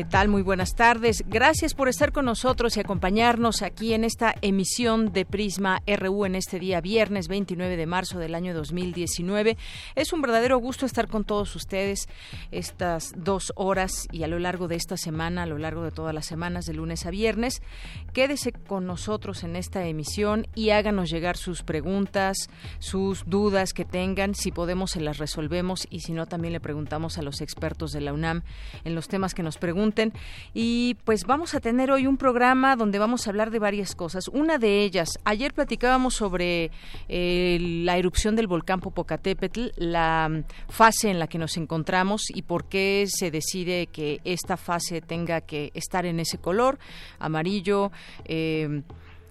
¿Qué tal? Muy buenas tardes. Gracias por estar con nosotros y acompañarnos aquí en esta emisión de Prisma RU en este día viernes 29 de marzo del año 2019. Es un verdadero gusto estar con todos ustedes estas dos horas y a lo largo de esta semana, a lo largo de todas las semanas, de lunes a viernes. Quédese con nosotros en esta emisión y háganos llegar sus preguntas, sus dudas que tengan. Si podemos, se las resolvemos y si no, también le preguntamos a los expertos de la UNAM en los temas que nos preguntan y pues vamos a tener hoy un programa donde vamos a hablar de varias cosas. Una de ellas, ayer platicábamos sobre eh, la erupción del volcán Popocatépetl, la mm, fase en la que nos encontramos y por qué se decide que esta fase tenga que estar en ese color, amarillo. Eh,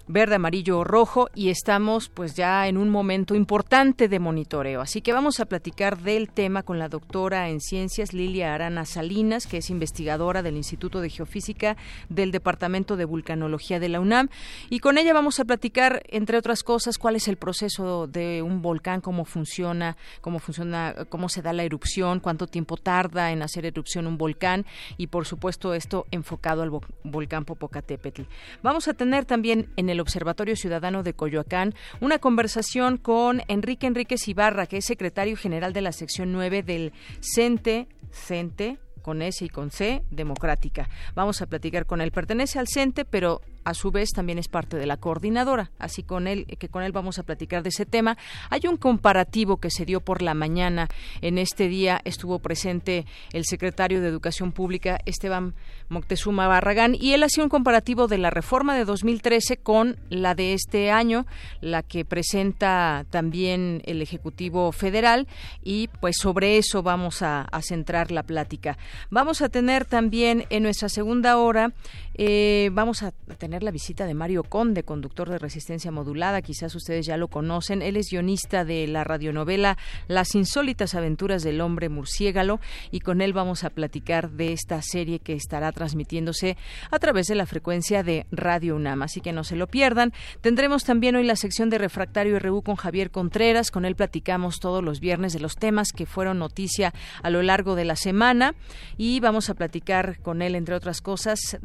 verde, amarillo o rojo y estamos pues ya en un momento importante de monitoreo. Así que vamos a platicar del tema con la doctora en ciencias Lilia Arana Salinas, que es investigadora del Instituto de Geofísica del Departamento de Vulcanología de la UNAM y con ella vamos a platicar entre otras cosas cuál es el proceso de un volcán, cómo funciona, cómo funciona, cómo se da la erupción, cuánto tiempo tarda en hacer erupción un volcán y por supuesto esto enfocado al volcán Popocatépetl. Vamos a tener también en el Observatorio Ciudadano de Coyoacán una conversación con Enrique Enríquez Ibarra, que es secretario general de la sección 9 del CENTE, CENTE con S y con C, democrática. Vamos a platicar con él. Pertenece al CENTE, pero a su vez también es parte de la coordinadora, así con él que con él vamos a platicar de ese tema. Hay un comparativo que se dio por la mañana. En este día estuvo presente el secretario de Educación Pública Esteban Moctezuma Barragán y él hacía un comparativo de la reforma de 2013 con la de este año, la que presenta también el Ejecutivo Federal y pues sobre eso vamos a, a centrar la plática. Vamos a tener también en nuestra segunda hora eh, vamos a tener la visita de Mario Conde, conductor de Resistencia Modulada. Quizás ustedes ya lo conocen. Él es guionista de la radionovela Las insólitas aventuras del hombre murciégalo y con él vamos a platicar de esta serie que estará transmitiéndose a través de la frecuencia de Radio UNAM. Así que no se lo pierdan. Tendremos también hoy la sección de Refractario RU con Javier Contreras. Con él platicamos todos los viernes de los temas que fueron noticia a lo largo de la semana y vamos a platicar con él, entre otras cosas,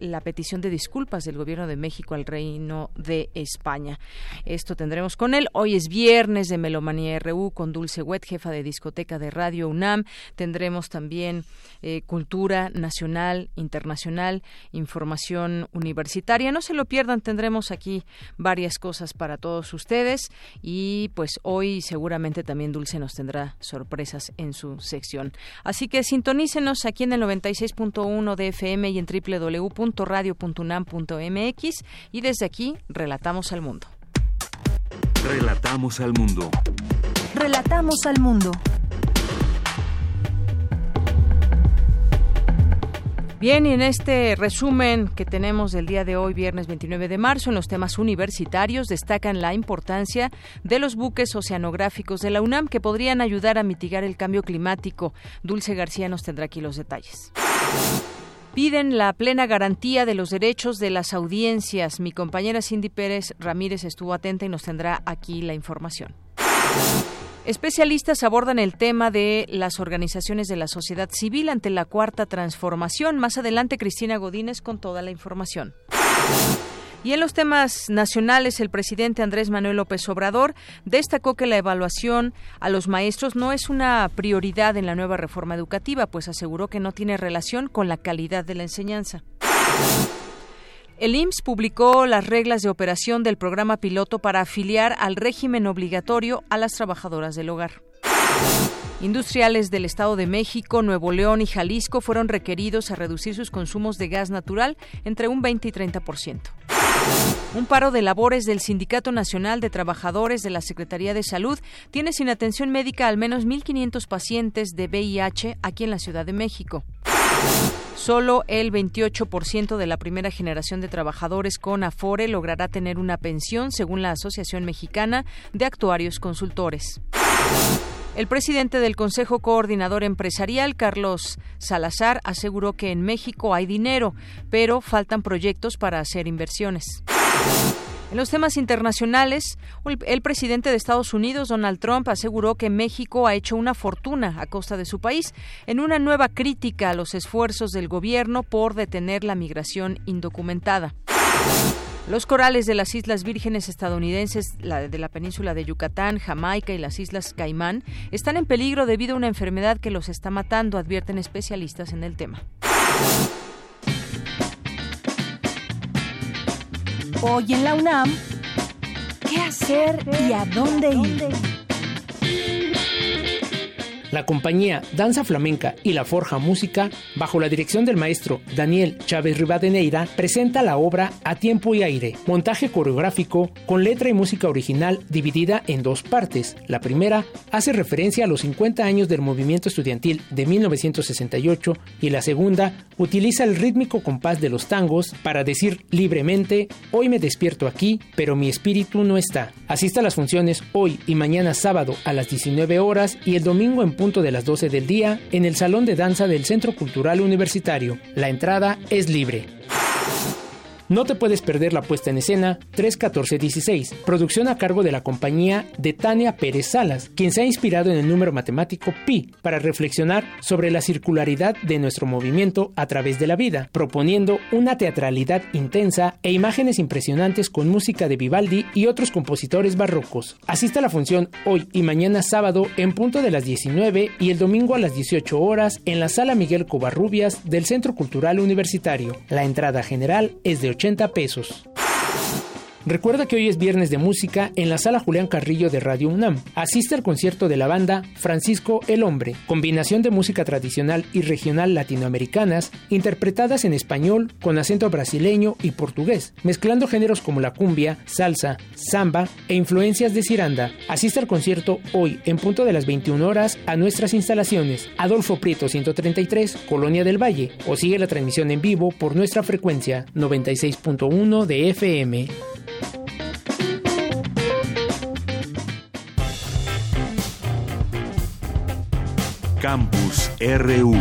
la petición de disculpas del Gobierno de México al Reino de España. Esto tendremos con él. Hoy es viernes de Melomanía RU con Dulce Wet, jefa de discoteca de Radio UNAM. Tendremos también eh, cultura nacional, internacional, información universitaria. No se lo pierdan, tendremos aquí varias cosas para todos ustedes y pues hoy seguramente también Dulce nos tendrá sorpresas en su sección. Así que sintonícenos aquí en el 96.1 de FM y en www www.radio.unam.mx y desde aquí relatamos al mundo. Relatamos al mundo. Relatamos al mundo. Bien, y en este resumen que tenemos del día de hoy, viernes 29 de marzo, en los temas universitarios, destacan la importancia de los buques oceanográficos de la UNAM que podrían ayudar a mitigar el cambio climático. Dulce García nos tendrá aquí los detalles piden la plena garantía de los derechos de las audiencias. Mi compañera Cindy Pérez Ramírez estuvo atenta y nos tendrá aquí la información. Especialistas abordan el tema de las organizaciones de la sociedad civil ante la cuarta transformación. Más adelante, Cristina Godínez con toda la información. Y en los temas nacionales, el presidente Andrés Manuel López Obrador destacó que la evaluación a los maestros no es una prioridad en la nueva reforma educativa, pues aseguró que no tiene relación con la calidad de la enseñanza. El IMSS publicó las reglas de operación del programa piloto para afiliar al régimen obligatorio a las trabajadoras del hogar. Industriales del Estado de México, Nuevo León y Jalisco fueron requeridos a reducir sus consumos de gas natural entre un 20 y 30%. Un paro de labores del Sindicato Nacional de Trabajadores de la Secretaría de Salud tiene sin atención médica al menos 1.500 pacientes de VIH aquí en la Ciudad de México. Solo el 28% de la primera generación de trabajadores con Afore logrará tener una pensión, según la Asociación Mexicana de Actuarios Consultores. El presidente del Consejo Coordinador Empresarial, Carlos Salazar, aseguró que en México hay dinero, pero faltan proyectos para hacer inversiones. En los temas internacionales, el presidente de Estados Unidos, Donald Trump, aseguró que México ha hecho una fortuna a costa de su país en una nueva crítica a los esfuerzos del gobierno por detener la migración indocumentada. Los corales de las Islas Vírgenes estadounidenses, la de la península de Yucatán, Jamaica y las Islas Caimán, están en peligro debido a una enfermedad que los está matando, advierten especialistas en el tema. Hoy en la UNAM, ¿qué hacer y a dónde ir? La compañía Danza Flamenca y La Forja Música, bajo la dirección del maestro Daniel Chávez Rivadeneira, presenta la obra A Tiempo y Aire, montaje coreográfico con letra y música original dividida en dos partes. La primera hace referencia a los 50 años del movimiento estudiantil de 1968 y la segunda utiliza el rítmico compás de los tangos para decir libremente, hoy me despierto aquí, pero mi espíritu no está. Asista a las funciones hoy y mañana sábado a las 19 horas y el domingo en punto de las 12 del día en el Salón de Danza del Centro Cultural Universitario. La entrada es libre. No te puedes perder la puesta en escena 31416, producción a cargo de la compañía de Tania Pérez Salas, quien se ha inspirado en el número matemático pi para reflexionar sobre la circularidad de nuestro movimiento a través de la vida, proponiendo una teatralidad intensa e imágenes impresionantes con música de Vivaldi y otros compositores barrocos. Asista a la función hoy y mañana sábado en punto de las 19 y el domingo a las 18 horas en la sala Miguel Covarrubias del Centro Cultural Universitario. La entrada general es de 80 pesos. Recuerda que hoy es viernes de música en la sala Julián Carrillo de Radio UNAM. Asiste al concierto de la banda Francisco el Hombre, combinación de música tradicional y regional latinoamericanas, interpretadas en español con acento brasileño y portugués, mezclando géneros como la cumbia, salsa, samba e influencias de ciranda. Asiste al concierto hoy en punto de las 21 horas a nuestras instalaciones, Adolfo Prieto 133, Colonia del Valle, o sigue la transmisión en vivo por nuestra frecuencia 96.1 de FM. Campus RU.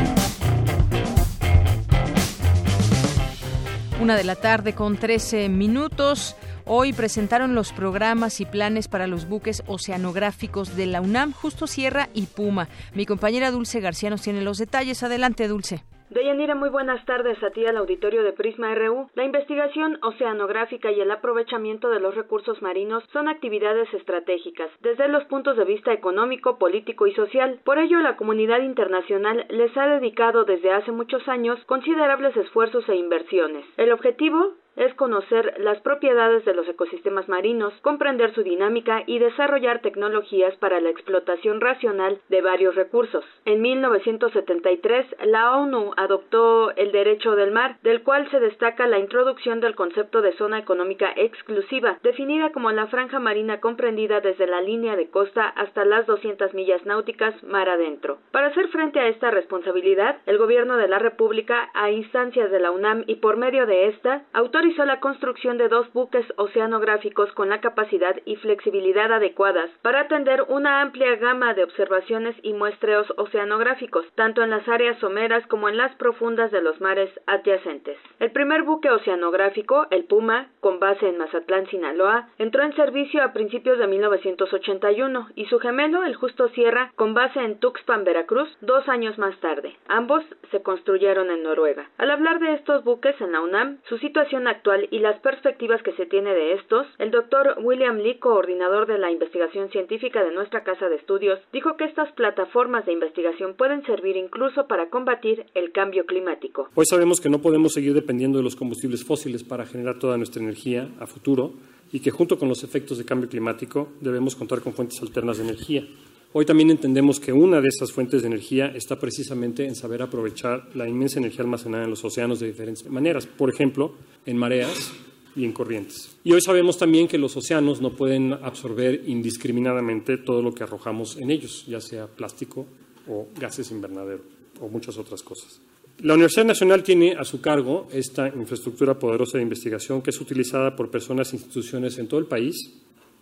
Una de la tarde con 13 minutos. Hoy presentaron los programas y planes para los buques oceanográficos de la UNAM, Justo Sierra y Puma. Mi compañera Dulce García nos tiene los detalles. Adelante, Dulce. Deyanira, muy buenas tardes a ti al auditorio de Prisma RU. La investigación oceanográfica y el aprovechamiento de los recursos marinos son actividades estratégicas desde los puntos de vista económico, político y social. Por ello, la comunidad internacional les ha dedicado desde hace muchos años considerables esfuerzos e inversiones. El objetivo es conocer las propiedades de los ecosistemas marinos, comprender su dinámica y desarrollar tecnologías para la explotación racional de varios recursos. En 1973, la ONU adoptó el derecho del mar, del cual se destaca la introducción del concepto de zona económica exclusiva, definida como la franja marina comprendida desde la línea de costa hasta las 200 millas náuticas mar adentro. Para hacer frente a esta responsabilidad, el gobierno de la República, a instancias de la UNAM y por medio de esta, autorizó la construcción de dos buques oceanográficos con la capacidad y flexibilidad adecuadas para atender una amplia gama de observaciones y muestreos oceanográficos, tanto en las áreas someras como en las profundas de los mares adyacentes. El primer buque oceanográfico, el Puma, con base en Mazatlán, Sinaloa, entró en servicio a principios de 1981 y su gemelo, el Justo Sierra, con base en Tuxpan, Veracruz, dos años más tarde. Ambos se construyeron en Noruega. Al hablar de estos buques en la UNAM, su situación actual y las perspectivas que se tiene de estos, el doctor William Lee, coordinador de la investigación científica de nuestra casa de estudios, dijo que estas plataformas de investigación pueden servir incluso para combatir el cambio climático. Hoy sabemos que no podemos seguir dependiendo de los combustibles fósiles para generar toda nuestra energía a futuro y que junto con los efectos de cambio climático debemos contar con fuentes alternas de energía. Hoy también entendemos que una de estas fuentes de energía está precisamente en saber aprovechar la inmensa energía almacenada en los océanos de diferentes maneras, por ejemplo, en mareas y en corrientes. Y hoy sabemos también que los océanos no pueden absorber indiscriminadamente todo lo que arrojamos en ellos, ya sea plástico o gases invernadero o muchas otras cosas. La Universidad Nacional tiene a su cargo esta infraestructura poderosa de investigación que es utilizada por personas e instituciones en todo el país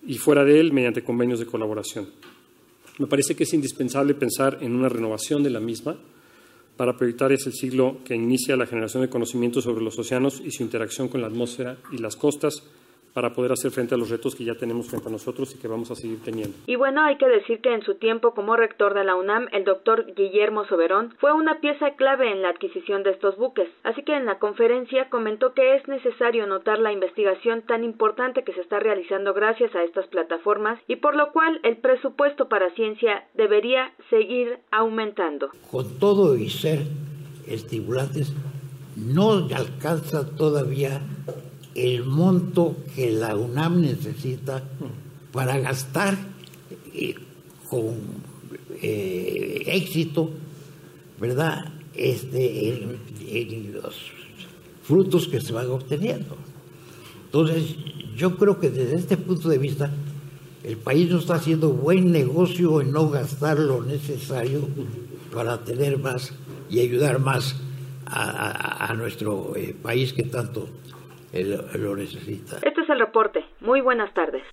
y fuera de él mediante convenios de colaboración. Me parece que es indispensable pensar en una renovación de la misma para proyectar ese siglo que inicia la generación de conocimiento sobre los océanos y su interacción con la atmósfera y las costas, para poder hacer frente a los retos que ya tenemos frente a nosotros y que vamos a seguir teniendo. Y bueno, hay que decir que en su tiempo como rector de la UNAM, el doctor Guillermo Soberón fue una pieza clave en la adquisición de estos buques. Así que en la conferencia comentó que es necesario notar la investigación tan importante que se está realizando gracias a estas plataformas y por lo cual el presupuesto para ciencia debería seguir aumentando. Con todo y ser estimulantes, no alcanza todavía el monto que la UNAM necesita para gastar eh, con eh, éxito, ¿verdad? Este, los frutos que se van obteniendo. Entonces, yo creo que desde este punto de vista, el país no está haciendo buen negocio en no gastar lo necesario para tener más y ayudar más a, nuestro eh, país que tanto lo necesita. Este es el reporte. Muy buenas tardes.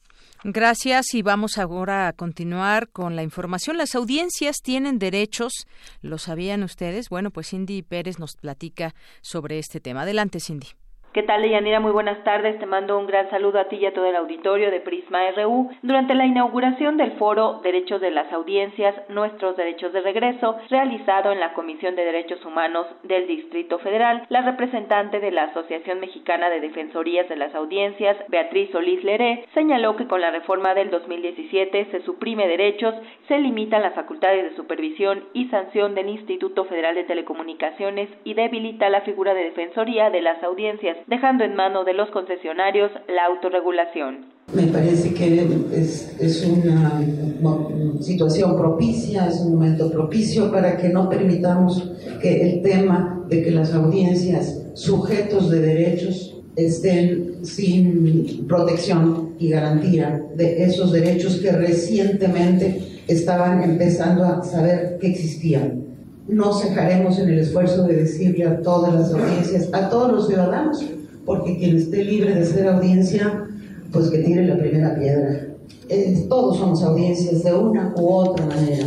Gracias y vamos ahora a continuar con la información. Las audiencias tienen derechos, ¿lo sabían ustedes? Bueno, pues Cindy Pérez nos platica sobre este tema. Adelante, Cindy. ¿Qué tal, Deyanira? Muy buenas tardes. Te mando un gran saludo a ti y a todo el auditorio de Prisma RU. Durante la inauguración del foro Derechos de las Audiencias, Nuestros Derechos de Regreso, realizado en la Comisión de Derechos Humanos del Distrito Federal, la representante de la Asociación Mexicana de Defensorías de las Audiencias, Beatriz Solís Leré, señaló que con la reforma del 2017 se suprime derechos, se limitan las facultades de supervisión y sanción del Instituto Federal de Telecomunicaciones y debilita la figura de defensoría de las audiencias dejando en mano de los concesionarios la autorregulación. Me parece que es, es una situación propicia, es un momento propicio para que no permitamos que el tema de que las audiencias sujetos de derechos estén sin protección y garantía de esos derechos que recientemente estaban empezando a saber que existían no cejaremos en el esfuerzo de decirle a todas las audiencias, a todos los ciudadanos, porque quien esté libre de ser audiencia, pues que tire la primera piedra. Todos somos audiencias de una u otra manera.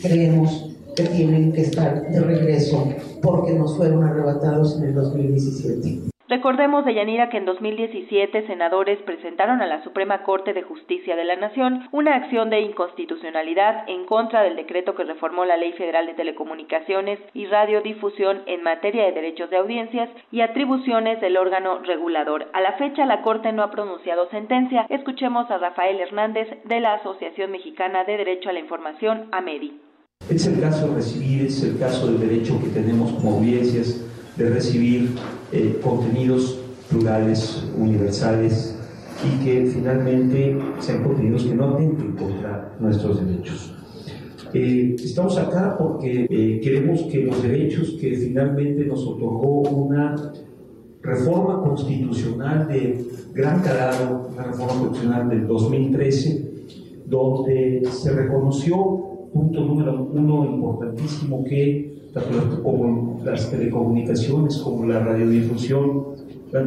Creemos que tienen que estar de regreso porque nos fueron arrebatados en el 2017. Recordemos, Deyanira, que en 2017 senadores presentaron a la Suprema Corte de Justicia de la Nación una acción de inconstitucionalidad en contra del decreto que reformó la Ley Federal de Telecomunicaciones y Radiodifusión en materia de derechos de audiencias y atribuciones del órgano regulador. A la fecha, la Corte no ha pronunciado sentencia. Escuchemos a Rafael Hernández de la Asociación Mexicana de Derecho a la Información, AMEDI. Es el caso de recibir, es el caso del derecho que tenemos como audiencias de recibir eh, contenidos plurales, universales y que finalmente sean contenidos que no atenten contra nuestros derechos. Eh, estamos acá porque eh, queremos que los derechos que finalmente nos otorgó una reforma constitucional de gran calado, una reforma constitucional del 2013, donde se reconoció, punto número uno importantísimo, que como las telecomunicaciones, como la radiodifusión,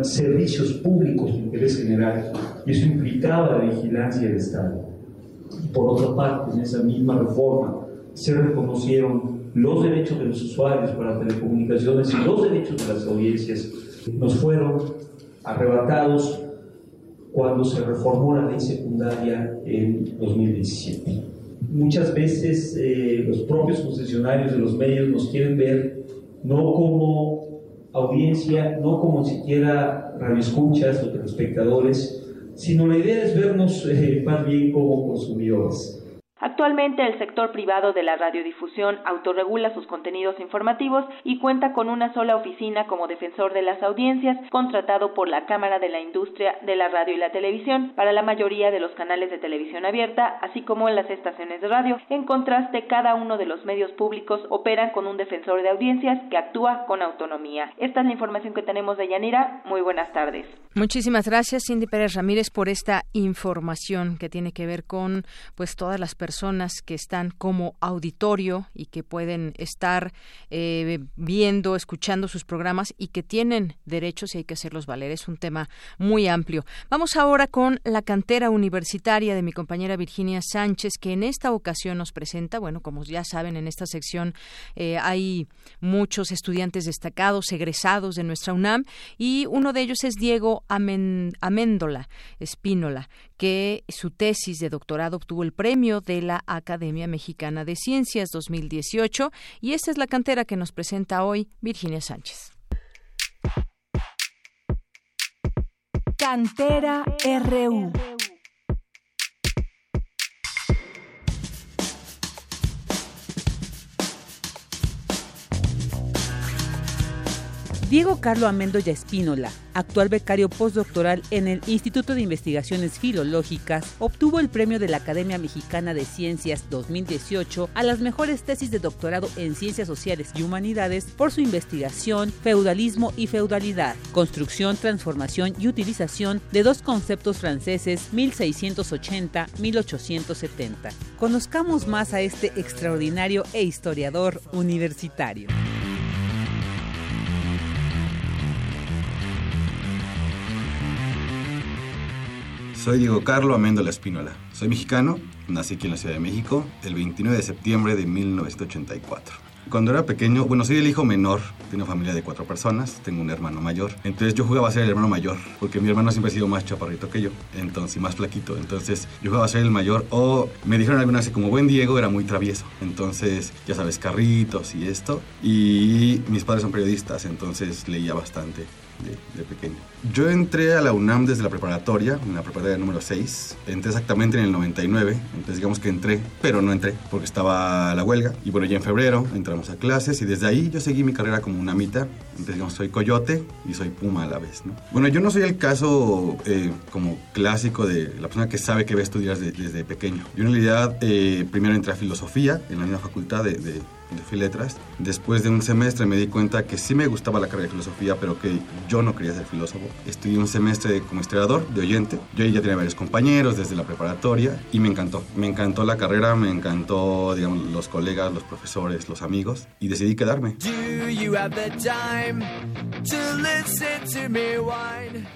servicios públicos de interés general, y eso implicaba la vigilancia del Estado. Por otra parte, en esa misma reforma se reconocieron los derechos de los usuarios para telecomunicaciones y los derechos de las audiencias. Nos fueron arrebatados cuando se reformó la ley secundaria en 2017 muchas veces eh, los propios concesionarios de los medios nos quieren ver no como audiencia, no como siquiera radioescuchas o telespectadores, sino la idea es vernos eh, más bien como consumidores. Actualmente el sector privado de la radiodifusión autorregula sus contenidos informativos y cuenta con una sola oficina como defensor de las audiencias, contratado por la Cámara de la Industria de la Radio y la Televisión para la mayoría de los canales de televisión abierta, así como en las estaciones de radio. En contraste, cada uno de los medios públicos operan con un defensor de audiencias que actúa con autonomía. Esta es la información que tenemos de Yanira. Muy buenas tardes. Muchísimas gracias, Cindy Pérez Ramírez, por esta información que tiene que ver con pues todas las personas que están como auditorio y que pueden estar eh, viendo, escuchando sus programas y que tienen derechos y hay que hacerlos valer. Es un tema muy amplio. Vamos ahora con la cantera universitaria de mi compañera Virginia Sánchez, que en esta ocasión nos presenta, bueno, como ya saben, en esta sección eh, hay muchos estudiantes destacados, egresados de nuestra UNAM, y uno de ellos es Diego Améndola Espínola, que su tesis de doctorado obtuvo el premio de la Academia Mexicana de Ciencias 2018 y esta es la cantera que nos presenta hoy Virginia Sánchez. Cantera RU. Diego Carlo Amendoya Espínola, actual becario postdoctoral en el Instituto de Investigaciones Filológicas, obtuvo el premio de la Academia Mexicana de Ciencias 2018 a las mejores tesis de doctorado en Ciencias Sociales y Humanidades por su investigación Feudalismo y Feudalidad, construcción, transformación y utilización de dos conceptos franceses 1680-1870. Conozcamos más a este extraordinario e historiador universitario. Soy Diego Carlo Améndola Espínola. Soy mexicano, nací aquí en la Ciudad de México el 29 de septiembre de 1984. Cuando era pequeño, bueno, soy el hijo menor de una familia de cuatro personas, tengo un hermano mayor. Entonces yo jugaba a ser el hermano mayor, porque mi hermano siempre ha sido más chaparrito que yo, entonces más flaquito. Entonces yo jugaba a ser el mayor, o me dijeron alguna vez como buen Diego era muy travieso. Entonces, ya sabes, carritos y esto. Y mis padres son periodistas, entonces leía bastante de, pequeño. Yo entré a la UNAM desde la preparatoria, en la preparatoria número 6. Entré exactamente en el 99, entonces digamos que entré, pero no entré porque estaba la huelga. Y bueno, ya en febrero entramos a clases y desde ahí yo seguí mi carrera como una mitad. Entonces digamos, soy coyote y soy puma a la vez, ¿no? Bueno, yo no soy el caso eh, como clásico de la persona que sabe que va a estudiar desde, pequeño. Yo en realidad eh, primero entré a filosofía en la misma facultad de, de fui letras. Después de un semestre me di cuenta que sí me gustaba la carrera de filosofía, pero que yo no quería ser filósofo. Estudié un semestre como historiador, de oyente. Yo ya tenía varios compañeros desde la preparatoria y me encantó. Me encantó la carrera, me encantó, digamos, los colegas, los profesores, los amigos y decidí quedarme.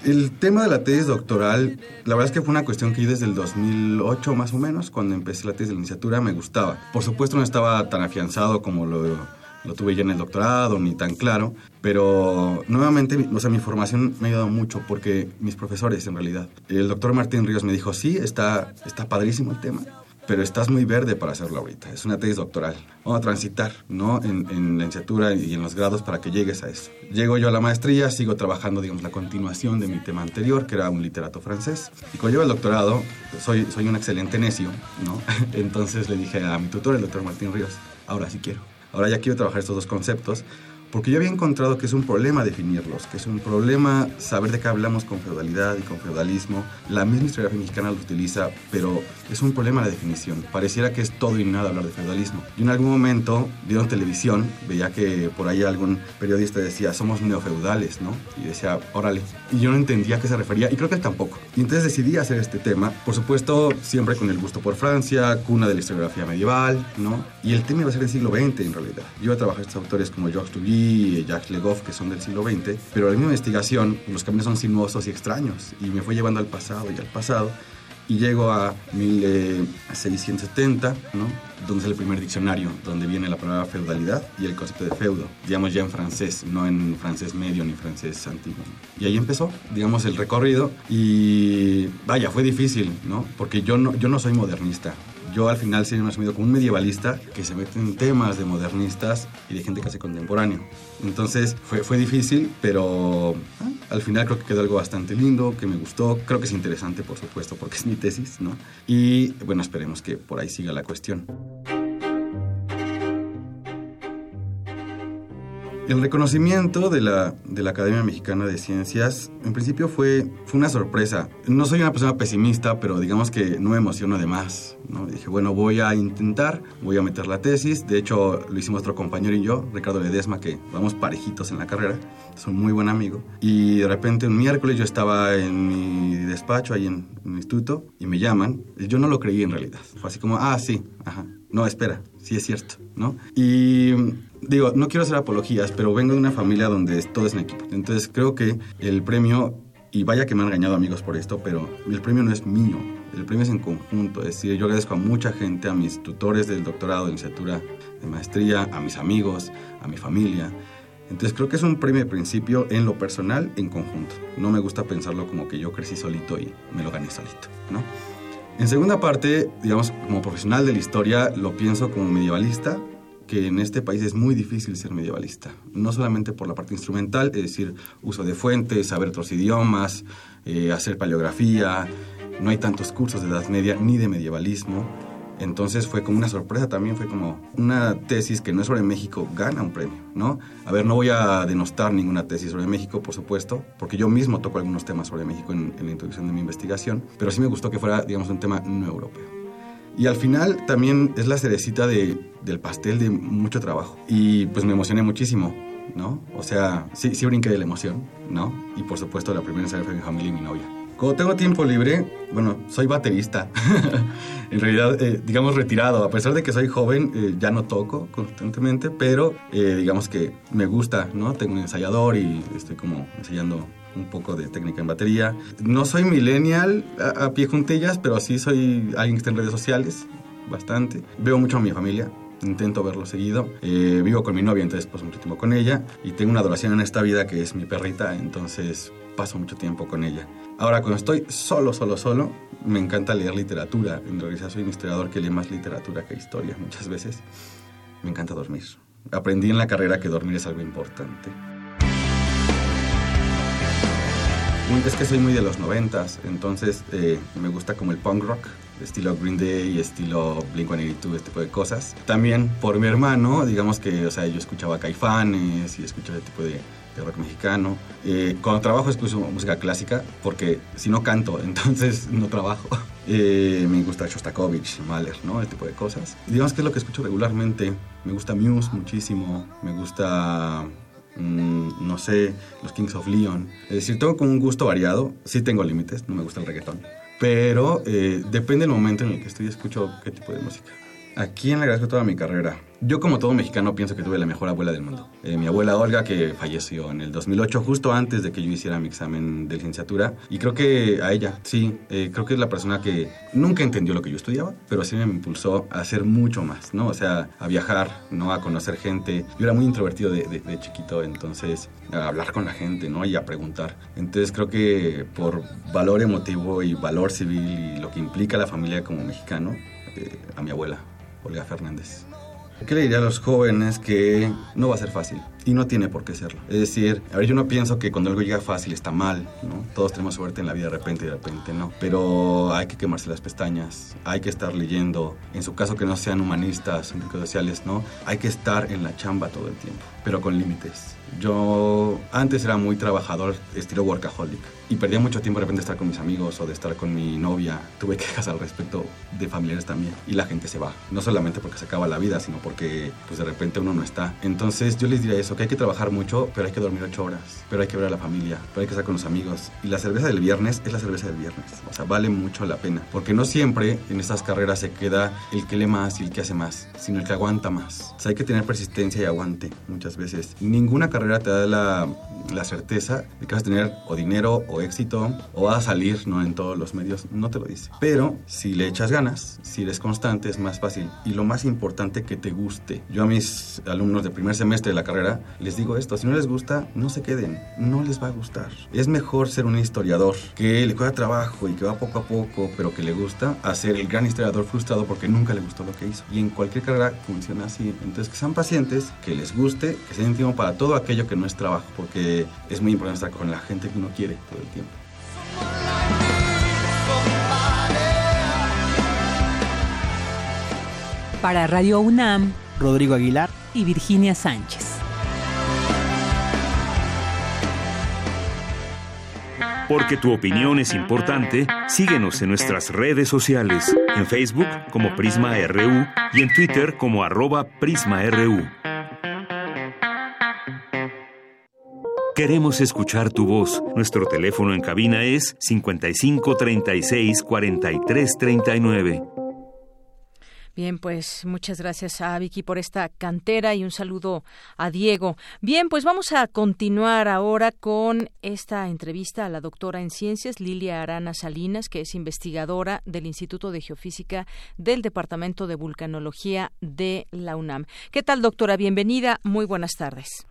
El tema de la tesis doctoral, la verdad es que fue una cuestión que yo desde el 2008 más o menos, cuando empecé la tesis de licenciatura, me gustaba. Por supuesto no estaba tan afianzado como lo, lo tuve ya en el doctorado, ni tan claro, pero nuevamente, o sea, mi formación me ha ayudado mucho porque mis profesores, en realidad, el doctor Martín Ríos me dijo, sí, está, está padrísimo el tema, pero estás muy verde para hacerlo ahorita. Es una tesis doctoral. Vamos a transitar, ¿no? En, en licenciatura y en los grados para que llegues a eso. Llego yo a la maestría, sigo trabajando, digamos, la continuación de mi tema anterior, que era un literato francés. Y cuando llego al doctorado, soy, soy un excelente necio, ¿no? Entonces le dije a mi tutor, el doctor Martín Ríos, ahora sí quiero. Ahora ya quiero trabajar estos dos conceptos porque yo había encontrado que es un problema definirlos, que es un problema saber de qué hablamos con feudalidad y con feudalismo. La misma historiografía mexicana lo utiliza, pero es un problema la definición. Pareciera que es todo y nada hablar de feudalismo. Yo en algún momento, viendo televisión, veía que por ahí algún periodista decía, somos neofeudales, ¿no? Y decía, órale. Y yo no entendía a qué se refería, y creo que él tampoco. Y entonces decidí hacer este tema, por supuesto, siempre con el gusto por Francia, cuna de la historiografía medieval, ¿no? Y el tema iba a ser del siglo XX, en realidad. Yo iba a trabajar estos autores como Georges Tougy, y Jacques Legoff, que son del siglo XX, pero en mi investigación los caminos son sinuosos y extraños, y me fue llevando al pasado y al pasado, y llego a 1670, ¿no? donde es el primer diccionario, donde viene la palabra feudalidad y el concepto de feudo, digamos ya en francés, no en francés medio ni francés antiguo. Y ahí empezó, digamos, el recorrido y vaya, fue difícil, ¿no? Porque yo no, yo no soy modernista, yo al final sí me he asumido como un medievalista que se mete en temas de modernistas y de gente casi contemporáneo. Entonces fue, fue difícil, pero ah, Al final creo que quedó algo bastante lindo, que me gustó, creo que es interesante, por supuesto, porque es mi tesis, ¿no? Y bueno, esperemos que por ahí siga la cuestión. El reconocimiento de la, de la Academia Mexicana de Ciencias, en principio fue, fue una sorpresa. No soy una persona pesimista, pero digamos que no me emociono de más. ¿no? Dije, bueno, voy a intentar, voy a meter la tesis. De hecho, lo hicimos otro compañero y yo, Ricardo Ledesma, que vamos parejitos en la carrera. Es un muy buen amigo. Y de repente un miércoles yo estaba en mi despacho, ahí en, en el instituto, y me llaman. Yo no lo creí en realidad. Fue así como, ah, sí, ajá. No, espera, sí es cierto, ¿no? Y digo, no quiero hacer apologías, pero vengo de una familia donde todo es en equipo. Entonces creo que el premio, y vaya que me han engañado amigos por esto, pero el premio no es mío, el premio es en conjunto. Es decir, yo agradezco a mucha gente, a mis tutores del doctorado, de licenciatura, de maestría, a mis amigos, a mi familia. Entonces creo que es un premio de principio en lo personal, en conjunto. No me gusta pensarlo como que yo crecí solito y me lo gané solito, ¿no? En segunda parte, digamos, como profesional de la historia, lo pienso como medievalista, que en este país es muy difícil ser medievalista. No solamente por la parte instrumental, es decir, uso de fuentes, saber otros idiomas, eh, hacer paleografía. No hay tantos cursos de Edad Media ni de medievalismo. Entonces fue como una sorpresa también, fue como una tesis que no es sobre México, gana un premio, ¿no? A ver, no voy a denostar ninguna tesis sobre México, por supuesto, porque yo mismo toco algunos temas sobre México en, en la introducción de mi investigación, pero sí me gustó que fuera, digamos, un tema no europeo. Y al final también es la cerecita de, del pastel de mucho trabajo. Y pues me emocioné muchísimo, ¿no? O sea, sí, sí brinqué de la emoción, ¿no? Y por supuesto la primera ensayo fue mi familia y mi novia. Cuando tengo tiempo libre, bueno, soy baterista. en realidad, eh, digamos, retirado. A pesar de que soy joven, eh, ya no toco constantemente, pero eh, digamos que me gusta, ¿no? Tengo un ensayador y estoy como ensayando un poco de técnica en batería. No soy millennial a, a pie juntillas, pero sí soy alguien que está en redes sociales, bastante. Veo mucho a mi familia, intento verlo seguido. Eh, vivo con mi novia, entonces paso mucho tiempo con ella. Y tengo una adoración en esta vida que es mi perrita, entonces paso mucho tiempo con ella. Ahora, cuando estoy solo, solo, solo, me encanta leer literatura. En realidad soy un historiador que lee más literatura que historia muchas veces. Me encanta dormir. Aprendí en la carrera que dormir es algo importante. Es que soy muy de los noventas, entonces eh, me gusta como el punk rock, estilo Green Day, estilo Blink-182, este tipo de cosas. También por mi hermano, digamos que, o sea, yo escuchaba Caifanes y escuchaba este tipo de, de rock mexicano. Eh, cuando trabajo escucho música clásica, porque si no canto, entonces no trabajo. Eh, me gusta Shostakovich, Mahler, ¿no? Este tipo de cosas. Digamos que es lo que escucho regularmente. Me gusta Muse muchísimo, me gusta Mm, no sé, los Kings of Leon. Es decir, tengo como un gusto variado. Sí tengo límites, no me gusta el reggaetón. Pero eh, depende del momento en el que estoy, escucho qué tipo de música. Aquí en le agradezco toda mi carrera. Yo como todo mexicano pienso que tuve la mejor abuela del mundo. Eh, mi abuela Olga que falleció en el 2008 justo antes de que yo hiciera mi examen de licenciatura. Y creo que a ella, sí, eh, creo que es la persona que nunca entendió lo que yo estudiaba, pero sí me impulsó a hacer mucho más, ¿no? O sea, a viajar, ¿no? A conocer gente. Yo era muy introvertido de, de, de chiquito, entonces a hablar con la gente, ¿no? Y a preguntar. Entonces creo que por valor emotivo y valor civil y lo que implica la familia como mexicano, eh, a mi abuela. Olga Fernández. ¿Qué le diría a los jóvenes que no va a ser fácil? Y no tiene por qué serlo. Es decir, a ver, yo no pienso que cuando algo llega fácil está mal, ¿no? Todos tenemos suerte en la vida de repente y de repente no. Pero hay que quemarse las pestañas, hay que estar leyendo, en su caso que no sean humanistas, sociales, ¿no? Hay que estar en la chamba todo el tiempo, pero con límites. Yo antes era muy trabajador, estilo workaholic, y perdía mucho tiempo de repente de estar con mis amigos o de estar con mi novia. Tuve quejas al respecto de familiares también, y la gente se va. No solamente porque se acaba la vida, sino porque pues de repente uno no está. Entonces yo les diría eso, que hay que trabajar mucho, pero hay que dormir ocho horas, pero hay que ver a la familia, pero hay que estar con los amigos. Y la cerveza del viernes es la cerveza del viernes, o sea, vale mucho la pena, porque no siempre en estas carreras se queda el que lee más y el que hace más, sino el que aguanta más. O sea, hay que tener persistencia y aguante muchas veces. Ninguna carrera te da la, la certeza de que vas a tener o dinero o éxito o vas a salir no en todos los medios, no te lo dice. Pero si le echas ganas, si eres constante es más fácil y lo más importante que te guste. Yo a mis alumnos de primer semestre de la carrera les digo esto, si no les gusta, no se queden, no les va a gustar. Es mejor ser un historiador que le cuesta trabajo y que va poco a poco, pero que le gusta, a ser el gran historiador frustrado porque nunca le gustó lo que hizo. Y en cualquier carrera funciona así. Entonces, que sean pacientes, que les guste, que se den tiempo para todo aquello que no es trabajo, porque es muy importante estar con la gente que uno quiere todo el tiempo. Para Radio UNAM, Rodrigo Aguilar y Virginia Sánchez. Porque tu opinión es importante, síguenos en nuestras redes sociales, en Facebook como Prisma RU y en Twitter como arroba PrismaRU. Queremos escuchar tu voz. Nuestro teléfono en cabina es 55 36 43 39. Bien, pues muchas gracias a Vicky por esta cantera y un saludo a Diego. Bien, pues vamos a continuar ahora con esta entrevista a la doctora en ciencias Lilia Arana Salinas, que es investigadora del Instituto de Geofísica del Departamento de Vulcanología de la UNAM. ¿Qué tal, doctora? Bienvenida. Muy buenas tardes.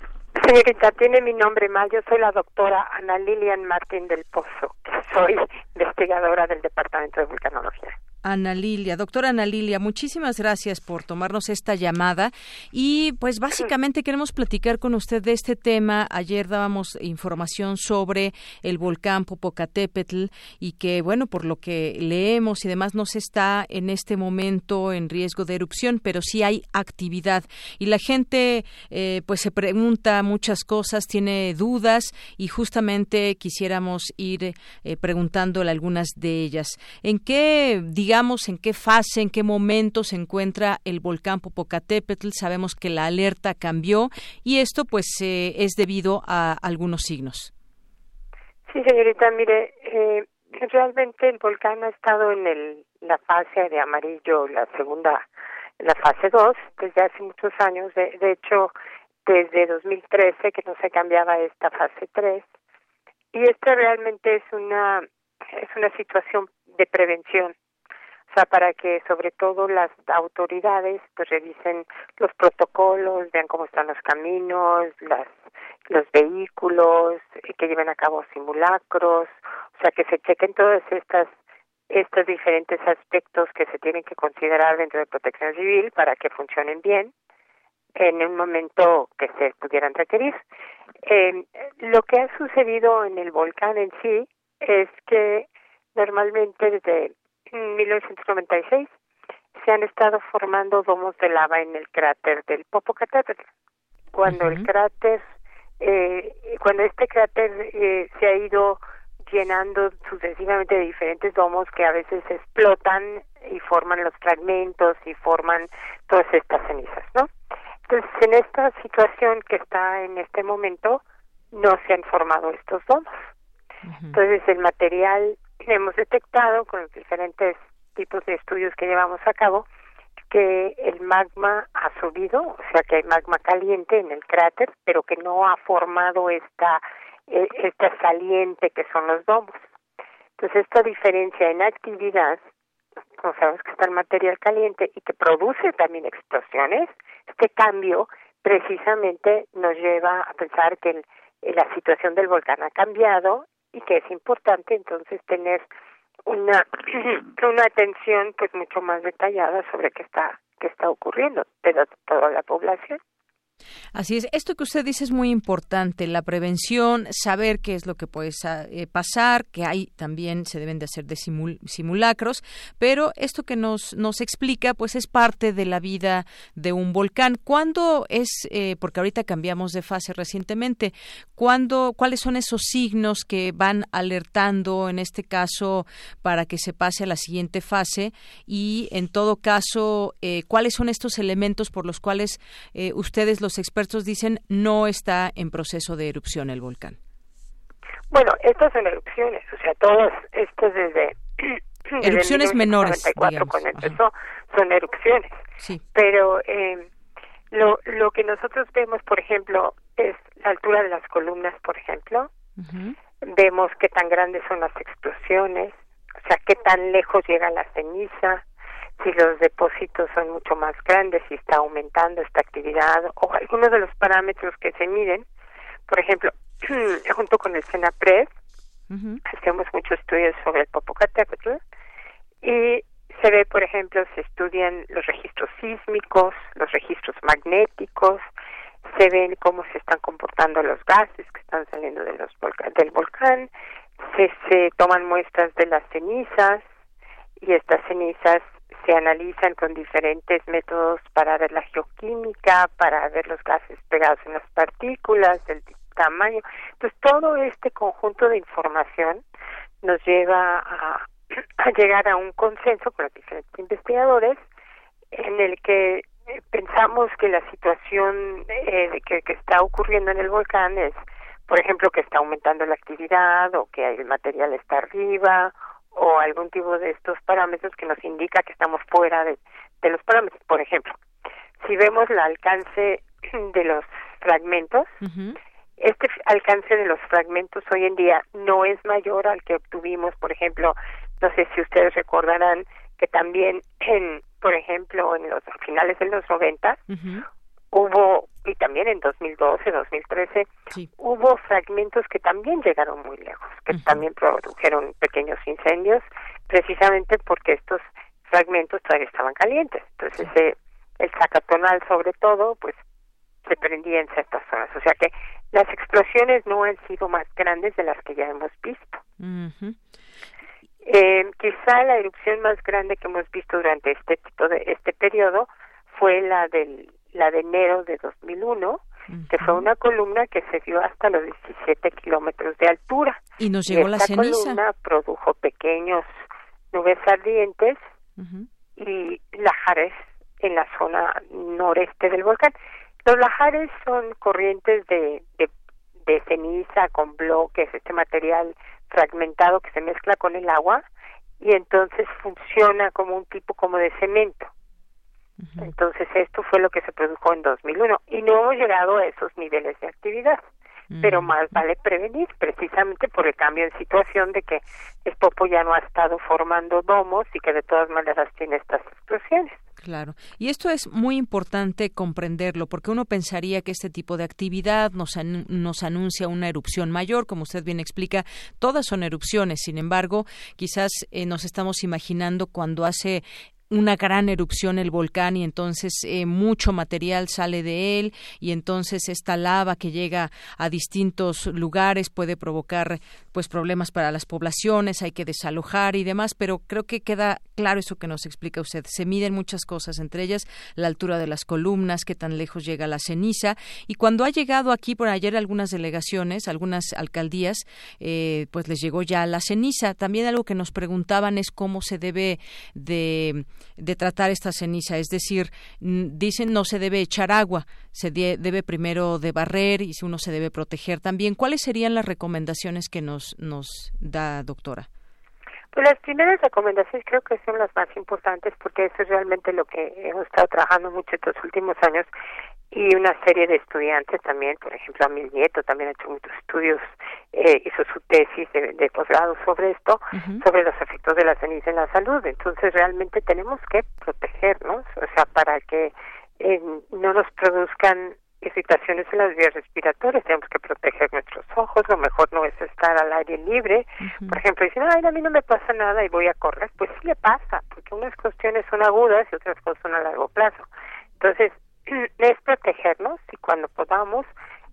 Señorita, tiene mi nombre mal. Yo soy la doctora Ana Lilian Martín del Pozo, que soy investigadora del Departamento de Vulcanología. Ana Lilia. Doctora Ana Lilia, muchísimas gracias por tomarnos esta llamada y pues básicamente queremos platicar con usted de este tema. Ayer dábamos información sobre el volcán Popocatépetl y que bueno, por lo que leemos y demás no se está en este momento en riesgo de erupción, pero sí hay actividad y la gente eh, pues se pregunta muchas cosas, tiene dudas y justamente quisiéramos ir eh, preguntándole algunas de ellas. ¿En qué digamos en qué fase, en qué momento se encuentra el volcán Popocatépetl. Sabemos que la alerta cambió y esto pues eh, es debido a algunos signos. Sí, señorita, mire, eh, realmente el volcán ha estado en el, la fase de amarillo, la segunda, la fase 2, desde hace muchos años. De, de hecho, desde 2013 que no se cambiaba esta fase 3. Y esta realmente es una es una situación de prevención o sea, para que sobre todo las autoridades pues revisen los protocolos, vean cómo están los caminos, las los vehículos, eh, que lleven a cabo simulacros, o sea, que se chequen todas estas estos diferentes aspectos que se tienen que considerar dentro de protección civil para que funcionen bien en un momento que se pudieran requerir. Eh, lo que ha sucedido en el volcán en sí es que normalmente desde en 1996 se han estado formando domos de lava en el cráter del Popocatépetl. Cuando el cráter, eh, cuando este cráter eh, se ha ido llenando sucesivamente de diferentes domos que a veces explotan y forman los fragmentos y forman todas estas cenizas, ¿no? Entonces, en esta situación que está en este momento, no se han formado estos domos. Entonces, el material hemos detectado con los diferentes tipos de estudios que llevamos a cabo que el magma ha subido, o sea que hay magma caliente en el cráter, pero que no ha formado esta e, esta saliente que son los domos. Entonces esta diferencia en actividad, como sabemos que está el material caliente y que produce también explosiones, este cambio precisamente nos lleva a pensar que la situación del volcán ha cambiado y que es importante entonces tener una una atención pues mucho más detallada sobre qué está qué está ocurriendo de toda la población Así es, esto que usted dice es muy importante, la prevención, saber qué es lo que puede eh, pasar, que hay también se deben de hacer de simulacros, pero esto que nos, nos explica pues es parte de la vida de un volcán. ¿Cuándo es, eh, porque ahorita cambiamos de fase recientemente, ¿cuándo, cuáles son esos signos que van alertando en este caso para que se pase a la siguiente fase y en todo caso, eh, cuáles son estos elementos por los cuales ustedes los expertos dicen no está en proceso de erupción el volcán? Bueno, estas son erupciones, o sea, todas estas desde... erupciones menores. Digamos. cuando empezó, son erupciones. Sí. Pero eh, lo, lo que nosotros vemos, por ejemplo, es la altura de las columnas, por ejemplo. Vemos qué tan grandes son las explosiones, o sea, qué tan lejos llega la ceniza. Si los depósitos son mucho más grandes, si está aumentando esta actividad o algunos de los parámetros que se miden. Por ejemplo, junto con el CENAPRED, hacemos muchos estudios sobre el Popocatépetl y se ve, por ejemplo, se estudian los registros sísmicos, los registros magnéticos, se ven cómo se están comportando los gases que están saliendo de los del volcán, se, se toman muestras de las cenizas y estas cenizas se analizan con diferentes métodos para ver la geoquímica, para ver los gases pegados en las partículas, el tamaño. Entonces, todo este conjunto de información nos lleva a, llegar a un consenso con los diferentes investigadores en el que eh, pensamos que la situación eh, que, que está ocurriendo en el volcán es, por ejemplo, que está aumentando la actividad o que el material está arriba o algún tipo de estos parámetros que nos indica que estamos fuera de, de los parámetros. Por ejemplo, si vemos el alcance de los fragmentos, este alcance de los fragmentos hoy en día no es mayor al que obtuvimos, por ejemplo, no sé si ustedes recordarán que también en, por ejemplo, en los finales de los 90 hubo y también en 2012, 2013 hubo fragmentos que también llegaron muy lejos, que también produjeron pequeños incendios, precisamente porque estos fragmentos todavía estaban calientes. Entonces, eh, el sacatonal sobre todo, pues se prendía en ciertas zonas. O sea que las explosiones no han sido más grandes de las que ya hemos visto. eh, quizá la erupción más grande que hemos visto durante este tipo de este periodo fue la del la de enero de 2001 que fue una columna que se dio hasta los 17 kilómetros de altura. Y nos llegó la ceniza. columna produjo pequeños nubes ardientes y lajares en la zona noreste del volcán. Los lajares son corrientes de, de, de ceniza con bloques, este material fragmentado que se mezcla con el agua y entonces funciona como un tipo como de cemento. Entonces esto fue lo que se produjo en 2001 y no hemos llegado a esos niveles de actividad, pero más vale prevenir precisamente por el cambio de situación de que el Popo ya no ha estado formando domos y que de todas maneras tiene estas explosiones. Claro. Y esto es muy importante comprenderlo, porque uno pensaría que este tipo de actividad nos, nos anuncia una erupción mayor, como usted bien explica, todas son erupciones. Sin embargo, quizás eh, nos estamos imaginando cuando hace una gran erupción el volcán y entonces eh, mucho material sale de él y entonces esta lava que llega a distintos lugares puede provocar pues problemas para las poblaciones, hay que desalojar y demás, pero creo que queda claro eso que nos explica usted. Se miden muchas cosas, entre ellas la altura de las columnas, qué tan lejos llega la ceniza y cuando ha llegado aquí por ayer algunas delegaciones, algunas alcaldías, eh, pues les llegó ya la ceniza. También algo que nos preguntaban es cómo se debe de tratar esta ceniza, es decir, dicen no se debe echar agua, se debe primero de barrer y uno se debe proteger también. ¿Cuáles serían las recomendaciones que nos nos da doctora? Pues las primeras recomendaciones creo que son las más importantes porque eso es realmente lo que hemos estado trabajando mucho estos últimos años y una serie de estudiantes también, por ejemplo, a mi nieto también ha hecho muchos estudios, eh, hizo su tesis de, posgrado sobre esto, sobre los efectos de la ceniza en la salud. Entonces, realmente tenemos que protegernos, o sea, para que eh, no nos produzcan irritaciones en las vías respiratorias, tenemos que proteger nuestros ojos, lo mejor no es estar al aire libre. Por ejemplo, dicen, ay, a mí no me pasa nada y voy a correr. Pues sí le pasa, porque unas cuestiones son agudas y otras cosas son a largo plazo. Entonces, es protegernos y cuando podamos,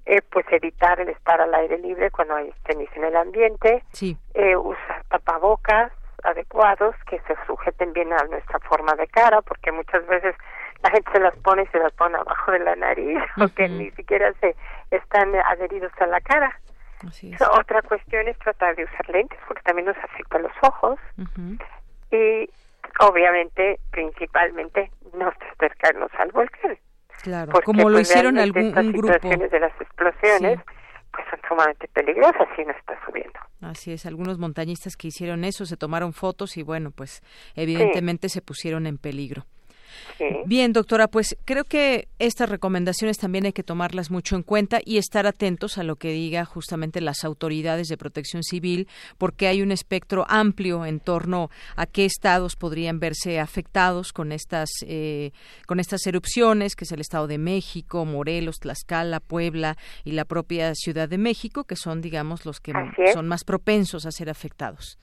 eh, pues evitar el estar al aire libre cuando hay tenis en el ambiente, eh, usar tapabocas adecuados que se sujeten bien a nuestra forma de cara, porque muchas veces la gente se las pone y se las pone abajo de la nariz, o que ni siquiera se están adheridos a la cara. Otra cuestión es tratar de usar lentes, porque también nos afecta los ojos. Y obviamente, principalmente, no acercarnos al volcán. Claro, como lo pues, hicieron algún estas un grupo. situaciones de las explosiones, pues son sumamente peligrosas si no está subiendo. Así es, algunos montañistas que hicieron eso se tomaron fotos y bueno, pues evidentemente se pusieron en peligro. Bien, doctora, pues creo que estas recomendaciones también hay que tomarlas mucho en cuenta y estar atentos a lo que diga justamente las autoridades de protección civil, porque hay un espectro amplio en torno a qué estados podrían verse afectados con estas eh, con estas erupciones, que es el Estado de México, Morelos, Tlaxcala, Puebla y la propia Ciudad de México, que son, digamos, los que son más propensos a ser afectados.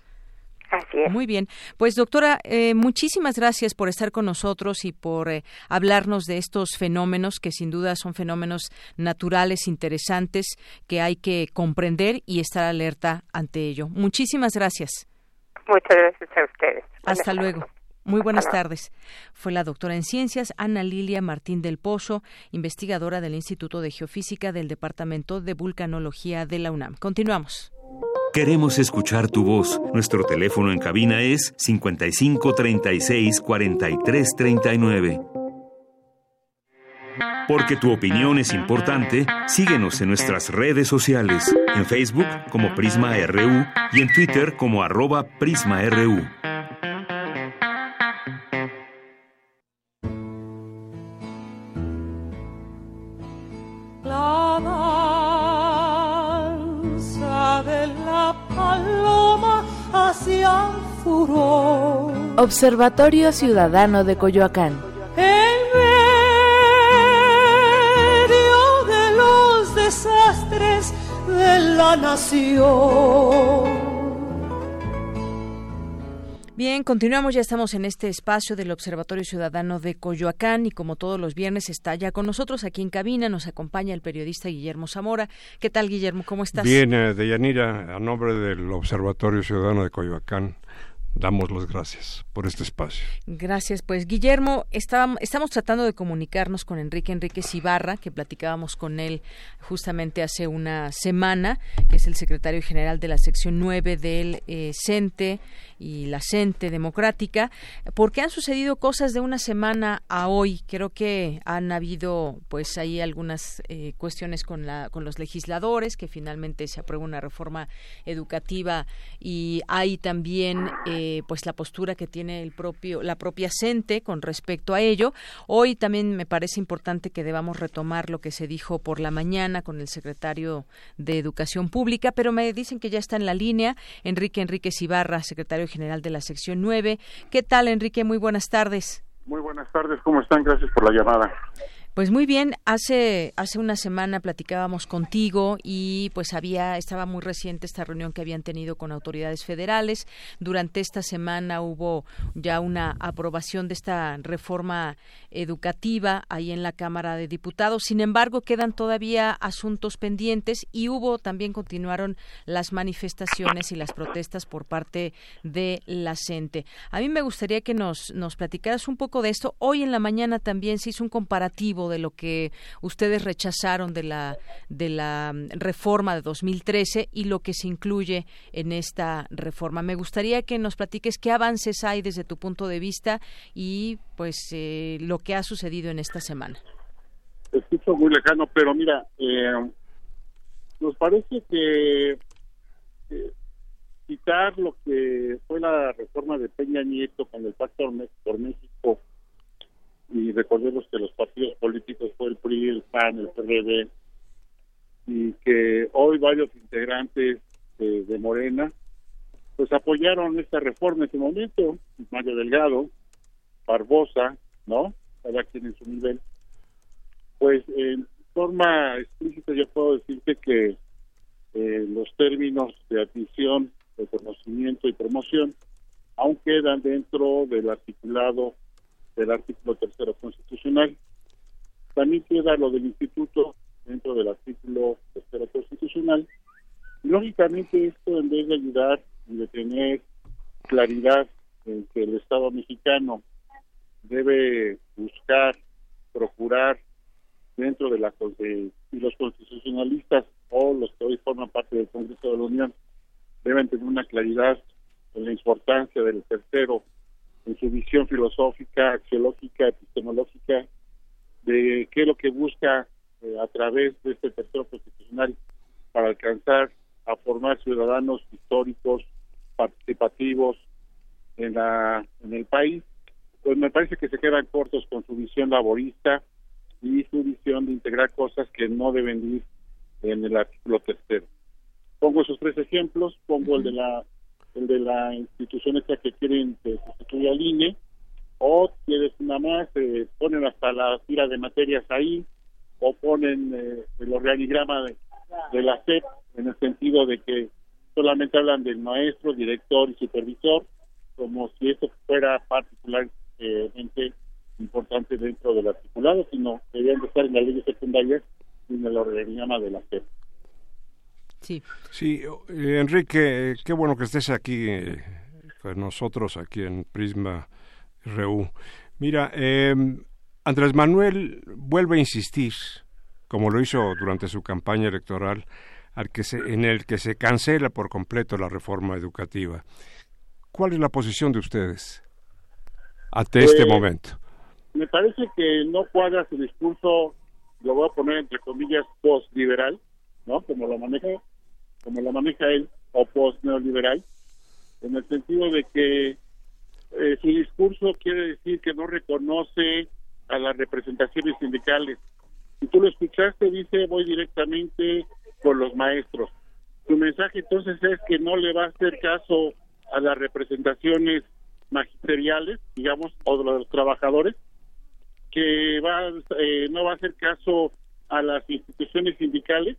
Muy bien. Pues doctora, eh, muchísimas gracias por estar con nosotros y por eh, hablarnos de estos fenómenos que sin duda son fenómenos naturales, interesantes, que hay que comprender y estar alerta ante ello. Muchísimas gracias. Muchas gracias a ustedes. Hasta luego. Muy buenas tardes. Fue la doctora en ciencias Ana Lilia Martín del Pozo, investigadora del Instituto de Geofísica del Departamento de Vulcanología de la UNAM. Continuamos. Queremos escuchar tu voz. Nuestro teléfono en cabina es 55 36 43 39. Porque tu opinión es importante, síguenos en nuestras redes sociales, en Facebook como Prisma RU y en Twitter como arroba PrismaRU. Observatorio Ciudadano de Coyoacán. En medio de los desastres de la nación. Bien, continuamos, ya estamos en este espacio del Observatorio Ciudadano de Coyoacán y como todos los viernes está ya con nosotros aquí en cabina, nos acompaña el periodista Guillermo Zamora. ¿Qué tal, Guillermo? ¿Cómo estás? Bien, eh, Deyanira, a nombre del Observatorio Ciudadano de Coyoacán, damos las gracias por este espacio. Gracias, pues Guillermo, estamos tratando de comunicarnos con Enrique Enrique Ibarra, que platicábamos con él justamente hace una semana, que es el secretario general de la sección 9 del eh, CENTE y la CENTE Democrática, porque han sucedido cosas de una semana a hoy. Creo que han habido, pues, ahí algunas eh, cuestiones con, la, con los legisladores, que finalmente se aprueba una reforma educativa y hay también, eh, pues, la postura que tiene el propio, la propia CENTE con respecto a ello. Hoy también me parece importante que debamos retomar lo que se dijo por la mañana con el secretario de Educación Pública, pero me dicen que ya está en la línea Enrique Enrique Ibarra, secretario general de la sección 9. ¿Qué tal, Enrique? Muy buenas tardes. Muy buenas tardes, ¿cómo están? Gracias por la llamada. Pues muy bien, hace hace una semana platicábamos contigo y pues había estaba muy reciente esta reunión que habían tenido con autoridades federales. Durante esta semana hubo ya una aprobación de esta reforma educativa ahí en la Cámara de Diputados. Sin embargo, quedan todavía asuntos pendientes y hubo también continuaron las manifestaciones y las protestas por parte de la gente. A mí me gustaría que nos nos platicaras un poco de esto. Hoy en la mañana también se hizo un comparativo de lo que ustedes rechazaron de la de la mm, reforma de 2013 y lo que se incluye en esta reforma. Me gustaría que nos platiques qué avances hay desde tu punto de vista y pues eh, lo que ha sucedido en esta semana. Escucho muy lejano, pero mira, eh, nos parece que quitar lo que fue la reforma de Peña Nieto con el Pacto por México y recordemos que los partidos políticos fue el PRI, el PAN, el PRD, y que hoy varios integrantes de, Morena pues apoyaron esta reforma en ese momento, Mario Delgado, Barbosa, ¿no? Cada quien en su nivel. Pues en forma explícita yo puedo decirte que eh, los términos de admisión, de conocimiento y promoción aún quedan dentro del articulado del artículo tercero constitucional. También queda lo del instituto dentro del artículo tercero constitucional. lógicamente esto en vez de ayudar y de tener claridad en que el Estado mexicano debe buscar, procurar dentro de la y los constitucionalistas o los que hoy forman parte del Congreso de la Unión deben tener una claridad en la importancia del tercero en su visión filosófica, axiológica, epistemológica, de qué es lo que busca eh, a través de este tercero constitucional para alcanzar a formar ciudadanos históricos, participativos en, la, en el país pues me parece que se quedan cortos con su visión laborista y su visión de integrar cosas que no deben ir en el artículo tercero. Pongo esos tres ejemplos, pongo el de la el de la institución esta que quieren que sustituya al INE, o quieres una más, eh, ponen hasta la tira de materias ahí, o ponen eh, el organigrama de, la SEP, en el sentido de que solamente hablan del maestro, director y supervisor, como si eso fuera particularmente importante dentro del articulado, sino deberían de estar en la ley secundaria y en el organigrama de la SEP. Sí. Sí, eh, Enrique, qué bueno que estés aquí eh, con nosotros, aquí en Prisma RU. Mira, eh, Andrés Manuel vuelve a insistir, como lo hizo durante su campaña electoral, al que se, en el que se cancela por completo la reforma educativa. ¿Cuál es la posición de ustedes ante este momento? Me parece que no cuadra su discurso, lo voy a poner entre comillas, post-liberal, ¿no? Como lo maneja, como lo maneja él, o post-neoliberal, en el sentido de que eh, su discurso quiere decir que no reconoce a las representaciones sindicales. Si tú lo escuchaste, dice, voy directamente con los maestros. Su mensaje entonces es que no le va a hacer caso a las representaciones magisteriales, digamos, o de los trabajadores, que va, eh, no va a hacer caso a las instituciones sindicales,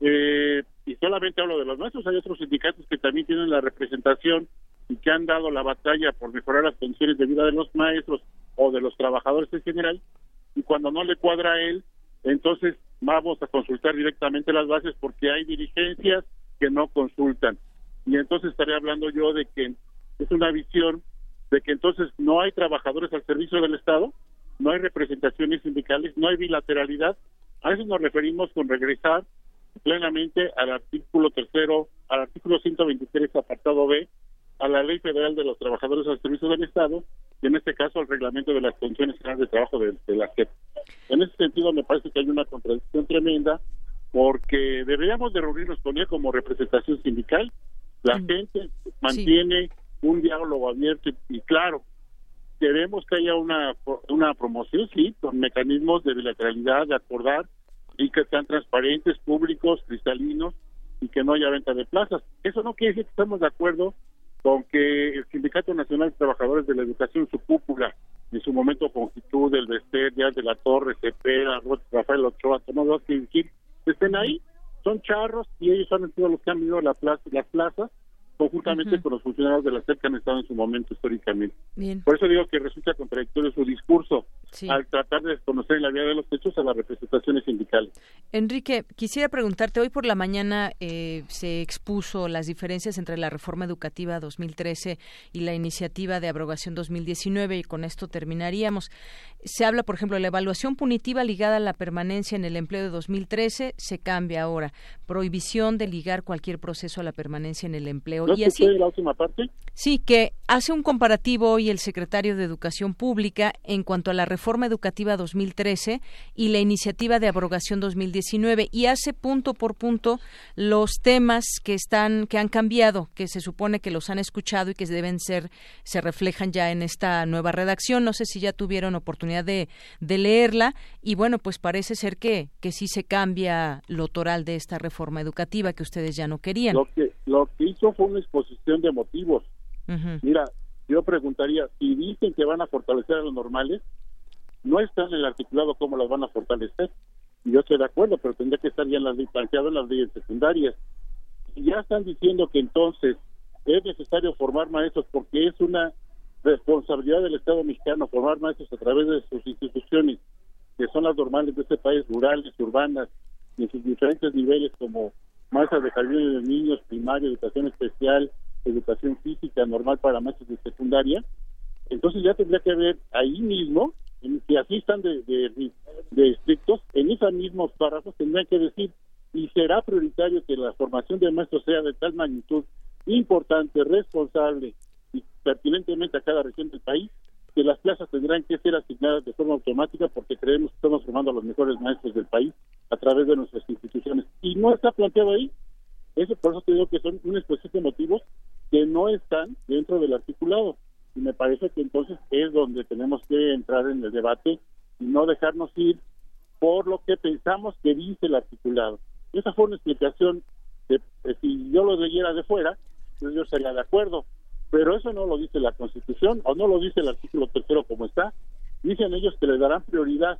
eh, y solamente hablo de los maestros, hay otros sindicatos que también tienen la representación y que han dado la batalla por mejorar las condiciones de vida de los maestros o de los trabajadores en general, y cuando no le cuadra a él, entonces vamos a consultar directamente las bases porque hay dirigencias que no consultan. Y entonces estaré hablando yo de que es una visión de que entonces no hay trabajadores al servicio del Estado, no hay representaciones sindicales, no hay bilateralidad. A eso nos referimos con regresar plenamente al artículo tercero, al artículo 123, apartado B, a la Ley Federal de los Trabajadores al Servicio del Estado y en este caso al Reglamento de las Condiciones Generales de Trabajo de, la JEP. En ese sentido me parece que hay una contradicción tremenda porque deberíamos de reunirnos con ella como representación sindical. La gente mantiene un diálogo abierto y, claro, queremos que haya una, una promoción, sí, con mecanismos de bilateralidad, de acordar y que sean transparentes, públicos, cristalinos y que no haya venta de plazas. Eso no quiere decir que estamos de acuerdo con que el Sindicato Nacional de Trabajadores de la Educación, su cúpula, en su momento constitud del Bester, de la Torre, Cepeda, Rafael Ochoa, no que estén ahí, son charros y ellos han sido los que han a la plaza, las plazas conjuntamente con los funcionarios de la SEP que han estado en su momento históricamente. Por eso digo que resulta contradictorio su discurso al tratar de desconocer la vía de los hechos a las representaciones sindicales. Enrique, quisiera preguntarte, hoy por la mañana eh, se expuso las diferencias entre la reforma educativa 2013 y la iniciativa de abrogación 2019 y con esto terminaríamos. Se habla, por ejemplo, de la evaluación punitiva ligada a la permanencia en el empleo de 2013 se cambia ahora. Prohibición de ligar cualquier proceso a la permanencia en el empleo y así, la última parte? Sí, que hace un comparativo hoy el secretario de Educación Pública en cuanto a la reforma educativa 2013 y la iniciativa de abrogación 2019 y hace punto por punto los temas que están que han cambiado, que se supone que los han escuchado y que deben ser se reflejan ya en esta nueva redacción. No sé si ya tuvieron oportunidad de, de leerla y bueno, pues parece ser que que sí se cambia lo toral de esta reforma educativa que ustedes ya no querían. Lo que lo que hizo fue una exposición de motivos. Mira, yo preguntaría, si dicen que van a fortalecer a los normales, no está en el articulado cómo las van a fortalecer. Yo estoy de acuerdo, pero tendría que estar ya en las, planteado en las leyes secundarias. Y ya están diciendo que entonces es necesario formar maestros porque es una responsabilidad del Estado mexicano formar maestros a través de sus instituciones, que son las normales de este país, rurales, urbanas, y en sus diferentes niveles como maestras de jardín de niños, primaria, educación especial, educación física normal para maestros de secundaria, entonces ya tendría que haber ahí mismo, si así están de, de, estrictos, en esos mismos párrafos tendrían que decir, y será prioritario que la formación de maestros sea de tal magnitud, importante, responsable y pertinentemente a cada región del país, que las plazas tendrán que ser asignadas de forma automática porque creemos que estamos formando a los mejores maestros del país a través de nuestras instituciones. Y no está planteado ahí. Eso por eso te digo que son un exposición de motivos que no están dentro del articulado. Y me parece que entonces es donde tenemos que entrar en el debate y no dejarnos ir por lo que pensamos que dice el articulado. Esa fue una explicación que si yo lo leyera de fuera, pues yo estaría de acuerdo, pero eso no lo dice la Constitución o no lo dice el artículo tercero como está. Dicen ellos que le darán prioridad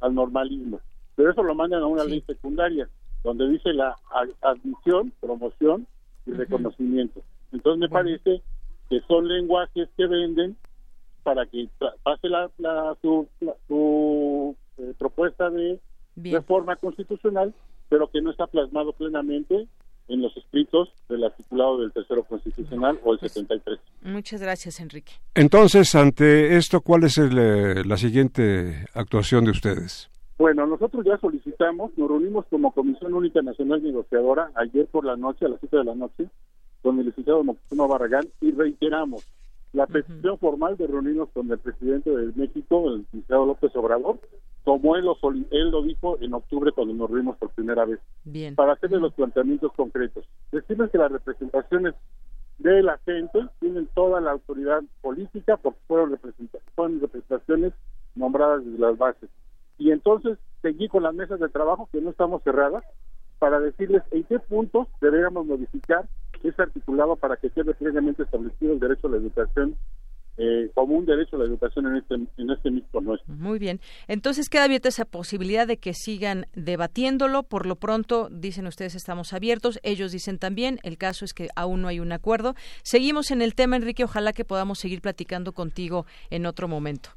al normalismo, pero eso lo mandan a una ley secundaria donde dice la admisión, promoción y reconocimiento. Entonces me parece que son lenguajes que venden para que pase la, su, eh, propuesta de reforma constitucional, pero que no está plasmado plenamente en los escritos del articulado del tercero constitucional o el 73. Pues, muchas gracias, Enrique. Entonces, ante esto, ¿cuál es eh, la siguiente actuación de ustedes? Bueno, nosotros ya solicitamos, nos reunimos como Comisión Única Nacional Negociadora ayer por la noche, a las 7 de la noche, con el licenciado Moctezuma Barragán y reiteramos la petición formal de reunirnos con el presidente de México, el licenciado López Obrador, como él lo, él lo dijo en octubre cuando nos reunimos por primera vez, para hacerle los planteamientos concretos. Decirles que las representaciones de la gente tienen toda la autoridad política porque fueron, fueron representaciones nombradas desde las bases. Y entonces seguí con las mesas de trabajo que no estamos cerradas para decirles en qué puntos deberíamos modificar ese articulado para que quede plenamente establecido el derecho a la educación eh, como un derecho a la educación en este, en este mismo nuestro. Muy bien. Entonces queda abierta esa posibilidad de que sigan debatiéndolo. Por lo pronto, dicen ustedes, estamos abiertos. Ellos dicen también. El caso es que aún no hay un acuerdo. Seguimos en el tema, Enrique. Ojalá que podamos seguir platicando contigo en otro momento.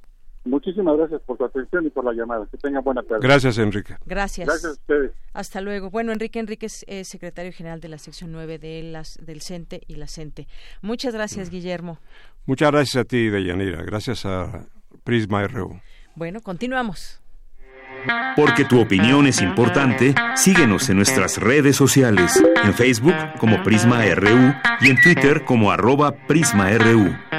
Muchísimas gracias por su atención y por la llamada. Que tengan buena tarde. Gracias, Enrique. Gracias. Gracias a ustedes. Hasta luego. Bueno, Enrique Enríquez es secretario general de la sección 9 de las, del CENTE y la CENTE. Muchas gracias, Guillermo. Muchas gracias a ti, Deyanira. Gracias a Prisma RU. Bueno, continuamos. Porque tu opinión es importante, síguenos en nuestras redes sociales, en Facebook como Prisma RU y en Twitter como arroba PrismaRU.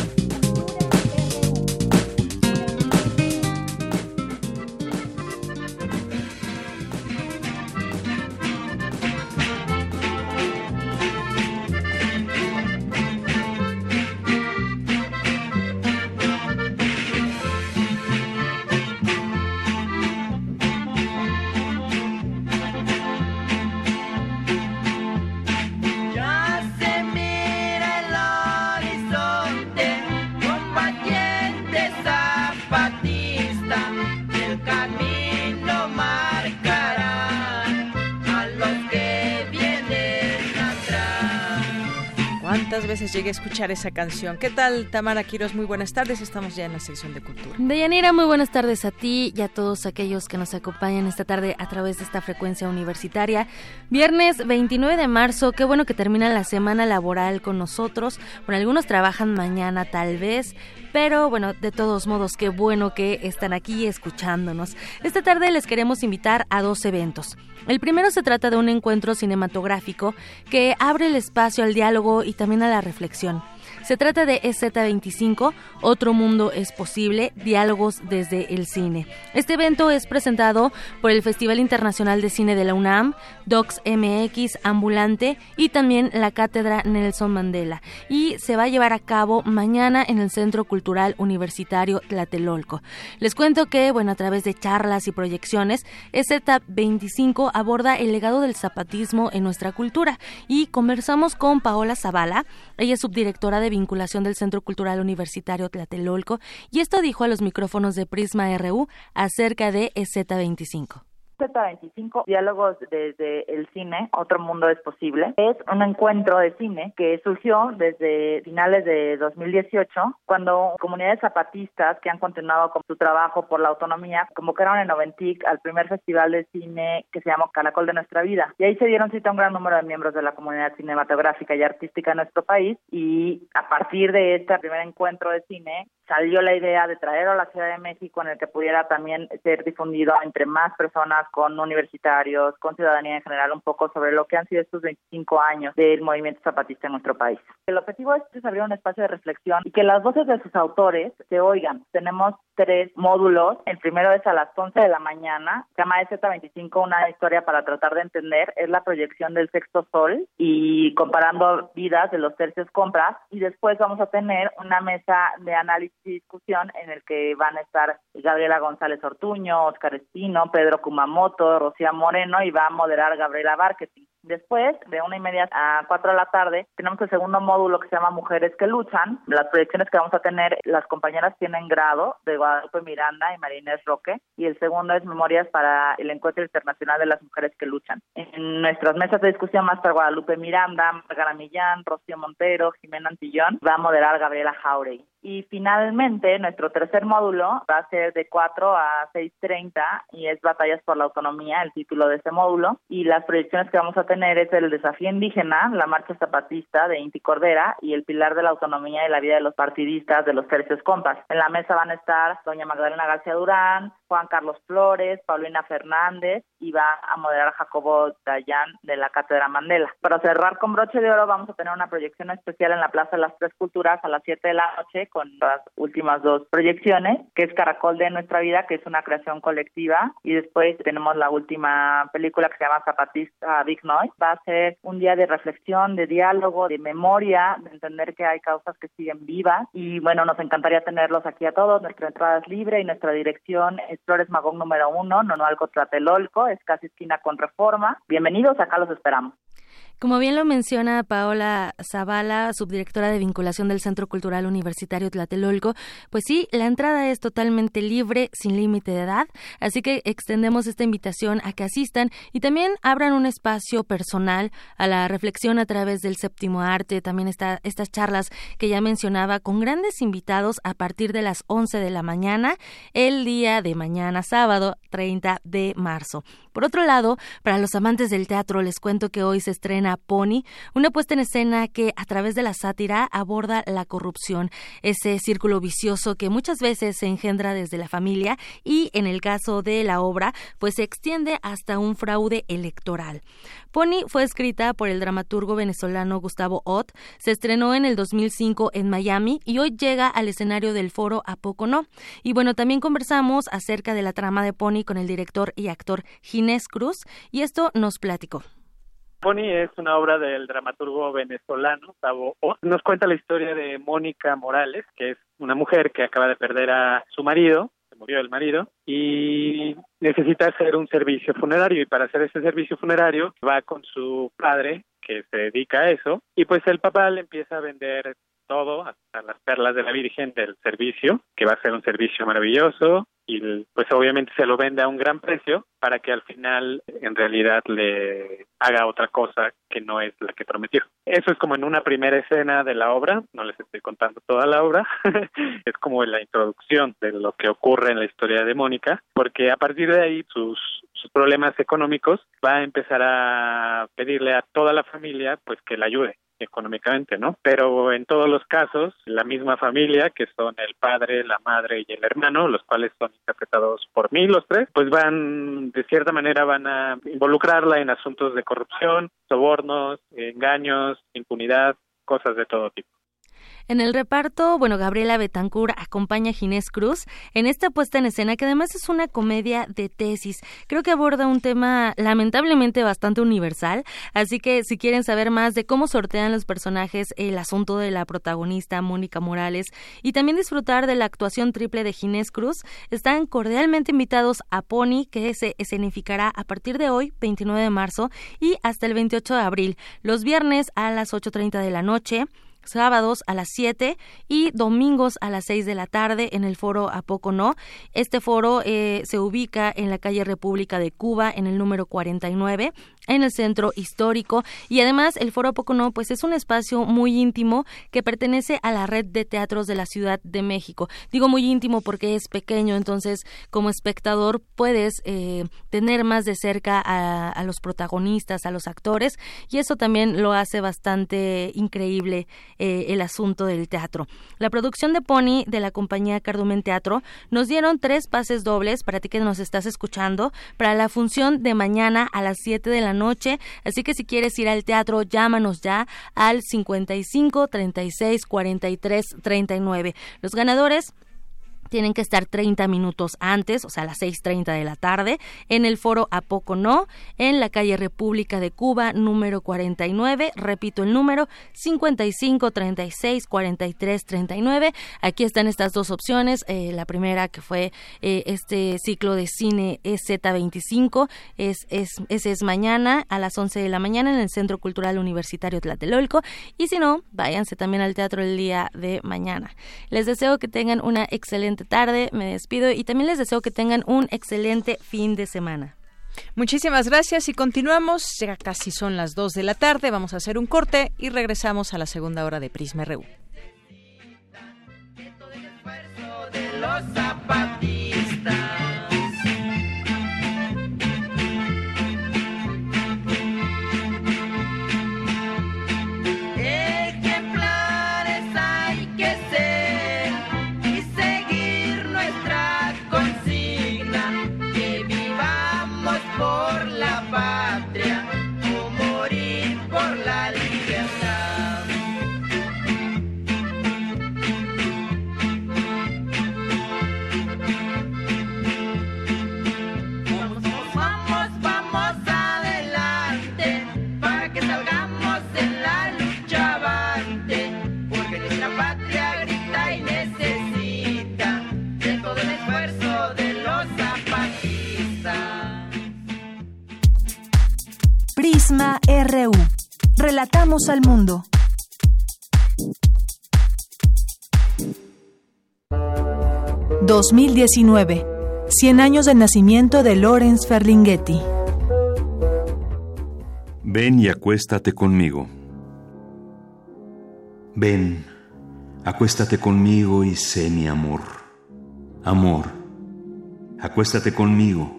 Llegué a escuchar esa canción. ¿Qué tal, Tamara Quiroz? Muy buenas tardes. Estamos ya en la sección de cultura. Deyanira, muy buenas tardes a ti y a todos aquellos que nos acompañan esta tarde a través de esta frecuencia universitaria. Viernes 29 de marzo, qué bueno que termina la semana laboral con nosotros. Bueno, algunos trabajan mañana tal vez, pero bueno, de todos modos, qué bueno que están aquí escuchándonos. Esta tarde les queremos invitar a dos eventos. El primero se trata de un encuentro cinematográfico que abre el espacio al diálogo y también a la reflexión. Se trata de EZ25, Otro Mundo es Posible, Diálogos desde el Cine. Este evento es presentado por el Festival Internacional de Cine de la UNAM, Docs MX, Ambulante y también la Cátedra Nelson Mandela. Y se va a llevar a cabo mañana en el Centro Cultural Universitario Tlatelolco. Les cuento que, bueno, a través de charlas y proyecciones, EZ25 aborda el legado del zapatismo en nuestra cultura y conversamos con Paola Zavala, ella es subdirectora de vinculación del Centro Cultural Universitario Tlatelolco, y esto dijo a los micrófonos de Prisma RU acerca de EZ25. Z25, Diálogos desde el cine, Otro Mundo es Posible, es un encuentro de cine que surgió desde finales de 2018, cuando comunidades zapatistas que han continuado con su trabajo por la autonomía convocaron en Noventic al primer festival de cine que se llamó Caracol de Nuestra Vida. Y ahí se dieron cita a un gran número de miembros de la comunidad cinematográfica y artística en nuestro país y a partir de este primer encuentro de cine salió la idea de traerlo a la Ciudad de México en el que pudiera también ser difundido entre más personas con universitarios, con ciudadanía en general, un poco sobre lo que han sido estos 25 años del movimiento zapatista en nuestro país. El objetivo es abrir un espacio de reflexión y que las voces de sus autores se oigan. Tenemos tres módulos. El primero es a las 11 de la mañana. Se llama EZ25, una historia para tratar de entender. Es la proyección del sexto sol y comparando vidas de los tercios compras. Y después vamos a tener una mesa de análisis discusión en el que van a estar Gabriela González Ortuño, Oscar Espino, Pedro Kumamoto, Rocía Moreno y va a moderar Gabriela Barquetín. Después, de una y media a cuatro de la tarde, tenemos el segundo módulo que se llama Mujeres que Luchan. Las proyecciones que vamos a tener, las compañeras tienen grado de Guadalupe Miranda y Marinés Roque. Y el segundo es Memorias para el Encuentro Internacional de las Mujeres que Luchan. En nuestras mesas de discusión más para Guadalupe Miranda, Margarita Millán, Rocío Montero, Jimena Antillón, va a moderar Gabriela Jauregui. Y finalmente, nuestro tercer módulo va a ser de 4 a 6.30 y es Batallas por la Autonomía, el título de ese módulo. Y las proyecciones que vamos a tener es el desafío indígena, la marcha zapatista de Inti Cordera y el pilar de la autonomía y la vida de los partidistas de los tercios compas. En la mesa van a estar doña Magdalena García Durán, Juan Carlos Flores, Paulina Fernández y va a moderar Jacobo Dayan de la Cátedra Mandela. Para cerrar con broche de oro vamos a tener una proyección especial en la Plaza de las Tres Culturas a las 7 de la noche con las últimas dos proyecciones, que es Caracol de Nuestra Vida, que es una creación colectiva, y después tenemos la última película que se llama Zapatista Big Noise. Va a ser un día de reflexión, de diálogo, de memoria, de entender que hay causas que siguen vivas, y bueno, nos encantaría tenerlos aquí a todos. Nuestra entrada es libre y nuestra dirección es Flores Magón número uno, Nonoalco Tlatelolco, es casi esquina con Reforma. Bienvenidos, acá los esperamos. Como bien lo menciona Paola Zavala, subdirectora de vinculación del Centro Cultural Universitario Tlatelolco, pues sí, la entrada es totalmente libre, sin límite de edad, así que extendemos esta invitación a que asistan y también abran un espacio personal a la reflexión a través del séptimo arte, también está estas charlas que ya mencionaba con grandes invitados a partir de las 11 de la mañana, el día de mañana, sábado 30 de marzo. Por otro lado, para los amantes del teatro les cuento que hoy se estrena Pony, una puesta en escena que a través de la sátira aborda la corrupción, ese círculo vicioso que muchas veces se engendra desde la familia y en el caso de la obra, pues se extiende hasta un fraude electoral. Pony fue escrita por el dramaturgo venezolano Gustavo Ott, se estrenó en el 2005 en Miami y hoy llega al escenario del foro A Poco No. Y bueno, también conversamos acerca de la trama de Pony con el director y actor Ginés Cruz y esto nos platicó. Pony es una obra del dramaturgo venezolano Gustavo Ott. Nos cuenta la historia de Mónica Morales, que es una mujer que acaba de perder a su marido murió el marido y necesita hacer un servicio funerario y para hacer ese servicio funerario va con su padre que se dedica a eso y pues el papá le empieza a vender todo, hasta las perlas de la Virgen del servicio, que va a ser un servicio maravilloso y pues obviamente se lo vende a un gran precio para que al final en realidad le haga otra cosa que no es la que prometió. Eso es como en una primera escena de la obra, no les estoy contando toda la obra, es como la introducción de lo que ocurre en la historia de Mónica, porque a partir de ahí sus, sus problemas económicos va a empezar a pedirle a toda la familia pues que la ayude económicamente, ¿no? Pero en todos los casos, la misma familia, que son el padre, la madre y el hermano, los cuales son interpretados por mí, los tres, pues van, de cierta manera, van a involucrarla en asuntos de corrupción, sobornos, engaños, impunidad, cosas de todo tipo. En el reparto, bueno, Gabriela Betancourt acompaña a Ginés Cruz en esta puesta en escena que además es una comedia de tesis. Creo que aborda un tema lamentablemente bastante universal, así que si quieren saber más de cómo sortean los personajes, el asunto de la protagonista Mónica Morales y también disfrutar de la actuación triple de Ginés Cruz, están cordialmente invitados a Pony que se escenificará a partir de hoy, 29 de marzo y hasta el 28 de abril, los viernes a las 8.30 de la noche sábados a las 7 y domingos a las 6 de la tarde en el foro A Poco No. Este foro eh, se ubica en la calle República de Cuba en el número 49 en el centro histórico y además el Foro Pocono pues es un espacio muy íntimo que pertenece a la red de teatros de la Ciudad de México. Digo muy íntimo porque es pequeño, entonces como espectador puedes eh, tener más de cerca a, los protagonistas, a los actores y eso también lo hace bastante increíble eh, el asunto del teatro. La producción de Pony de la compañía Cardumen Teatro nos dieron tres pases dobles para ti que nos estás escuchando para la función de mañana a las 7 de la noche. Así que si quieres ir al teatro, llámanos ya al 55 36 43 39. Los ganadores tienen que estar 30 minutos antes, o sea, a las 6.30 de la tarde, en el foro A Poco No, en la calle República de Cuba, número 49. Repito el número, 55 36 43 39. Aquí están estas dos opciones. Eh, la primera que fue eh, este ciclo de cine EZ25, es, es, ese es mañana a las 11 de la mañana en el Centro Cultural Universitario Tlatelolco. Y si no, váyanse también al teatro el día de mañana. Les deseo que tengan una excelente tarde. Me despido y también les deseo que tengan un excelente fin de semana. Muchísimas gracias y continuamos. Ya casi son las 2 de la tarde. Vamos a hacer un corte y regresamos a la segunda hora de Prisma RU. Relatamos al mundo. ...2019... ...100 años del nacimiento de Lorenz Ferlinghetti. Ven y acuéstate conmigo. Ven, acuéstate conmigo y sé mi amor. Amor, acuéstate conmigo.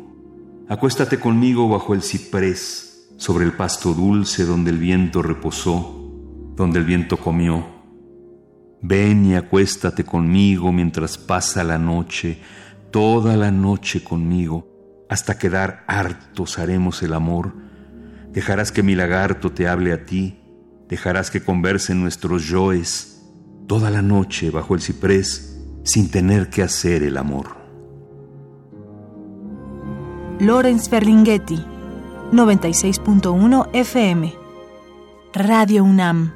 Acuéstate conmigo bajo el ciprés sobre el pasto dulce donde el viento reposó, donde el viento comió. Ven y acuéstate conmigo mientras pasa la noche, toda la noche conmigo, hasta quedar hartos haremos el amor. Dejarás que mi lagarto te hable a ti, dejarás que conversen nuestros yoes toda la noche bajo el ciprés sin tener que hacer el amor. Lorenz Ferlinghetti 96.1 FM. Radio UNAM.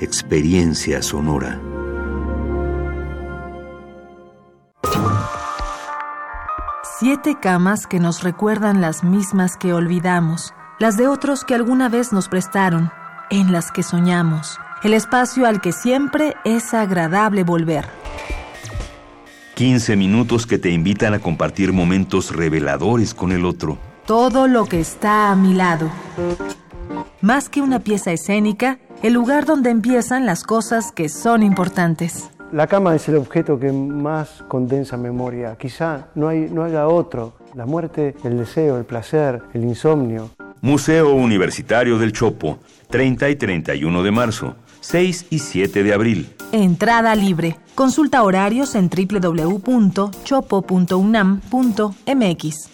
Experiencia sonora. Siete camas que nos recuerdan las mismas que olvidamos, las de otros que alguna vez nos prestaron, en las que soñamos, el espacio al que siempre es agradable volver. 15 minutos que te invitan a compartir momentos reveladores con el otro todo lo que está a mi lado. Más que una pieza escénica, el lugar donde empiezan las cosas que son importantes. La cama es el objeto que más condensa memoria. Quizá no, hay, no haya otro. La muerte, el deseo, el placer, el insomnio. Museo Universitario del Chopo, 30 y 31 de marzo, 6 y 7 de abril. Entrada libre. Consulta horarios en www.chopo.unam.mx.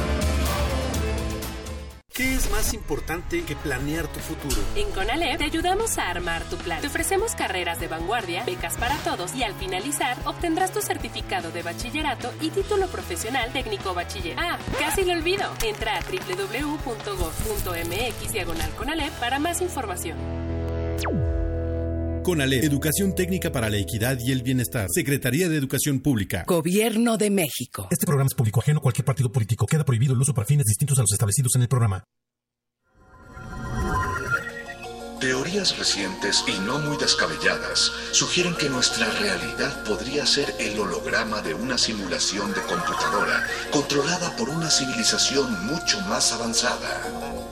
¿Qué es más importante que planear tu futuro? En CONALEP te ayudamos a armar tu plan. Te ofrecemos carreras de vanguardia, becas para todos y al finalizar obtendrás tu certificado de bachillerato y título profesional técnico bachiller. Ah, casi lo olvido. Entra a www.gov.mx diagonal CONALEP para más información. CONALEP, Educación Técnica para la Equidad y el Bienestar. Secretaría de Educación Pública. Gobierno de México. Este programa es público ajeno a cualquier partido político. Queda prohibido el uso para fines distintos a los establecidos en el programa. Teorías recientes y no muy descabelladas sugieren que nuestra realidad podría ser el holograma de una simulación de computadora controlada por una civilización mucho más avanzada.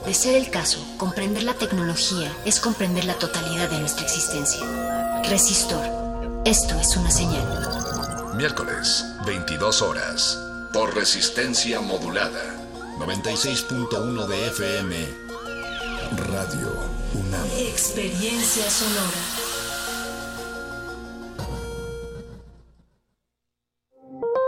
De ser el caso, comprender la tecnología es comprender la totalidad de nuestra existencia. Resistor. Esto es una señal. Miércoles, 22 horas. Por resistencia modulada. 96.1 de FM. Radio UNAM. Experiencia sonora.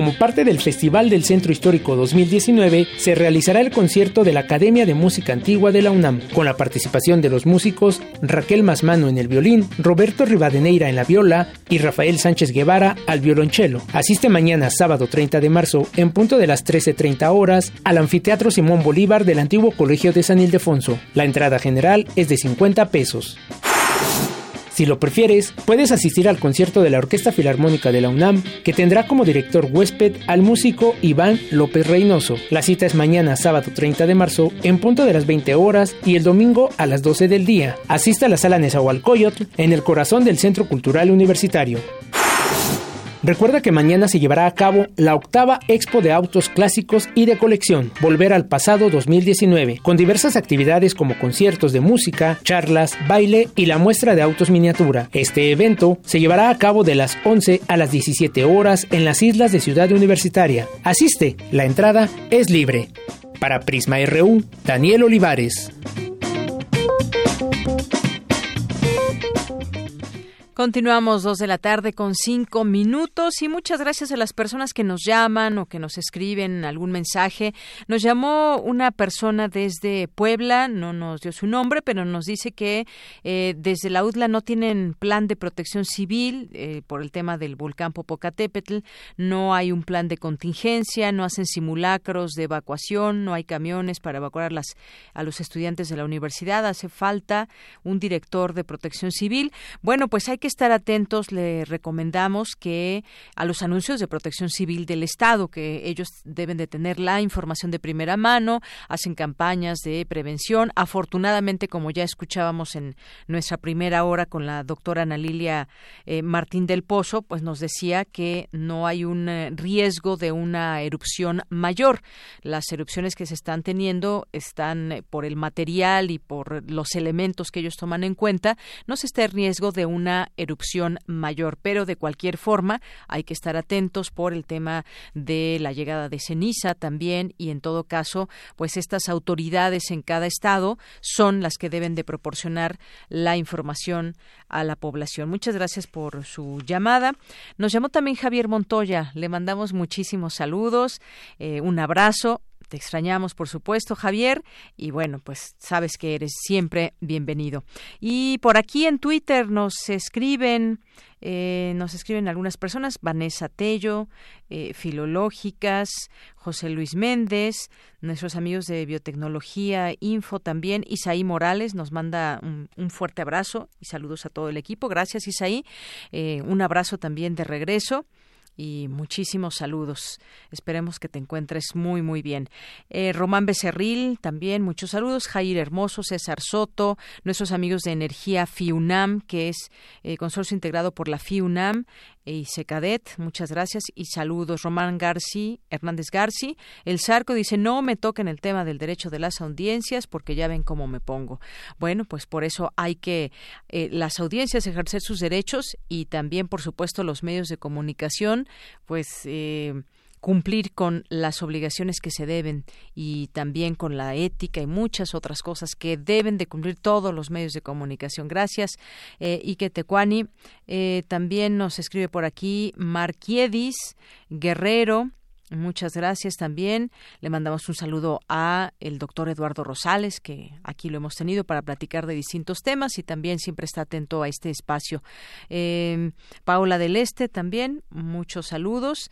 Como parte del Festival del Centro Histórico 2019, se realizará el concierto de la Academia de Música Antigua de la UNAM, con la participación de los músicos Raquel Masmano en el violín, Roberto Rivadeneira en la viola y Rafael Sánchez Guevara al violonchelo. Asiste mañana, sábado 30 de marzo, en punto de las 13.30 horas, al Anfiteatro Simón Bolívar del antiguo Colegio de San Ildefonso. La entrada general es de 50 pesos. Si lo prefieres, puedes asistir al concierto de la Orquesta Filarmónica de la UNAM, que tendrá como director huésped al músico Iván López Reynoso. La cita es mañana, sábado 30 de marzo, en punto de las 20 horas y el domingo a las 12 del día. Asista a la sala Nezahualcóyotl, en el corazón del Centro Cultural Universitario. Recuerda que mañana se llevará a cabo la octava Expo de Autos Clásicos y de Colección, Volver al Pasado 2019, con diversas actividades como conciertos de música, charlas, baile y la muestra de autos miniatura. Este evento se llevará a cabo de las 11 a las 17 horas en las islas de Ciudad Universitaria. Asiste, la entrada es libre. Para Prisma RU, Daniel Olivares. Continuamos dos de la tarde con cinco minutos y muchas gracias a las personas que nos llaman o que nos escriben algún mensaje. Nos llamó una persona desde Puebla, no nos dio su nombre, pero nos dice que eh, desde la UDLA no tienen plan de protección civil eh, por el tema del volcán Popocatépetl, no hay un plan de contingencia, no hacen simulacros de evacuación, no hay camiones para evacuar las, a los estudiantes de la universidad, hace falta un director de protección civil. Bueno, pues hay que estar atentos, le recomendamos que a los anuncios de protección civil del Estado, que ellos deben de tener la información de primera mano, hacen campañas de prevención. Afortunadamente, como ya escuchábamos en nuestra primera hora con la doctora Ana Lilia eh, Martín del Pozo, pues nos decía que no hay un eh, riesgo de una erupción mayor. Las erupciones que se están teniendo están eh, por el material y por los elementos que ellos toman en cuenta, no se está en riesgo de una erupción mayor. Pero de cualquier forma hay que estar atentos por el tema de la llegada de ceniza también y en todo caso, pues estas autoridades en cada estado son las que deben de proporcionar la información a la población. Muchas gracias por su llamada. Nos llamó también Javier Montoya. Le mandamos muchísimos saludos, eh, un abrazo te extrañamos, por supuesto, Javier, y bueno, pues sabes que eres siempre bienvenido. Y por aquí en Twitter nos escriben, eh, nos escriben algunas personas, Vanessa Tello, eh, Filológicas, José Luis Méndez, nuestros amigos de Biotecnología Info también, Isaí Morales nos manda un, fuerte abrazo y saludos a todo el equipo. Gracias, Isaí. Eh, un abrazo también de regreso y muchísimos saludos. Esperemos que te encuentres muy, muy bien. Eh, Román Becerril, también muchos saludos. Jair Hermoso, César Soto, nuestros amigos de Energía FIUNAM, que es eh, consorcio integrado por la FIUNAM, y Secadet, muchas gracias y saludos. Román García, Hernández García, el Zarco dice, no me toquen el tema del derecho de las audiencias porque ya ven cómo me pongo. Bueno, pues por eso hay que eh, las audiencias ejercer sus derechos y también, por supuesto, los medios de comunicación, pues... Eh, cumplir con las obligaciones que se deben y también con la ética y muchas otras cosas que deben de cumplir todos los medios de comunicación. Gracias, eh, Ike Tecuani. Eh, también nos escribe por aquí Marquiedis Guerrero. Muchas gracias también. Le mandamos un saludo a el doctor Eduardo Rosales, que aquí lo hemos tenido para platicar de distintos temas y también siempre está atento a este espacio. Eh, Paula del Este también, muchos saludos.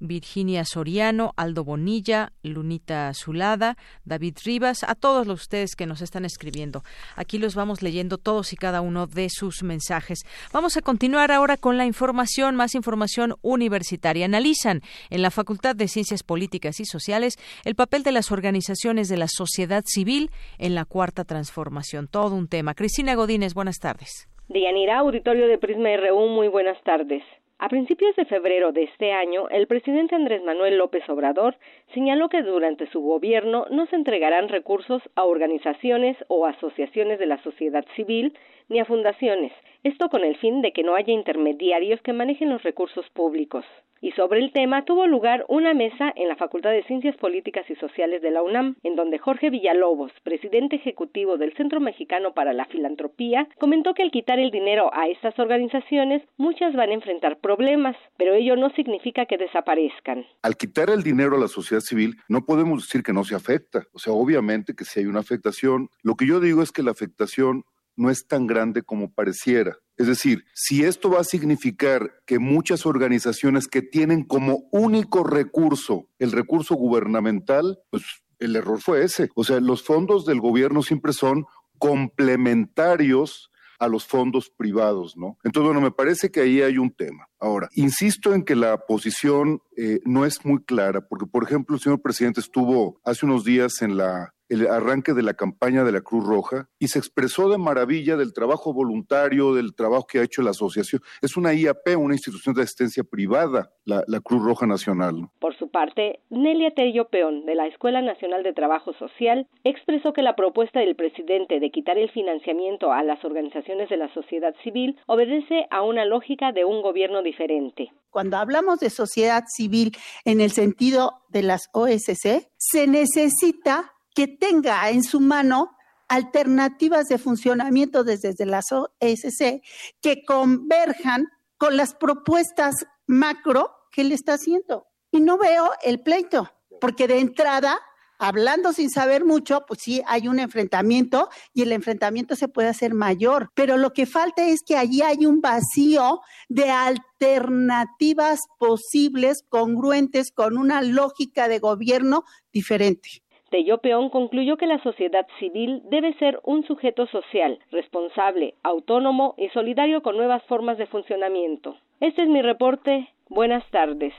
Virginia Soriano, Aldo Bonilla, Lunita Zulada, David Rivas, a todos los ustedes que nos están escribiendo. Aquí los vamos leyendo todos y cada uno de sus mensajes. Vamos a continuar ahora con la información, más información universitaria. Analizan en la Facultad de Ciencias Políticas y Sociales el papel de las organizaciones de la sociedad civil en la cuarta transformación. Todo un tema. Cristina Godínez, buenas tardes. Dianira, auditorio de Prisma RU, muy buenas tardes. A principios de febrero de este año, el presidente Andrés Manuel López Obrador señaló que durante su gobierno no se entregarán recursos a organizaciones o asociaciones de la sociedad civil ni a fundaciones, esto con el fin de que no haya intermediarios que manejen los recursos públicos y sobre el tema tuvo lugar una mesa en la Facultad de Ciencias Políticas y Sociales de la UNAM, en donde Jorge Villalobos, presidente ejecutivo del Centro Mexicano para la Filantropía, comentó que al quitar el dinero a estas organizaciones, muchas van a enfrentar problemas, pero ello no significa que desaparezcan. Al quitar el dinero a la sociedad civil, no podemos decir que no se afecta. O sea, obviamente que si hay una afectación. Lo que yo digo es que la afectación no es tan grande como pareciera. Es decir, si esto va a significar que muchas organizaciones que tienen como único recurso el recurso gubernamental, pues el error fue ese. O sea, los fondos del gobierno siempre son complementarios a los fondos privados, ¿no? Entonces, bueno, me parece que ahí hay un tema. Ahora, insisto en que la posición eh, no es muy clara, porque, por ejemplo, el señor presidente estuvo hace unos días en la el arranque de la campaña de la Cruz Roja y se expresó de maravilla del trabajo voluntario, del trabajo que ha hecho la asociación. Es una IAP, una institución de asistencia privada, la, Cruz Roja Nacional. Por su parte, Nelia Tello Peón, de la Escuela Nacional de Trabajo Social, expresó que la propuesta del presidente de quitar el financiamiento a las organizaciones de la sociedad civil obedece a una lógica de un gobierno diferente. Cuando hablamos de sociedad civil en el sentido de las OSC, se necesita que tenga en su mano alternativas de funcionamiento desde, la OSC que converjan con las propuestas macro que le está haciendo. Y no veo el pleito, porque de entrada, hablando sin saber mucho, pues sí hay un enfrentamiento y el enfrentamiento se puede hacer mayor, pero lo que falta es que allí hay un vacío de alternativas posibles, congruentes con una lógica de gobierno diferente. Tello Peón concluyó que la sociedad civil debe ser un sujeto social, responsable, autónomo y solidario con nuevas formas de funcionamiento. Este es mi reporte. Buenas tardes.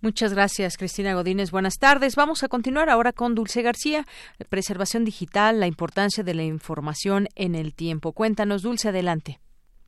Muchas gracias, Cristina Godínez. Buenas tardes. Vamos a continuar ahora con Dulce García. Preservación digital, la importancia de la información en el tiempo. Cuéntanos, Dulce, adelante.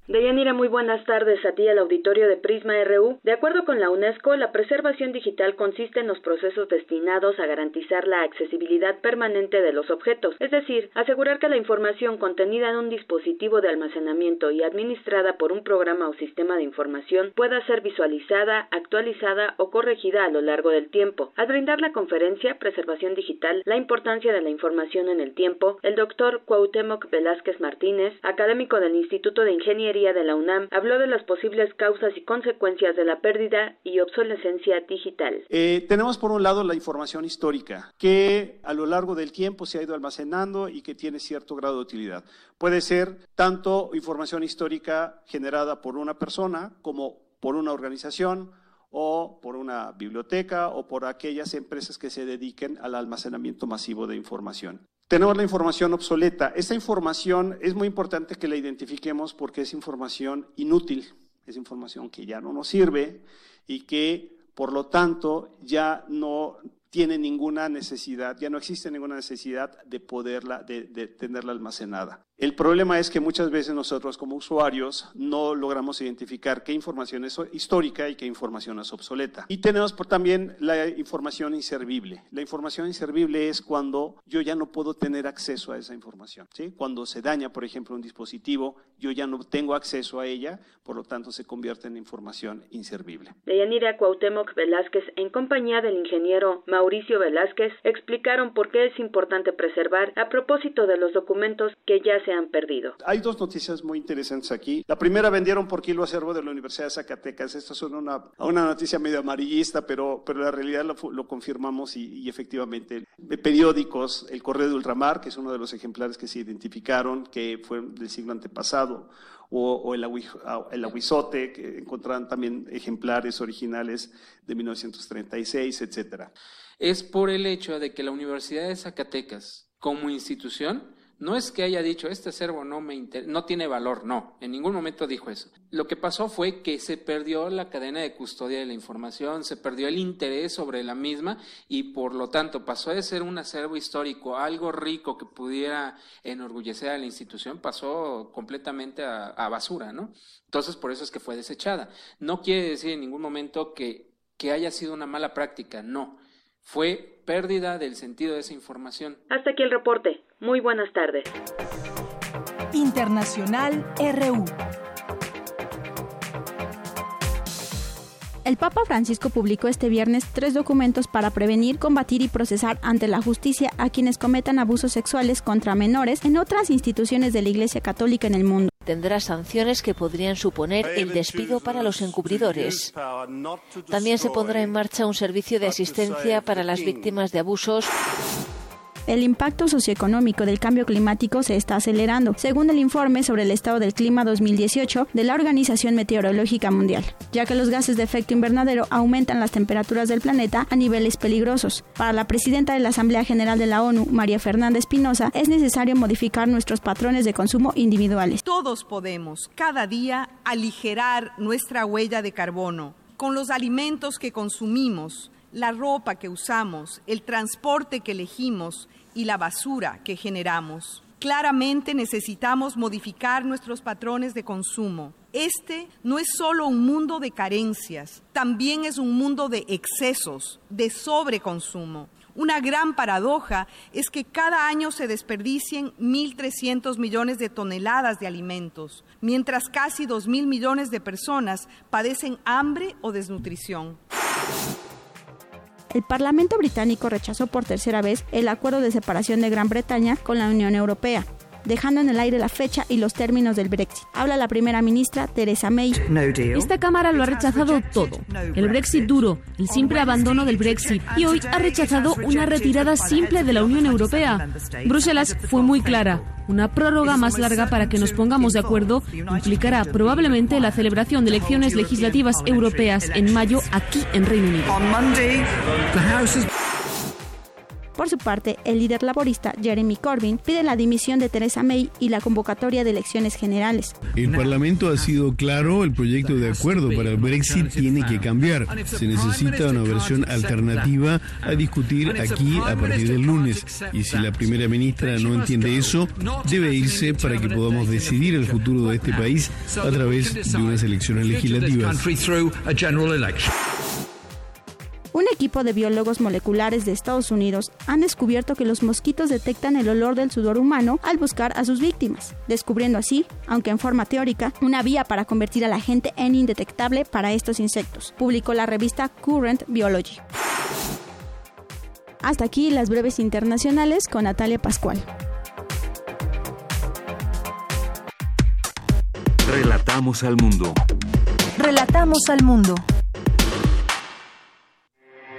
Deyanira, muy buenas tardes a ti al auditorio de Prisma RU. De acuerdo con la UNESCO, la preservación digital consiste en los procesos destinados a garantizar la accesibilidad permanente de los objetos, es decir, asegurar que la información contenida en un dispositivo de almacenamiento y administrada por un programa o sistema de información pueda ser visualizada, actualizada o corregida a lo largo del tiempo. Al brindar la conferencia Preservación Digital, la importancia de la información en el tiempo, el doctor Cuauhtémoc Velázquez Martínez, académico del Instituto de Ingeniería de la UNAM habló de las posibles causas y consecuencias de la pérdida y obsolescencia digital. Eh, tenemos por un lado la información histórica, que a lo largo del tiempo se ha ido almacenando y que tiene cierto grado de utilidad. Puede ser tanto información histórica generada por una persona como por una organización o por una biblioteca o por aquellas empresas que se dediquen al almacenamiento masivo de información. Tenemos la información obsoleta. Esta información es muy importante que la identifiquemos porque es información inútil, es información que ya no nos sirve y que, por lo tanto, ya no tiene ninguna necesidad, ya no existe ninguna necesidad de poderla, de, tenerla almacenada. El problema es que muchas veces nosotros como usuarios no logramos identificar qué información es histórica y qué información es obsoleta. Y tenemos por también la información inservible. La información inservible es cuando yo ya no puedo tener acceso a esa información. ¿sí? Cuando se daña, por ejemplo, un dispositivo, yo ya no tengo acceso a ella, por lo tanto se convierte en información inservible. Deyanira Cuauhtémoc Velázquez, en compañía del ingeniero Mauricio Velázquez, explicaron por qué es importante preservar a propósito de los documentos que ya se han perdido. Hay dos noticias muy interesantes aquí. La primera, vendieron por kilo acervo de la Universidad de Zacatecas. Esto es una, una noticia medio amarillista, pero, pero la realidad lo, confirmamos y, efectivamente. Periódicos, el Correo de Ultramar, que es uno de los ejemplares que se identificaron, que fue del siglo antepasado, o, el, el aguizote, que encontraron también ejemplares originales de 1936, etcétera. Es por el hecho de que la Universidad de Zacatecas, como institución, no es que haya dicho, este acervo no, me no tiene valor, no, en ningún momento dijo eso. Lo que pasó fue que se perdió la cadena de custodia de la información, se perdió el interés sobre la misma y por lo tanto pasó de ser un acervo histórico, algo rico que pudiera enorgullecer a la institución, pasó completamente a, basura, ¿no? Entonces por eso es que fue desechada. No quiere decir en ningún momento que, que haya sido una mala práctica, no. Fue pérdida del sentido de esa información. Hasta aquí el reporte. Muy buenas tardes. Internacional RU. El Papa Francisco publicó este viernes tres documentos para prevenir, combatir y procesar ante la justicia a quienes cometan abusos sexuales contra menores en otras instituciones de la Iglesia Católica en el mundo. Tendrá sanciones que podrían suponer el despido para los encubridores. También se pondrá en marcha un servicio de asistencia para las víctimas de abusos el impacto socioeconómico del cambio climático se está acelerando, según el informe sobre el estado del clima 2018 de la Organización Meteorológica Mundial, ya que los gases de efecto invernadero aumentan las temperaturas del planeta a niveles peligrosos. Para la presidenta de la Asamblea General de la ONU, María Fernanda Espinosa, es necesario modificar nuestros patrones de consumo individuales. Todos podemos, cada día, aligerar nuestra huella de carbono con los alimentos que consumimos, la ropa que usamos, el transporte que elegimos y la basura que generamos. Claramente necesitamos modificar nuestros patrones de consumo. Este no es solo un mundo de carencias, también es un mundo de excesos, de sobreconsumo. Una gran paradoja es que cada año se desperdicien 1.300 millones de toneladas de alimentos, mientras casi 2.000 millones de personas padecen hambre o desnutrición el Parlamento británico rechazó por tercera vez el acuerdo de separación de Gran Bretaña con la Unión Europea dejando en el aire la fecha y los términos del Brexit. Habla la primera ministra Theresa May. Esta Cámara lo ha rechazado todo. El Brexit duro, el simple abandono del Brexit y hoy ha rechazado una retirada simple de la Unión Europea. Bruselas fue muy clara. Una prórroga más larga para que nos pongamos de acuerdo implicará probablemente la celebración de elecciones legislativas europeas en mayo aquí en Reino Unido. Por su parte, el líder laborista Jeremy Corbyn pide la dimisión de Theresa May y la convocatoria de elecciones generales. El Parlamento ha sido claro, el proyecto de acuerdo para el Brexit tiene que cambiar. Se necesita una versión alternativa a discutir aquí a partir del lunes. Y si la primera ministra no entiende eso, debe irse para que podamos decidir el futuro de este país a través de unas elecciones legislativas. Un equipo de biólogos moleculares de Estados Unidos han descubierto que los mosquitos detectan el olor del sudor humano al buscar a sus víctimas, descubriendo así, aunque en forma teórica, una vía para convertir a la gente en indetectable para estos insectos, publicó la revista Current Biology. Hasta aquí las breves internacionales con Natalia Pascual. Relatamos al mundo. Relatamos al mundo.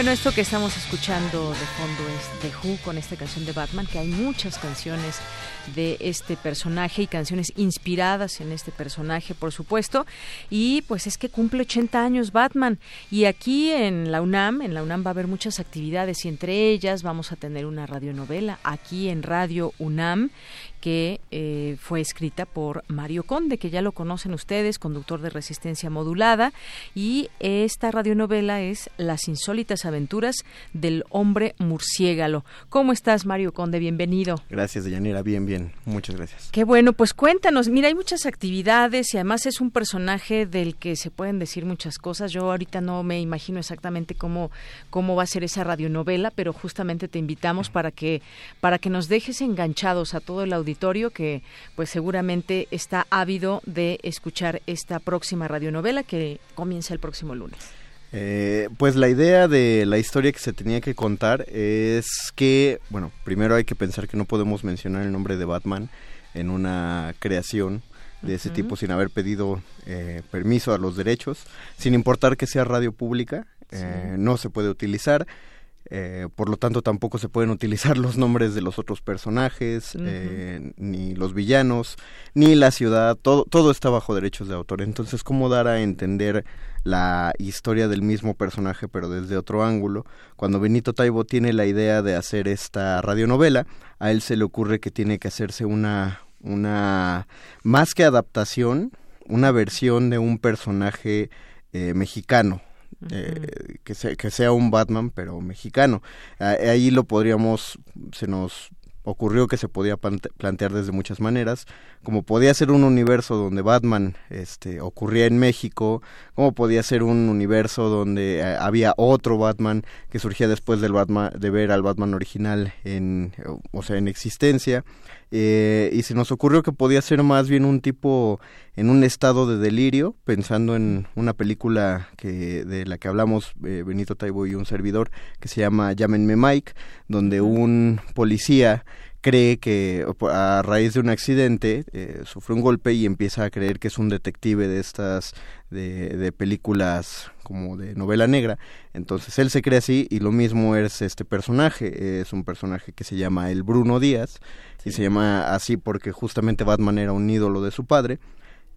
Bueno, esto que estamos escuchando de fondo es The Who con esta canción de Batman, que hay muchas canciones de este personaje y canciones inspiradas en este personaje, por supuesto. Y pues es que cumple 80 años Batman. Y aquí en la UNAM, en la UNAM va a haber muchas actividades y entre ellas vamos a tener una radionovela aquí en Radio UNAM que eh, fue escrita por Mario Conde, que ya lo conocen ustedes, conductor de Resistencia Modulada, y esta radionovela es Las insólitas aventuras del hombre murciégalo. ¿Cómo estás, Mario Conde? Bienvenido. Gracias, Deyanira. Bien, bien. Muchas gracias. Qué bueno, pues cuéntanos. Mira, hay muchas actividades y además es un personaje del que se pueden decir muchas cosas. Yo ahorita no me imagino exactamente cómo, cómo va a ser esa radionovela, pero justamente te invitamos para que, para que nos dejes enganchados a todo el auditorio que pues seguramente está ávido de escuchar esta próxima radionovela que comienza el próximo lunes. Eh, pues la idea de la historia que se tenía que contar es que, bueno, primero hay que pensar que no podemos mencionar el nombre de Batman en una creación de ese tipo sin haber pedido eh, permiso a los derechos, sin importar que sea radio pública, eh, no se puede utilizar. Eh, por lo tanto tampoco se pueden utilizar los nombres de los otros personajes, eh, ni los villanos, ni la ciudad, todo, todo está bajo derechos de autor. Entonces, ¿cómo dar a entender la historia del mismo personaje pero desde otro ángulo? Cuando Benito Taibo tiene la idea de hacer esta radionovela, a él se le ocurre que tiene que hacerse una, una más que adaptación, una versión de un personaje eh, mexicano, eh, que, sea, que sea un Batman pero mexicano. ahí lo podríamos, se nos ocurrió que se podía plantear desde muchas maneras, como podía ser un universo donde Batman este, ocurría en México, como podía ser un universo donde eh, había otro Batman que surgía después del Batman, de ver al Batman original en, o sea, en existencia, eh, y se nos ocurrió que podía ser más bien un tipo en un estado de delirio, pensando en una película que de la que hablamos eh, Benito Taibo y un servidor que se llama Llámenme Mike, donde un policía cree que a raíz de un accidente eh, sufre un golpe y empieza a creer que es un detective de estas de, de, películas como de novela negra. Entonces él se cree así y lo mismo es este personaje. Es un personaje que se llama el Bruno Díaz y se llama así porque justamente Batman era un ídolo de su padre.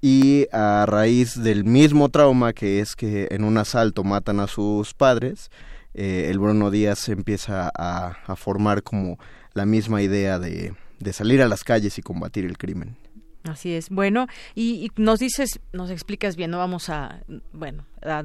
Y a raíz del mismo trauma que es que en un asalto matan a sus padres eh, el Bruno Díaz empieza a, a formar como la misma idea de, de salir a las calles y combatir el crimen. Así es. Bueno, y, y, nos dices, nos explicas bien, no vamos a, bueno, a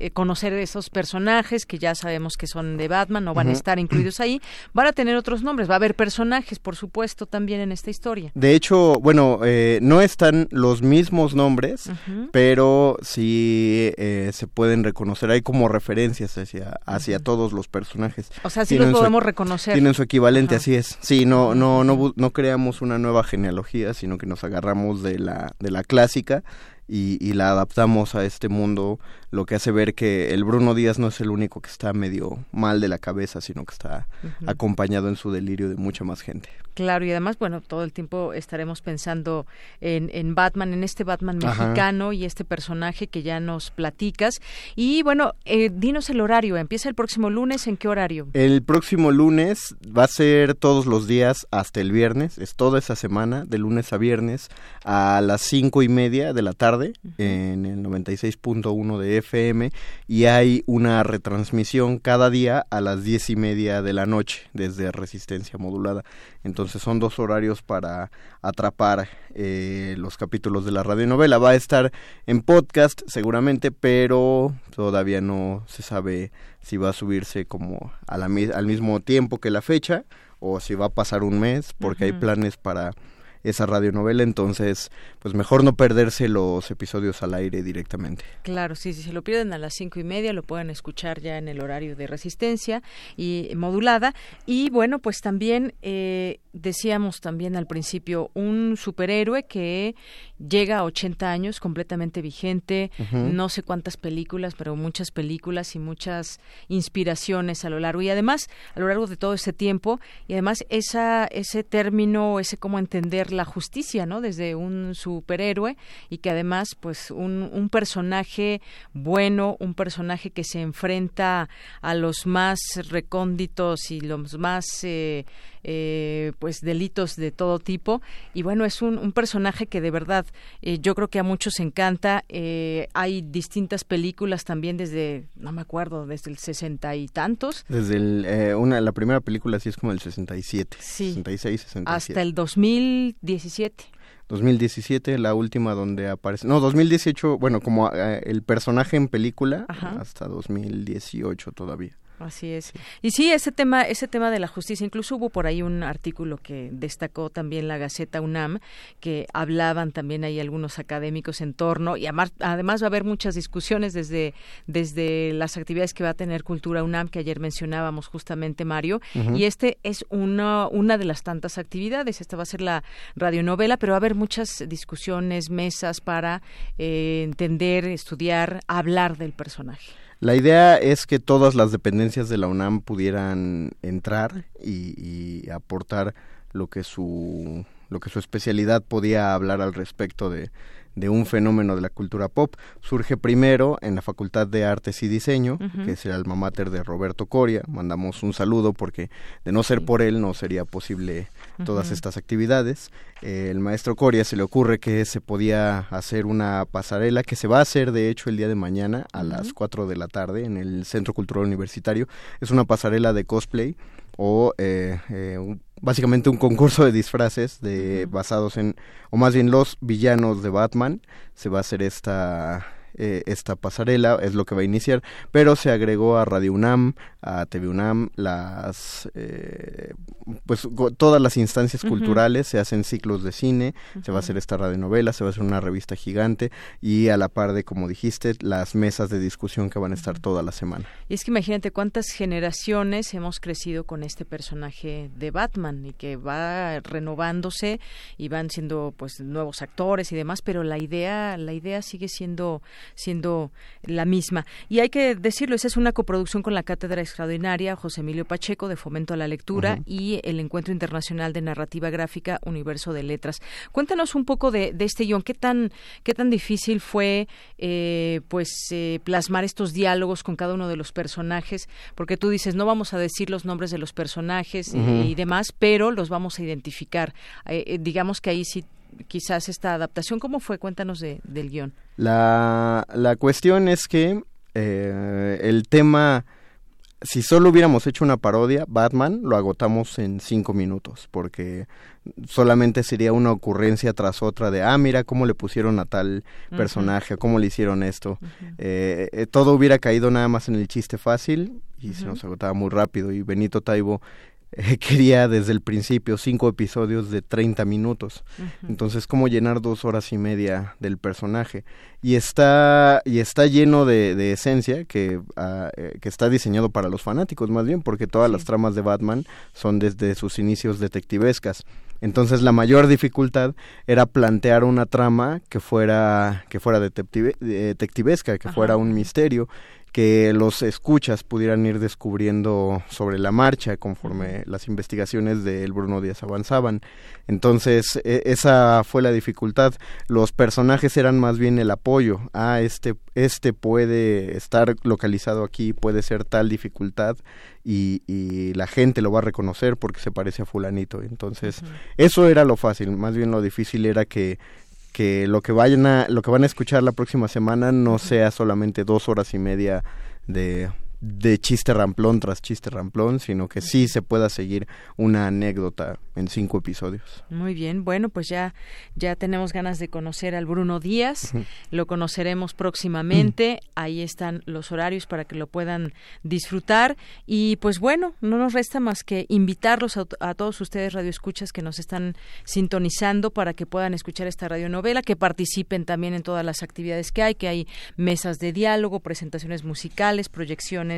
eh, conocer esos personajes que ya sabemos que son de Batman, no van a estar incluidos ahí, van a tener otros nombres, va a haber personajes, por supuesto, también en esta historia. De hecho, bueno, eh, no están los mismos nombres, pero sí eh, se pueden reconocer, hay como referencias hacia, hacia todos los personajes. O sea, sí los podemos reconocer. Tienen su equivalente, así es. Sí, no, no, no, no creamos una nueva genealogía, sino que nos agarramos de la, de la clásica y, y, la adaptamos a este mundo, lo que hace ver que el Bruno Díaz no es el único que está medio mal de la cabeza, sino que está uh -huh. acompañado en su delirio de mucha más gente. Claro, y además, bueno, todo el tiempo estaremos pensando en, en Batman, en este Batman mexicano Ajá. y este personaje que ya nos platicas. Y bueno, eh, dinos el horario, empieza el próximo lunes, ¿en qué horario? El próximo lunes va a ser todos los días hasta el viernes, es toda esa semana, de lunes a viernes, a las cinco y media de la tarde, uh -huh. en el 96.1 de FM, y hay una retransmisión cada día a las diez y media de la noche, desde Resistencia Modulada. Entonces son dos horarios para atrapar eh, los capítulos de la radionovela. Va a estar en podcast seguramente, pero todavía no se sabe si va a subirse como a la, al mismo tiempo que la fecha o si va a pasar un mes, porque uh -huh. hay planes para esa radionovela, entonces pues mejor no perderse los episodios al aire directamente. Claro, sí, si se lo pierden a las cinco y media lo pueden escuchar ya en el horario de resistencia y modulada y bueno pues también eh, decíamos también al principio, un superhéroe que llega a 80 años completamente vigente, no sé cuántas películas, pero muchas películas y muchas inspiraciones a lo largo y además a lo largo de todo ese tiempo y además esa ese término, ese cómo entender la justicia, ¿no? Desde un superhéroe y que además pues un, un personaje bueno, un personaje que se enfrenta a los más recónditos y los más eh, eh, pues delitos de todo tipo. Y bueno es un, un personaje que de verdad eh, yo creo que a muchos encanta. Eh, hay distintas películas también desde no me acuerdo desde el sesenta y tantos. Desde el, eh, una la primera película sí es como el 67 Sí. 66 67 hasta el 2017 2017 la última donde aparece no 2018 bueno como eh, el personaje en película Ajá. hasta 2018 todavía Así es. Y sí, ese tema, ese tema de la justicia, incluso hubo por ahí un artículo que destacó también la Gaceta UNAM, que hablaban también ahí algunos académicos en torno, y amar- además va a haber muchas discusiones desde, desde las actividades que va a tener Cultura UNAM, que ayer mencionábamos justamente, Mario, y este es una, una de las tantas actividades, esta va a ser la radionovela, pero va a haber muchas discusiones, mesas para eh, entender, estudiar, hablar del personaje. La idea es que todas las dependencias de la UNAM pudieran entrar y, aportar lo que su lo que su especialidad podía hablar al respecto de, de un fenómeno de la cultura pop. Surge primero en la Facultad de Artes y Diseño, que es el alma mater de Roberto Coria. Mandamos un saludo porque de no ser por él no sería posible todas estas actividades. Eh, el maestro Coria se le ocurre que se podía hacer una pasarela que se va a hacer de hecho el día de mañana a las 4 de la tarde en el Centro Cultural Universitario. Es una pasarela de cosplay o eh, eh, un- básicamente un concurso de disfraces de basados en o más bien los villanos de Batman. Se va a hacer esta eh, esta pasarela es lo que va a iniciar, pero se agregó a Radio UNAM, a TV UNAM, las eh, pues todas las instancias culturales, se hacen ciclos de cine, se va a hacer esta radionovela, se va a hacer una revista gigante y a la par de como dijiste, las mesas de discusión que van a estar toda la semana. Y es que imagínate cuántas generaciones hemos crecido con este personaje de Batman y que va renovándose y van siendo pues nuevos actores y demás, pero la idea la idea sigue siendo siendo la misma. Y hay que decirlo, esa es una coproducción con la Cátedra Extraordinaria José Emilio Pacheco de Fomento a la Lectura y el Encuentro Internacional de Narrativa Gráfica Universo de Letras. Cuéntanos un poco de, de este guion, qué tan qué tan difícil fue eh, pues eh, plasmar estos diálogos con cada uno de los personajes, porque tú dices no vamos a decir los nombres de los personajes y, demás, pero los vamos a identificar. Eh, eh, digamos que ahí sí quizás esta adaptación, ¿cómo fue? Cuéntanos de, del guion. La, la cuestión es que eh, el tema, si solo hubiéramos hecho una parodia, Batman, lo agotamos en cinco minutos, porque solamente sería una ocurrencia tras otra de, ah, mira cómo le pusieron a tal personaje, cómo le hicieron esto. Eh, eh, todo hubiera caído nada más en el chiste fácil y se nos agotaba muy rápido. Y Benito Taibo eh, quería desde el principio cinco episodios de 30 minutos. Entonces, ¿cómo llenar dos horas y media del personaje? Y está, y está lleno de, de esencia que, ah, eh, que está diseñado para los fanáticos, más bien, porque todas las tramas de Batman son desde sus inicios detectivescas. Entonces, la mayor dificultad era plantear una trama que fuera, que fuera detective- detectivesca, que Ajá. fuera un misterio que los escuchas pudieran ir descubriendo sobre la marcha conforme las investigaciones de El Bruno Díaz avanzaban. Entonces, e- esa fue la dificultad. Los personajes eran más bien el apoyo. Ah, este, este puede estar localizado aquí, puede ser tal dificultad y, y la gente lo va a reconocer porque se parece a fulanito. Entonces, eso era lo fácil. Más bien lo difícil era que que lo que vayan a lo que van a escuchar la próxima semana no sea solamente dos horas y media de de chiste ramplón tras chiste ramplón, sino que sí se pueda seguir una anécdota en cinco episodios. Muy bien, bueno, pues ya, ya tenemos ganas de conocer al Bruno Díaz, lo conoceremos próximamente, ahí están los horarios para que lo puedan disfrutar. Y pues bueno, no nos resta más que invitarlos a, a todos ustedes radioescuchas que nos están sintonizando para que puedan escuchar esta radionovela, que participen también en todas las actividades que hay, que hay mesas de diálogo, presentaciones musicales, proyecciones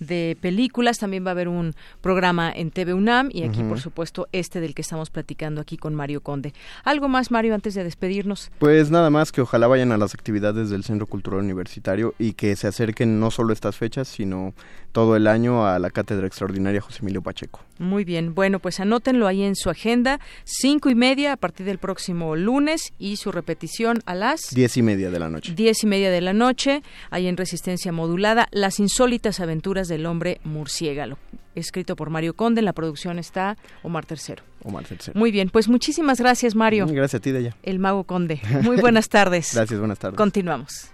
de películas. También va a haber un programa en TV UNAM y aquí, por supuesto, este del que estamos platicando aquí con Mario Conde. ¿Algo más, Mario, antes de despedirnos? Pues nada más que ojalá vayan a las actividades del Centro Cultural Universitario y que se acerquen no solo estas fechas, sino todo el año a la Cátedra Extraordinaria José Emilio Pacheco. Muy bien, bueno, pues anótenlo ahí en su agenda, cinco y media a partir del próximo lunes y su repetición a las diez y media de la noche. Diez y media de la noche, ahí en Resistencia Modulada, Las insólitas aventuras del hombre murciélago escrito por Mario Conde. En la producción está Omar Tercero. Omar Tercero. Muy bien, pues muchísimas gracias, Mario. Gracias a ti, Deya. El Mago Conde. Muy buenas tardes. gracias, buenas tardes. Continuamos.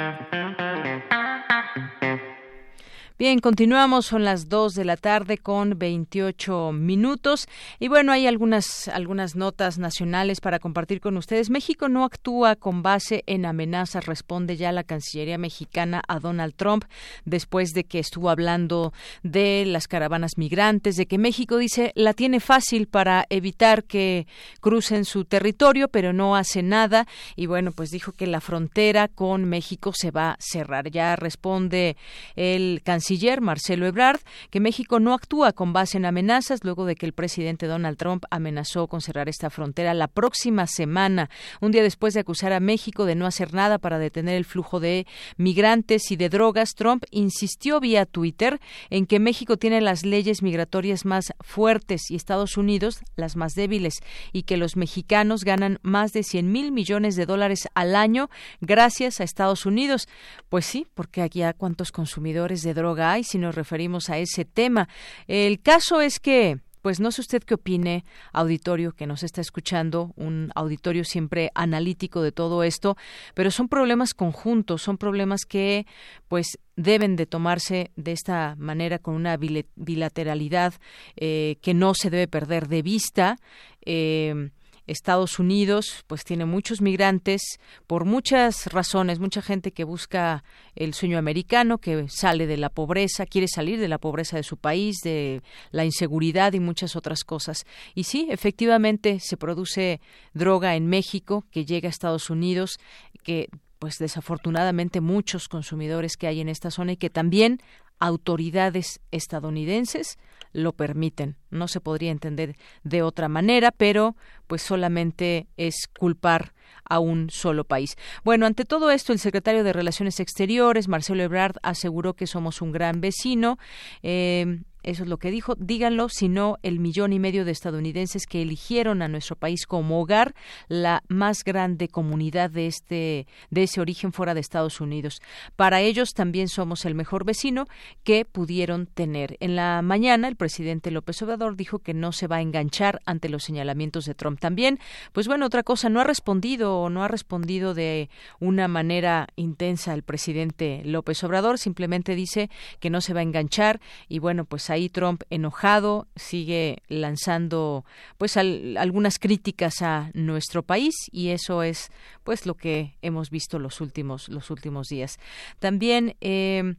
Bien, continuamos, son las 2 de la tarde con 28 minutos y bueno, hay algunas algunas notas nacionales para compartir con ustedes. México no actúa con base en amenazas, responde ya la Cancillería mexicana a Donald Trump después de que estuvo hablando de las caravanas migrantes, de que México dice la tiene fácil para evitar que crucen su territorio, pero no hace nada y bueno, pues dijo que la frontera con México se va a cerrar. Ya responde el canciller Marcelo Ebrard que México no actúa con base en amenazas luego de que el presidente Donald Trump amenazó con cerrar esta frontera la próxima semana, un día después de acusar a México de no hacer nada para detener el flujo de migrantes y de drogas. Trump insistió vía Twitter en que México tiene las leyes migratorias más fuertes y Estados Unidos las más débiles y que los mexicanos ganan más de 100 mil millones de dólares al año gracias a Estados Unidos. Pues sí, porque aquí hay cuántos consumidores de droga hay si nos referimos a ese tema. El caso es que pues no sé usted qué opine, auditorio que nos está escuchando, un auditorio siempre analítico de todo esto, pero son problemas conjuntos, son problemas que pues deben de tomarse de esta manera con una bilateralidad eh, que no se debe perder de vista. Eh, Estados Unidos pues tiene muchos migrantes por muchas razones, mucha gente que busca el sueño americano, que sale de la pobreza, quiere salir de la pobreza de su país, de la inseguridad y muchas otras cosas. Y sí, efectivamente se produce droga en México que llega a Estados Unidos, que pues desafortunadamente muchos consumidores que hay en esta zona y que también autoridades estadounidenses lo permiten. No se podría entender de otra manera, pero pues solamente es culpar a un solo país. Bueno, ante todo esto, el secretario de Relaciones Exteriores, Marcelo Ebrard, aseguró que somos un gran vecino. Eh, eso es lo que dijo. Díganlo, si no el millón y medio de estadounidenses que eligieron a nuestro país como hogar, la más grande comunidad de este de ese origen fuera de Estados Unidos. Para ellos también somos el mejor vecino que pudieron tener. En la mañana el presidente López Obrador dijo que no se va a enganchar ante los señalamientos de Trump. También, pues bueno, otra cosa, no ha respondido o no ha respondido de una manera intensa el presidente López Obrador, simplemente dice que no se va a enganchar y bueno, pues ahí Trump enojado sigue lanzando pues algunas críticas a nuestro país y eso es pues lo que hemos visto los últimos los últimos días. También eh,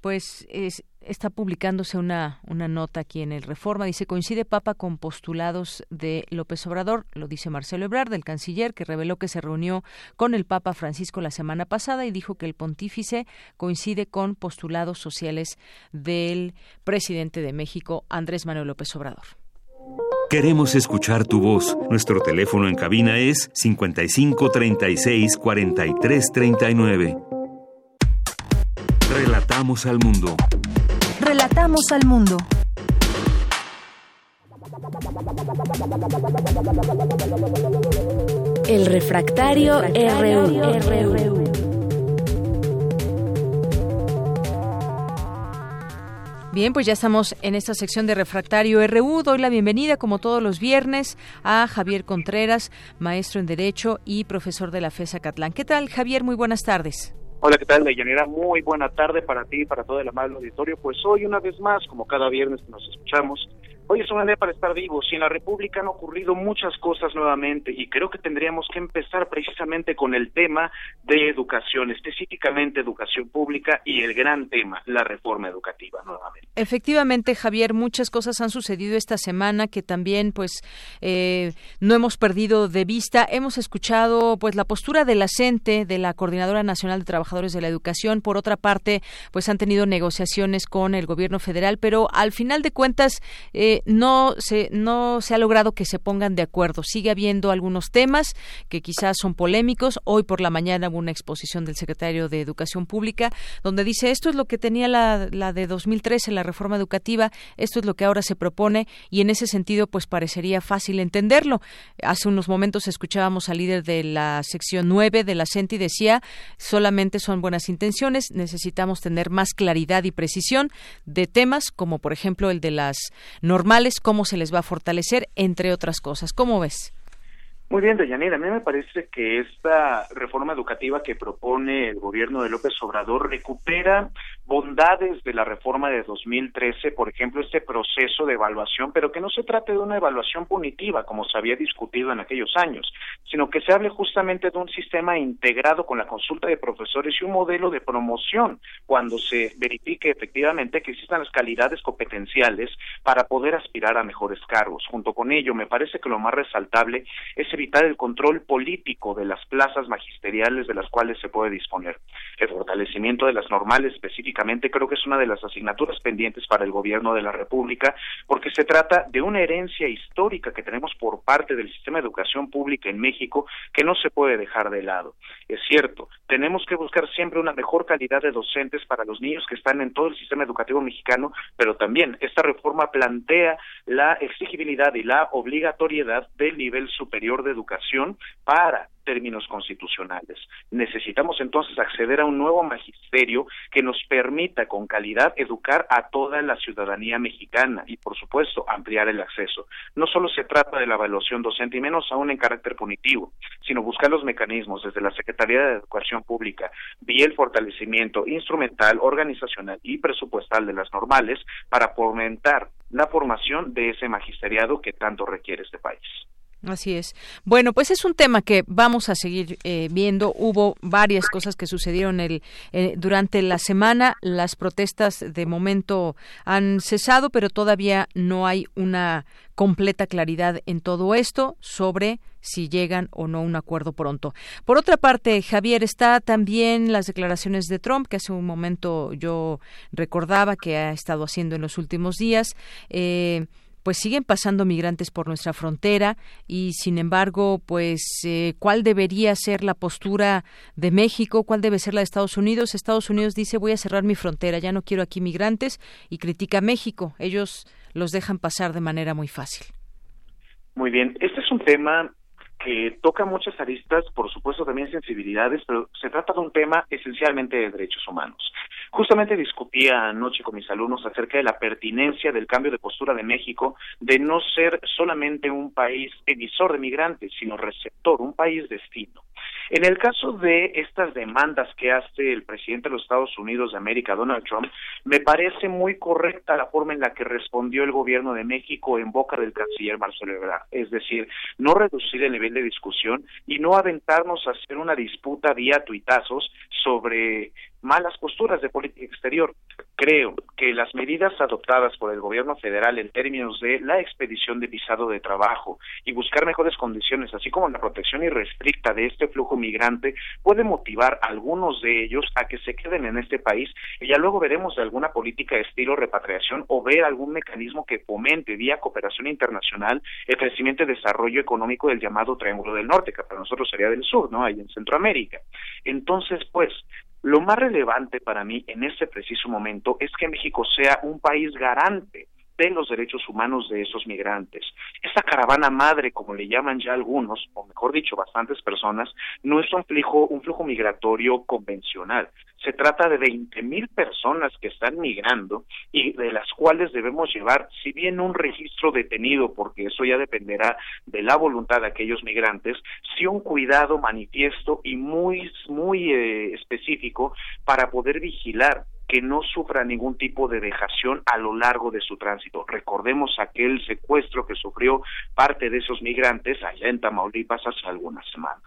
pues es, está publicándose una, una nota aquí en el Reforma. Dice, coincide Papa con postulados de López Obrador, lo dice Marcelo Ebrard, del canciller, que reveló que se reunió con el Papa Francisco la semana pasada y dijo que el pontífice coincide con postulados sociales del presidente de México, Andrés Manuel López Obrador. Queremos escuchar tu voz. Nuestro teléfono en cabina es 55 36 43 39. Relatamos al mundo. Relatamos al mundo. El refractario, RU. Bien, pues ya estamos en esta sección de Refractario RU. Doy la bienvenida, como todos los viernes, a Javier Contreras, maestro en Derecho y profesor de la FESA Catlán. ¿Qué tal, Javier? Muy buenas tardes. Hola, ¿qué tal, Deyanira? Muy buena tarde para ti y para todo el amable auditorio. Pues hoy, una vez más, como cada viernes que nos escuchamos, Hoy es una día para estar vivos y en la República han ocurrido muchas cosas nuevamente y creo que tendríamos que empezar precisamente con el tema de educación, específicamente educación pública y el gran tema, la reforma educativa nuevamente. Efectivamente, Javier, muchas cosas han sucedido esta semana que también pues eh, no hemos perdido de vista. Hemos escuchado pues la postura de la CENTE, de la Coordinadora Nacional de Trabajadores de la Educación. Por otra parte, pues han tenido negociaciones con el gobierno federal, pero al final de cuentas eh, no se no se ha logrado que se pongan de acuerdo. Sigue habiendo algunos temas que quizás son polémicos. Hoy por la mañana hubo una exposición del secretario de Educación Pública donde dice esto es lo que tenía la, la de 2013, la reforma educativa, esto es lo que ahora se propone y en ese sentido pues parecería fácil entenderlo. Hace unos momentos escuchábamos al líder de la sección 9 de la CENTI decía solamente son buenas intenciones, necesitamos tener más claridad y precisión de temas como por ejemplo el de las normas cómo se les va a fortalecer, entre otras cosas. ¿Cómo ves? Muy bien, Deyanira. A mí me parece que esta reforma educativa que propone el gobierno de López Obrador recupera bondades de la reforma de 2013, por ejemplo, este proceso de evaluación, pero que no se trate de una evaluación punitiva, como se había discutido en aquellos años, sino que se hable justamente de un sistema integrado con la consulta de profesores y un modelo de promoción cuando se verifique efectivamente que existan las calidades competenciales para poder aspirar a mejores cargos. Junto con ello, me parece que lo más resaltable es evitar el control político de las plazas magisteriales de las cuales se puede disponer. El fortalecimiento de las normales creo que es una de las asignaturas pendientes para el gobierno de la República porque se trata de una herencia histórica que tenemos por parte del sistema de educación pública en México que no se puede dejar de lado. Es cierto, tenemos que buscar siempre una mejor calidad de docentes para los niños que están en todo el sistema educativo mexicano, pero también esta reforma plantea la exigibilidad y la obligatoriedad del nivel superior de educación para términos constitucionales. Necesitamos entonces acceder a un nuevo magisterio que nos permita con calidad educar a toda la ciudadanía mexicana y, por supuesto, ampliar el acceso. No solo se trata de la evaluación docente y menos aún en carácter punitivo, sino buscar los mecanismos desde la Secretaría de Educación Pública vía el fortalecimiento instrumental, organizacional y presupuestal de las normales para fomentar la formación de ese magisteriado que tanto requiere este país. Así es. Bueno, pues es un tema que vamos a seguir eh, viendo. Hubo varias cosas que sucedieron el, eh, durante la semana. Las protestas de momento han cesado, pero todavía no hay una completa claridad en todo esto sobre si llegan o no a un acuerdo pronto. Por otra parte, Javier, está también las declaraciones de Trump, que hace un momento yo recordaba que ha estado haciendo en los últimos días. Eh, pues siguen pasando migrantes por nuestra frontera y sin embargo, pues eh, cuál debería ser la postura de México, cuál debe ser la de Estados Unidos. Estados Unidos dice voy a cerrar mi frontera, ya no quiero aquí migrantes y critica a México. Ellos los dejan pasar de manera muy fácil. Muy bien, este es un tema que toca muchas aristas, por supuesto también sensibilidades, pero se trata de un tema esencialmente de derechos humanos. Justamente discutía anoche con mis alumnos acerca de la pertinencia del cambio de postura de México de no ser solamente un país emisor de migrantes, sino receptor, un país destino. En el caso de estas demandas que hace el presidente de los Estados Unidos de América, Donald Trump, me parece muy correcta la forma en la que respondió el gobierno de México en boca del canciller Marcelo Ebrard. Es decir, no reducir el nivel de discusión y no aventarnos a hacer una disputa vía tuitazos sobre malas posturas de política exterior. Creo que las medidas adoptadas por el gobierno federal en términos de la expedición de visado de trabajo y buscar mejores condiciones, así como la protección irrestricta de este flujo migrante, puede motivar a algunos de ellos a que se queden en este país y ya luego veremos de alguna política de estilo repatriación o ver algún mecanismo que fomente vía cooperación internacional el crecimiento y desarrollo económico del llamado Triángulo del Norte, que para nosotros sería del sur, ¿no? Ahí en Centroamérica. Entonces, pues, lo más relevante para mí en este preciso momento es que México sea un país garante de los derechos humanos de esos migrantes. Esta caravana madre, como le llaman ya algunos, o mejor dicho, bastantes personas, no es un flujo, un flujo migratorio convencional. Se trata de 20 mil personas que están migrando y de las cuales debemos llevar, si bien un registro detenido, porque eso ya dependerá de la voluntad de aquellos migrantes, sí un cuidado manifiesto y muy, muy eh, específico para poder vigilar que no sufra ningún tipo de vejación a lo largo de su tránsito. Recordemos aquel secuestro que sufrió parte de esos migrantes allá en Tamaulipas hace algunas semanas.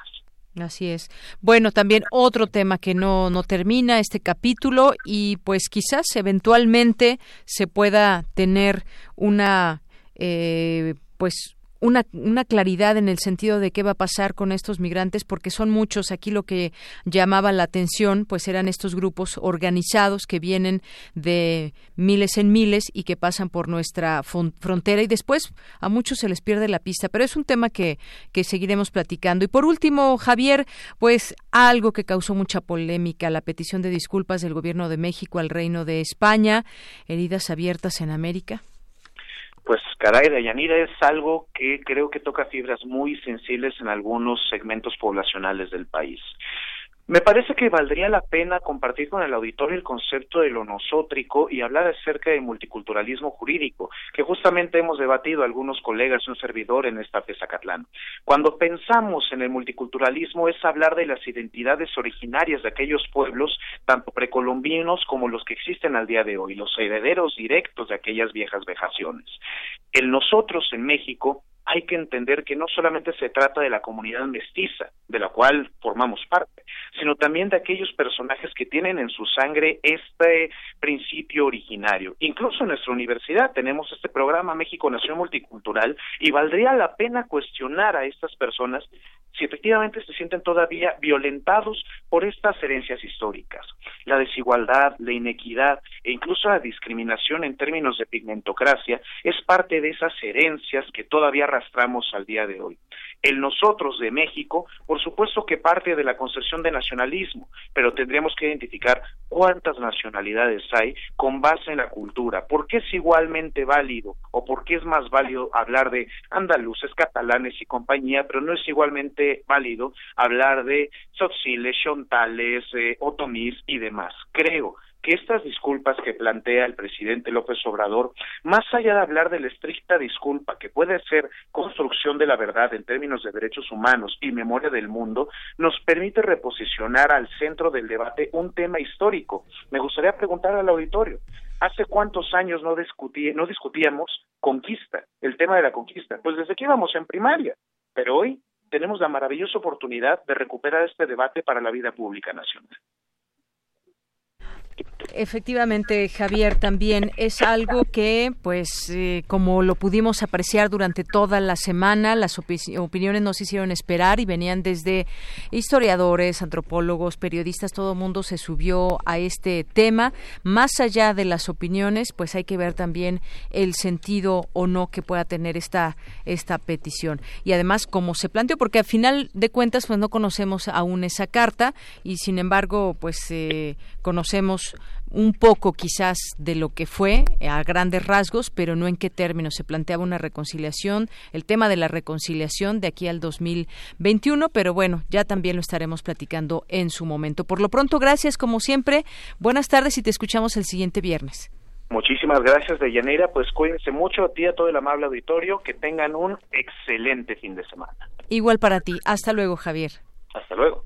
Así es. Bueno, también otro tema que no, no termina este capítulo y pues quizás eventualmente se pueda tener una eh, pues una, una claridad en el sentido de qué va a pasar con estos migrantes, porque son muchos. Aquí lo que llamaba la atención, pues eran estos grupos organizados que vienen de miles en miles y que pasan por nuestra frontera y después a muchos se les pierde la pista. Pero es un tema que, que seguiremos platicando. Y por último, Javier, pues algo que causó mucha polémica, la petición de disculpas del Gobierno de México al Reino de España, heridas abiertas en América. Pues caray, Dayanira es algo que creo que toca fibras muy sensibles en algunos segmentos poblacionales del país. Me parece que valdría la pena compartir con el auditorio el concepto de lo nosótrico y hablar acerca del multiculturalismo jurídico, que justamente hemos debatido algunos colegas y un servidor en esta Catlán. Cuando pensamos en el multiculturalismo es hablar de las identidades originarias de aquellos pueblos, tanto precolombinos como los que existen al día de hoy, los herederos directos de aquellas viejas vejaciones. El nosotros en México hay que entender que no solamente se trata de la comunidad mestiza, de la cual formamos parte, sino también de aquellos personajes que tienen en su sangre este principio originario. Incluso en nuestra universidad tenemos este programa México Nación Multicultural y valdría la pena cuestionar a estas personas si efectivamente se sienten todavía violentados por estas herencias históricas. La desigualdad, la inequidad e incluso la discriminación en términos de pigmentocracia es parte de esas herencias que todavía arrastramos al día de hoy. El nosotros de México, por supuesto que parte de la concepción de nacionalismo, pero tendríamos que identificar cuántas nacionalidades hay con base en la cultura, por qué es igualmente válido o por qué es más válido hablar de andaluces, catalanes y compañía, pero no es igualmente válido hablar de tzotziles, chontales, eh, otomís y demás. Creo que estas disculpas que plantea el presidente López Obrador, más allá de hablar de la estricta disculpa que puede ser construcción de la verdad en términos de derechos humanos y memoria del mundo, nos permite reposicionar al centro del debate un tema histórico. Me gustaría preguntar al auditorio, ¿hace cuántos años no, no discutíamos conquista, el tema de la conquista? Pues desde que íbamos en primaria, pero hoy tenemos la maravillosa oportunidad de recuperar este debate para la vida pública nacional. Efectivamente, Javier, también es algo que, pues, eh, como lo pudimos apreciar durante toda la semana, las opiniones nos hicieron esperar y venían desde historiadores, antropólogos, periodistas, todo el mundo se subió a este tema. Más allá de las opiniones, pues hay que ver también el sentido o no que pueda tener esta, esta petición. Y además, como se planteó, porque al final de cuentas, pues no conocemos aún esa carta y, sin embargo, pues eh, conocemos un poco quizás de lo que fue a grandes rasgos, pero no en qué términos se planteaba una reconciliación, el tema de la reconciliación de aquí al 2021, pero bueno, ya también lo estaremos platicando en su momento. Por lo pronto, gracias como siempre, buenas tardes y te escuchamos el siguiente viernes. Muchísimas gracias, Deyanira. Pues cuídense mucho a ti, a todo el amable auditorio. Que tengan un excelente fin de semana. Igual para ti. Hasta luego, Javier. Hasta luego.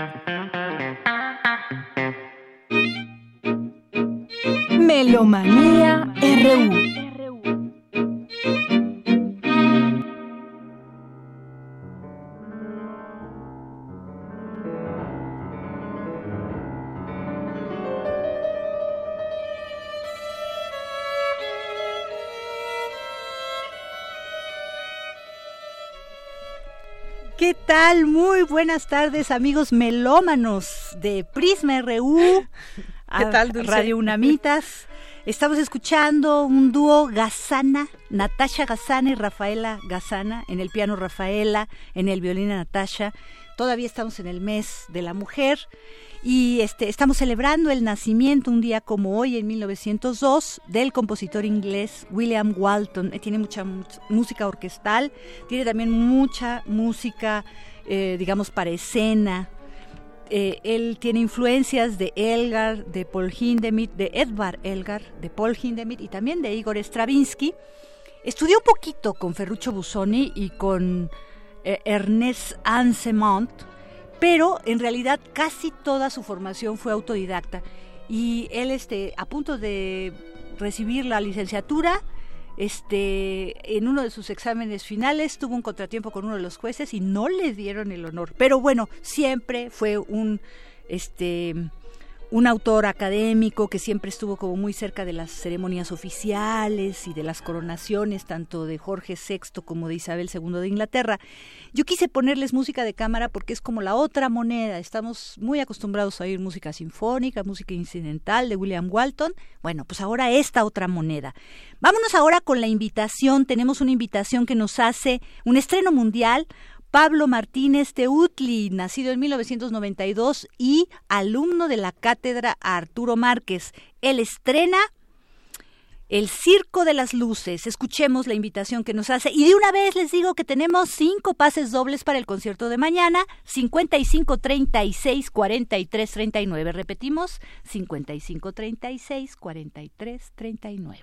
Bilomanía RU. ¿Qué tal? Muy buenas tardes, amigos melómanos de Prisma RU. ¿Qué tal, ah, Radio Unamitas. Estamos escuchando un dúo Gazana, Natasha Gazana y Rafaela Gazana, en el piano Rafaela, en el violín Natasha. Todavía estamos en el mes de la mujer y este, estamos celebrando el nacimiento un día como hoy, en 1902, del compositor inglés William Walton. Eh, tiene mucha música orquestal, tiene también mucha música, eh, digamos, para escena, eh, él tiene influencias de Elgar, de Paul Hindemith, de Edvard Elgar, de Paul Hindemith y también de Igor Stravinsky. Estudió poquito con Ferruccio Busoni y con eh, Ernest Ansemont, pero en realidad casi toda su formación fue autodidacta. Y él, este, a punto de recibir la licenciatura, este, en uno de sus exámenes finales tuvo un contratiempo con uno de los jueces y no le dieron el honor. Pero bueno, siempre fue un, este, un autor académico que siempre estuvo como muy cerca de las ceremonias oficiales y de las coronaciones tanto de Jorge VI como de Isabel II de Inglaterra. Yo quise ponerles música de cámara porque es como la otra moneda. Estamos muy acostumbrados a oír música sinfónica, música incidental de William Walton. Bueno, pues ahora esta otra moneda. Vámonos ahora con la invitación. Tenemos una invitación que nos hace un estreno mundial Pablo Martínez Teutli, nacido en 1992 y alumno de la cátedra Arturo Márquez. Él estrena el Circo de las Luces. Escuchemos la invitación que nos hace. Y de una vez les digo que tenemos cinco pases dobles para el concierto de mañana. 55 36 43 39. Repetimos, 55 36 43 39.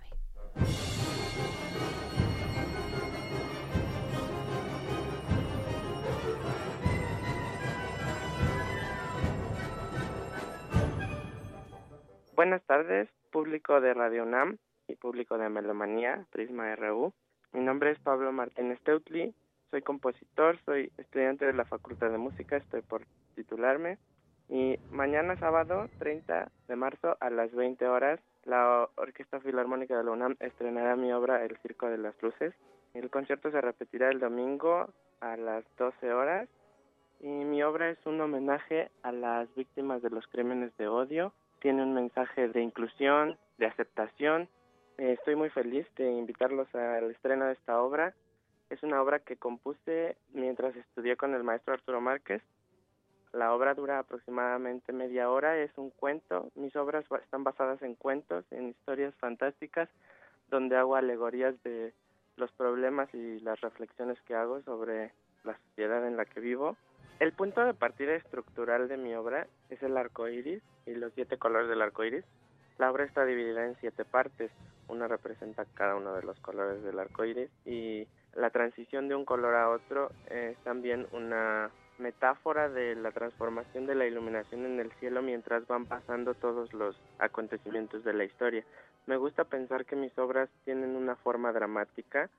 Buenas tardes, público de Radio UNAM y público de Melomanía, Prisma RU. Mi nombre es Pablo Martínez Teutli, soy compositor, soy estudiante de la Facultad de Música, estoy por titularme. Y mañana sábado 30 de marzo a las 20 horas, la Orquesta Filarmónica de la UNAM estrenará mi obra El Circo de las Luces. El concierto se repetirá el domingo a las 12 horas y mi obra es un homenaje a las víctimas de los crímenes de odio tiene un mensaje de inclusión, de aceptación. Eh, estoy muy feliz de invitarlos al estreno de esta obra. Es una obra que compuse mientras estudié con el maestro Arturo Márquez. La obra dura aproximadamente media hora, es un cuento. Mis obras están basadas en cuentos, en historias fantásticas, donde hago alegorías de los problemas y las reflexiones que hago sobre la sociedad en la que vivo. El punto de partida estructural de mi obra es el arco iris y los siete colores del arco iris. La obra está dividida en siete partes. Una representa cada uno de los colores del arco iris y la transición de un color a otro es también una metáfora de la transformación de la iluminación en el cielo mientras van pasando todos los acontecimientos de la historia. Me gusta pensar que mis obras tienen una forma dramática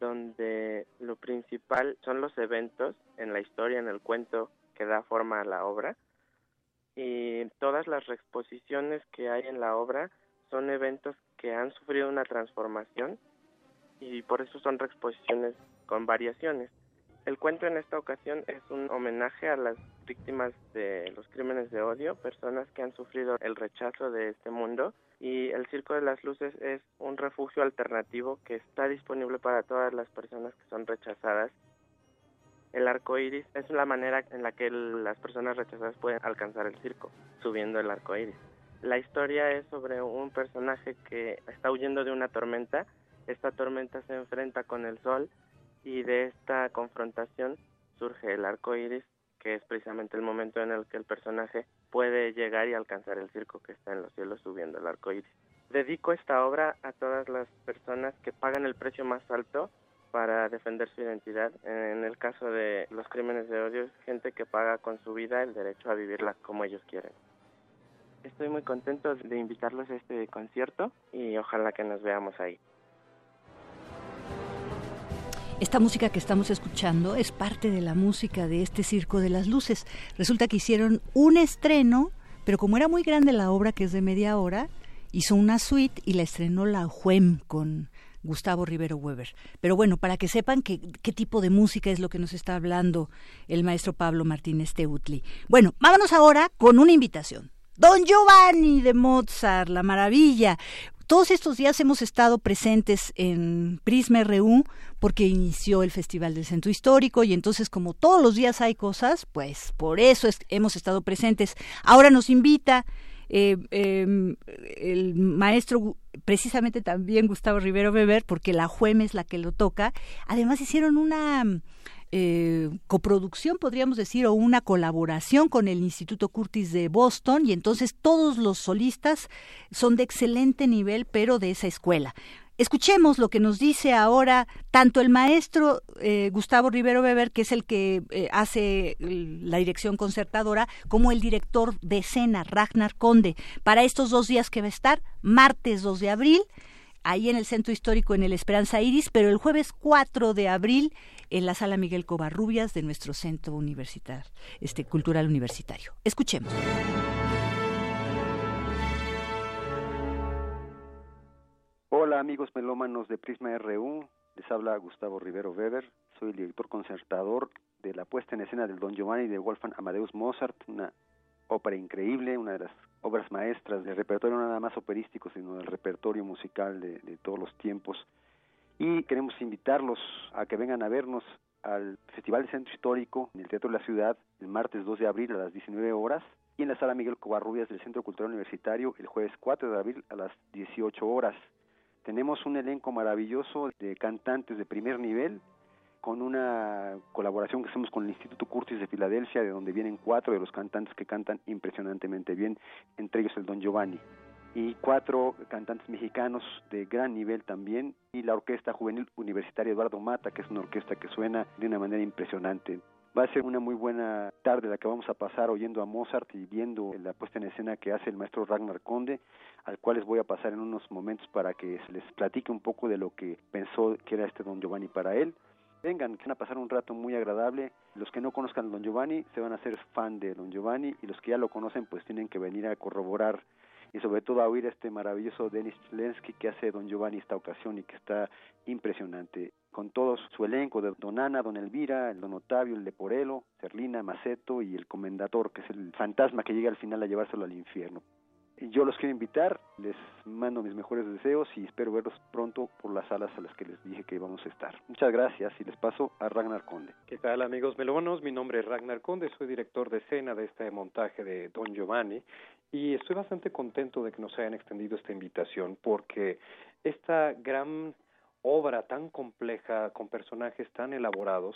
donde lo principal son los eventos en la historia, en el cuento que da forma a la obra. Y todas las reexposiciones que hay en la obra son eventos que han sufrido una transformación y por eso son reexposiciones con variaciones. El cuento en esta ocasión es un homenaje a las víctimas de los crímenes de odio, personas que han sufrido el rechazo de este mundo y el Circo de las Luces es un refugio alternativo que está disponible para todas las personas que son rechazadas. El arco iris es la manera en la que las personas rechazadas pueden alcanzar el circo, subiendo el arco iris. La historia es sobre un personaje que está huyendo de una tormenta. Esta tormenta se enfrenta con el sol y de esta confrontación surge el arco iris que es precisamente el momento en el que el personaje puede llegar y alcanzar el circo que está en los cielos subiendo el arco iris. Dedico esta obra a todas las personas que pagan el precio más alto para defender su identidad. En el caso de los crímenes de odio, gente que paga con su vida el derecho a vivirla como ellos quieren. Estoy muy contento de invitarlos a este concierto y ojalá que nos veamos ahí. Esta música que estamos escuchando es parte de la música de este Circo de las Luces. Resulta que hicieron un estreno, pero como era muy grande la obra, que es de media hora, hizo una suite y la estrenó la Juem con Gustavo Rivero Weber. Pero bueno, para que sepan qué tipo de música es lo que nos está hablando el maestro Pablo Martínez Teutli. Bueno, vámonos ahora con una invitación. Don Giovanni de Mozart, la maravilla. Todos estos días hemos estado presentes en Prisma RU porque inició el Festival del Centro Histórico y entonces como todos los días hay cosas, pues por eso hemos estado presentes. Ahora nos invita eh, em, el maestro precisamente también Gustavo Rivero Beber, porque la Jueme es la que lo toca. Además hicieron una eh, coproducción, podríamos decir, o una colaboración con el Instituto Curtis de Boston, y entonces todos los solistas son de excelente nivel, pero de esa escuela. Escuchemos lo que nos dice ahora tanto el maestro eh, Gustavo Rivero Weber, que es el que eh, hace la dirección concertadora, como el director de escena, Ragnar Conde, para estos dos días que va a estar, martes 2 de abril, ahí en el Centro Histórico en el Esperanza Iris, pero el jueves 4 de abril en la Sala Miguel Covarrubias de nuestro Centro Universitario, este, Cultural Universitario. Escuchemos. Hola amigos melómanos de Prisma RU, les habla Gustavo Rivero Weber, soy el director concertador de la puesta en escena del Don Giovanni de Wolfgang Amadeus Mozart, una ópera increíble, una de las obras maestras del repertorio no nada más operístico, sino del repertorio musical de, de todos los tiempos. Y queremos invitarlos a que vengan a vernos al Festival de Centro Histórico en el Teatro de la Ciudad el martes 2 de abril a las 19 horas y en la Sala Miguel Covarrubias del Centro Cultural Universitario el jueves 4 de abril a las 18 horas. Tenemos un elenco maravilloso de cantantes de primer nivel con una colaboración que hacemos con el Instituto Curtis de Filadelfia, de donde vienen cuatro de los cantantes que cantan impresionantemente bien, entre ellos el Don Giovanni y cuatro cantantes mexicanos de gran nivel también y la Orquesta Juvenil Universitaria Eduardo Mata, que es una orquesta que suena de una manera impresionante. Va a ser una muy buena tarde la que vamos a pasar oyendo a Mozart y viendo la puesta en escena que hace el maestro Ragnar Conde, al cual les voy a pasar en unos momentos para que les platique un poco de lo que pensó que era este Don Giovanni para él. Vengan, que van a pasar un rato muy agradable. Los que no conozcan a Don Giovanni se van a hacer fan de Don Giovanni y los que ya lo conocen pues tienen que venir a corroborar y sobre todo a oír este maravilloso Denis Lensky que hace Don Giovanni esta ocasión y que está impresionante con todo su elenco de Don Ana, Don Elvira, el Don Otavio, el Leporelo, Serlina, Maceto y el Comendador, que es el fantasma que llega al final a llevárselo al infierno. Yo los quiero invitar, les mando mis mejores deseos y espero verlos pronto por las salas a las que les dije que íbamos a estar. Muchas gracias y les paso a Ragnar Conde. ¿Qué tal amigos melómanos? Mi nombre es Ragnar Conde, soy director de escena de este montaje de Don Giovanni y estoy bastante contento de que nos hayan extendido esta invitación porque esta gran obra tan compleja con personajes tan elaborados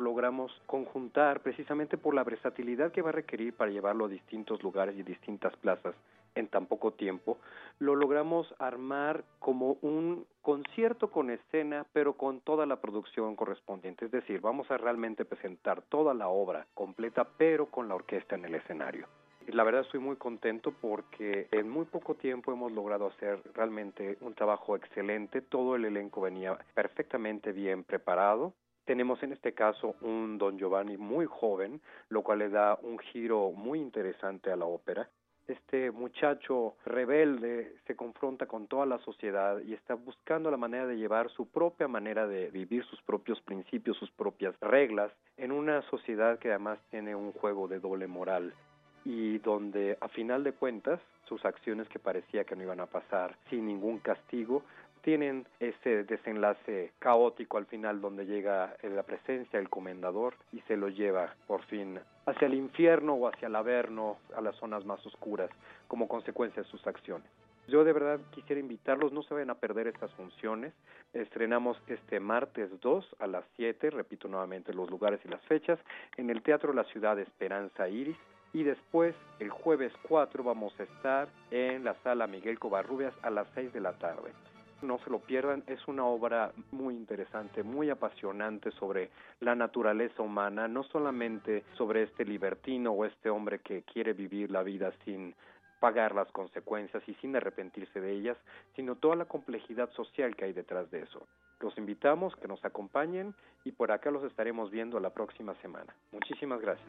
logramos conjuntar precisamente por la versatilidad que va a requerir para llevarlo a distintos lugares y distintas plazas en tan poco tiempo, lo logramos armar como un concierto con escena, pero con toda la producción correspondiente. Es decir, vamos a realmente presentar toda la obra completa, pero con la orquesta en el escenario. La verdad estoy muy contento porque en muy poco tiempo hemos logrado hacer realmente un trabajo excelente. Todo el elenco venía perfectamente bien preparado. Tenemos en este caso un Don Giovanni muy joven, lo cual le da un giro muy interesante a la ópera este muchacho rebelde se confronta con toda la sociedad y está buscando la manera de llevar su propia manera de vivir, sus propios principios, sus propias reglas, en una sociedad que además tiene un juego de doble moral y donde a final de cuentas sus acciones que parecía que no iban a pasar sin ningún castigo tienen ese desenlace caótico al final donde llega la presencia del comendador y se lo lleva por fin hacia el infierno o hacia el averno, a las zonas más oscuras, como consecuencia de sus acciones. Yo de verdad quisiera invitarlos, no se vayan a perder estas funciones. Estrenamos este martes 2 a las 7, repito nuevamente los lugares y las fechas, en el Teatro La Ciudad Esperanza Iris. Y después, el jueves 4, vamos a estar en la sala Miguel Covarrubias a las 6 de la tarde. No se lo pierdan, es una obra muy interesante, muy apasionante sobre la naturaleza humana, no solamente sobre este libertino o este hombre que quiere vivir la vida sin pagar las consecuencias y sin arrepentirse de ellas, sino toda la complejidad social que hay detrás de eso. Los invitamos que nos acompañen y por acá los estaremos viendo la próxima semana. Muchísimas gracias.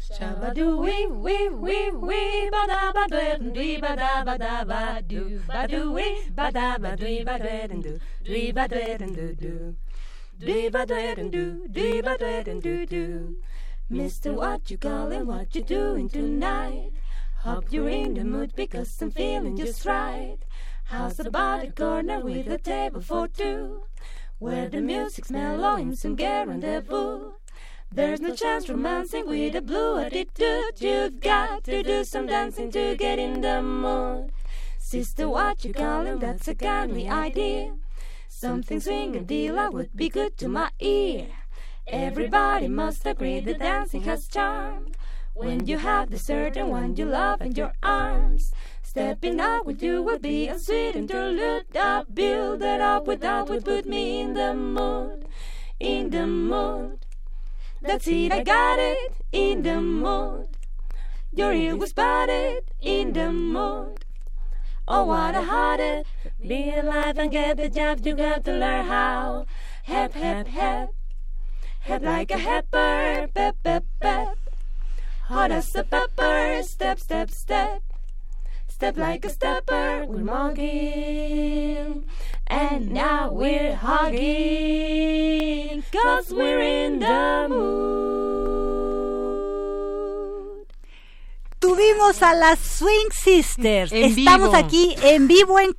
Shabba do wee wee wee wee ba da ba do dee ba da ba da ba do ba do wee ba da ba dee ba do and do dee ba do and do do ba do and do dee ba do and do do Mister, what you callin', what you doing tonight? Hope you're in the mood because I'm feeling just right. House about the corner with a table for two, where the music's mellow and some rendezvous. There's no chance romancing with a blue attitude. You've got to do some dancing to get in the mood. Sister, what you callin'? That's a kindly idea. Something swing a dealer would be good to my ear. Everybody must agree that dancing has charm. When you have the certain one you love in your arms, stepping out with you will be a sweet interlude. I build it up without would put me in the mood, in the mood. That's it, I got it, in the mood. Your ear was spotted, in the mood. Oh, what a hearted, be alive and get the job, you got to learn how. Hep, hep, hep. Head like a heifer, pep, pep, pep. Hot as a pepper, step, step, step. Step like a stepper, we're mugging. And now we're hugging, cause we're in the mood. Tuvimos a las Swing Sisters. En Estamos vivo. aquí en vivo en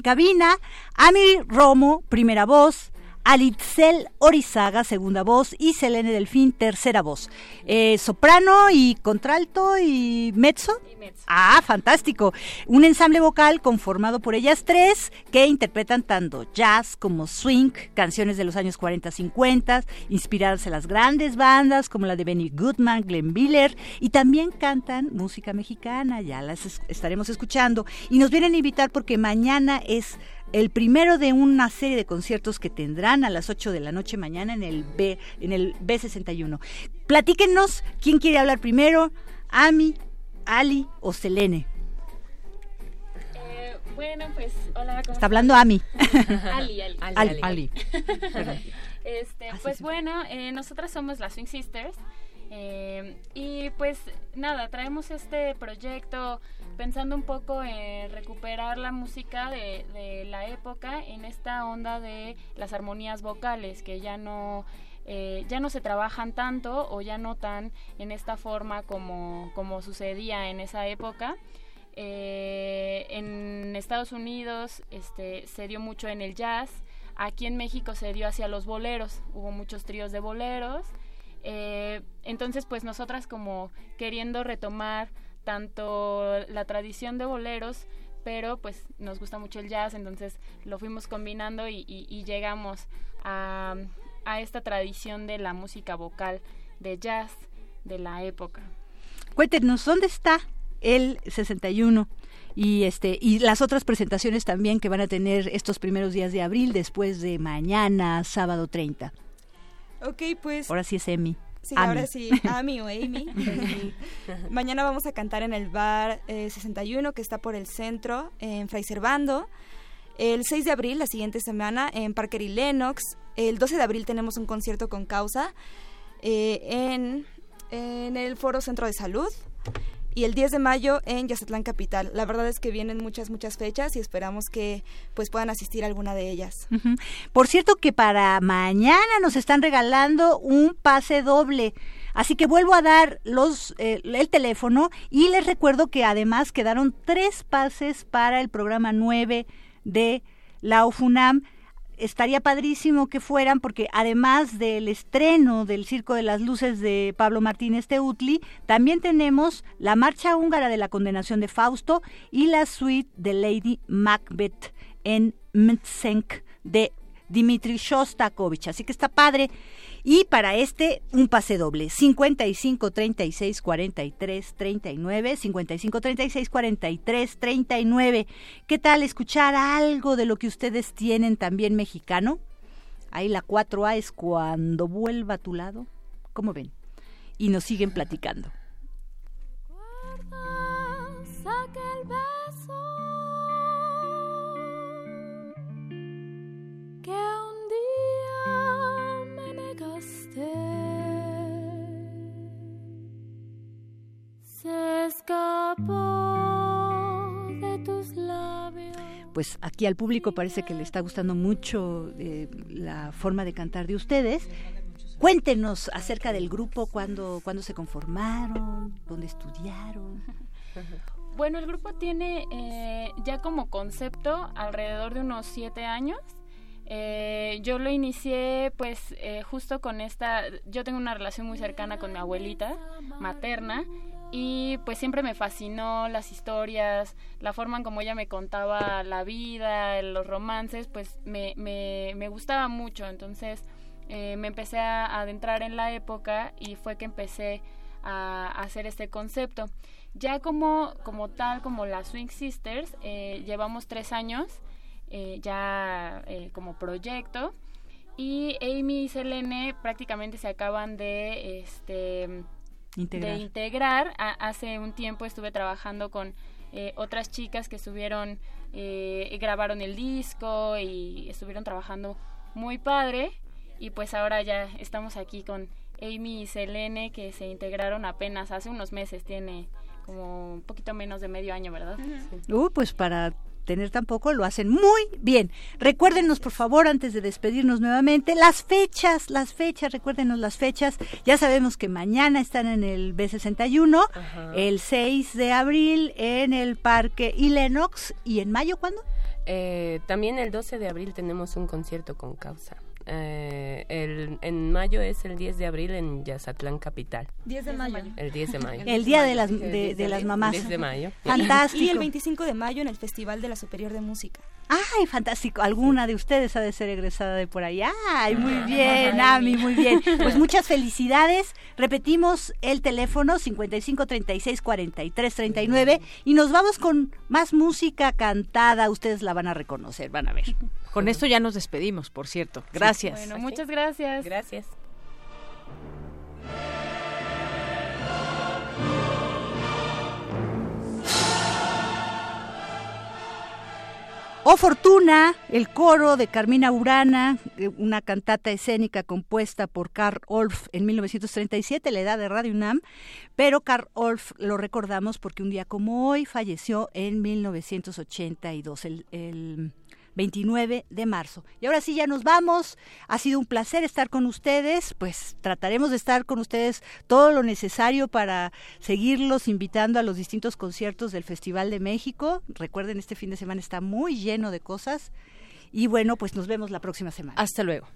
cabina. Ami Romo, primera voz. Alitzel Orizaga, segunda voz, y Selene Delfín, tercera voz. Eh, soprano y contralto y mezzo. Ah, fantástico. Un ensamble vocal conformado por ellas tres que interpretan tanto jazz como swing, canciones de los años 40-50, inspiradas en las grandes bandas como la de Benny Goodman, Glenn Miller, y también cantan música mexicana, ya las es- estaremos escuchando. Y nos vienen a invitar porque mañana es el primero de una serie de conciertos que tendrán a las 8 de la noche mañana en el B, en el B61. Platíquenos quién quiere hablar primero, Ami, Ali o Selene. Eh, bueno, pues hola. ¿cómo Está hablando Ami. Ali, Ali. Ali, Ali. Perdón. Este, Así pues es. bueno, eh, nosotras somos las Swing Sisters. Eh, y pues nada, traemos este proyecto pensando un poco en recuperar la música de, la época en esta onda de las armonías vocales que ya no eh, ya no se trabajan tanto o ya no tan en esta forma como, como sucedía en esa época. Eh, en Estados Unidos este, se dio mucho en el jazz, aquí en México se dio hacia los boleros, hubo muchos tríos de boleros. Eh, entonces, pues nosotras como queriendo retomar tanto la tradición de boleros, pero pues nos gusta mucho el jazz, entonces lo fuimos combinando y, y- y llegamos a, a esta tradición de la música vocal de jazz de la época. Cuéntenos, ¿dónde está el 61? Y, este, y las otras presentaciones también que van a tener estos primeros días de abril después de mañana, sábado 30. Ok, pues. Ahora sí es Emi. Sí, Ami. ahora sí, Ami o Amy. Eh, Mañana vamos a cantar en el bar eh, 61 que está por el centro, en Fray Servando. El 6 de abril, la siguiente semana, en Parker y Lennox. El 12 de abril tenemos un concierto con causa eh, en, en el Foro Centro de Salud. Y el 10 de mayo en Yazatlán Capital. La verdad es que vienen muchas, muchas fechas y esperamos que pues puedan asistir a alguna de ellas. Por cierto que para mañana nos están regalando un pase doble. Así que vuelvo a dar los eh, el teléfono y les recuerdo que además quedaron tres pases para el programa 9 de la UFUNAM. Estaría padrísimo que fueran porque además del estreno del Circo de las Luces de Pablo Martínez Teutli, también tenemos la Marcha Húngara de la Condenación de Fausto y la suite de Lady Macbeth en Mtsensk de Dmitri Shostakovich. Así que está padre. Y para este, un pase doble. 55 36 43 39. 55 36 43 39. ¿Qué tal escuchar algo de lo que ustedes tienen también mexicano? Ahí la 4A es cuando vuelva a tu lado. ¿Cómo ven? Y nos siguen platicando. escapó de tus labios. Pues aquí al público parece que le está gustando mucho eh, la forma de cantar de ustedes. Cuéntenos acerca del grupo, cuándo, se conformaron, dónde estudiaron. Bueno, el grupo tiene eh, ya como concepto alrededor de unos siete años. Eh, yo lo inicié pues eh, justo con esta, yo tengo una relación muy cercana con mi abuelita materna y pues siempre me fascinó las historias, la forma en como ella me contaba la vida, los romances, pues me, me, me gustaba mucho, entonces me empecé a adentrar en la época y fue que empecé a hacer este concepto. Ya como, como tal, como las Swing Sisters, eh, llevamos tres años eh, ya eh, como proyecto y Amy y Selene prácticamente se acaban de este integrar. de integrar. hace un tiempo estuve trabajando con otras chicas que estuvieron grabaron el disco y estuvieron trabajando muy padre y pues ahora ya estamos aquí con Amy y Selene que se integraron apenas hace unos meses tiene como un poquito menos de medio año, ¿verdad? Uh, pues para tener tampoco lo hacen muy bien. Recuérdenos, por favor, antes de despedirnos nuevamente, las fechas, las fechas, recuérdenos las fechas. Ya sabemos que mañana están en el B61, el 6 de abril en el Parque Ilenox y en mayo, ¿cuándo? Eh, también el 12 de abril tenemos un concierto con causa eh, el, en mayo es el 10 de abril en Yazatlán Capital. 10 de mayo. El 10 de mayo. El día de las, de, las mamás. 10 de mayo. Fantástico. Y el 25 de mayo en el Festival de la Superior de Música. Ay, fantástico. Alguna de ustedes ha de ser egresada de por ahí. Ay, muy bien, Ami, muy bien. Pues muchas felicidades. Repetimos el teléfono 55 36 43 39 y nos vamos con más música cantada. Ustedes la van a reconocer, van a ver. Con esto ya nos despedimos, por cierto. Gracias. Bueno, muchas gracias. Gracias. Oh Fortuna, el coro de Carmina Urana, eh, una cantata escénica compuesta por Carl Orff en 1937, la edad de Radio UNAM, pero Carl Orff lo recordamos porque un día como hoy falleció en 1982, el, el 29 de marzo. Y ahora sí, ya nos vamos. Ha sido un placer estar con ustedes. Pues trataremos de estar con ustedes todo lo necesario para seguirlos invitando a los distintos conciertos del Festival de México. Recuerden, este fin de semana está muy lleno de cosas. Y bueno, pues nos vemos la próxima semana. Hasta luego.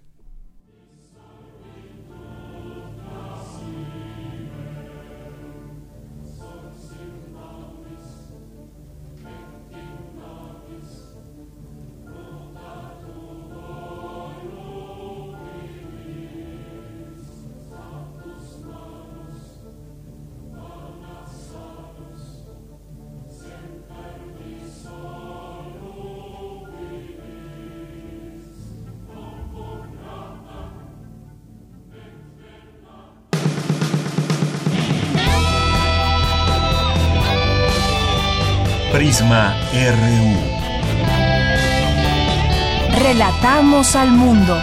Prisma RU. Relatamos al mundo.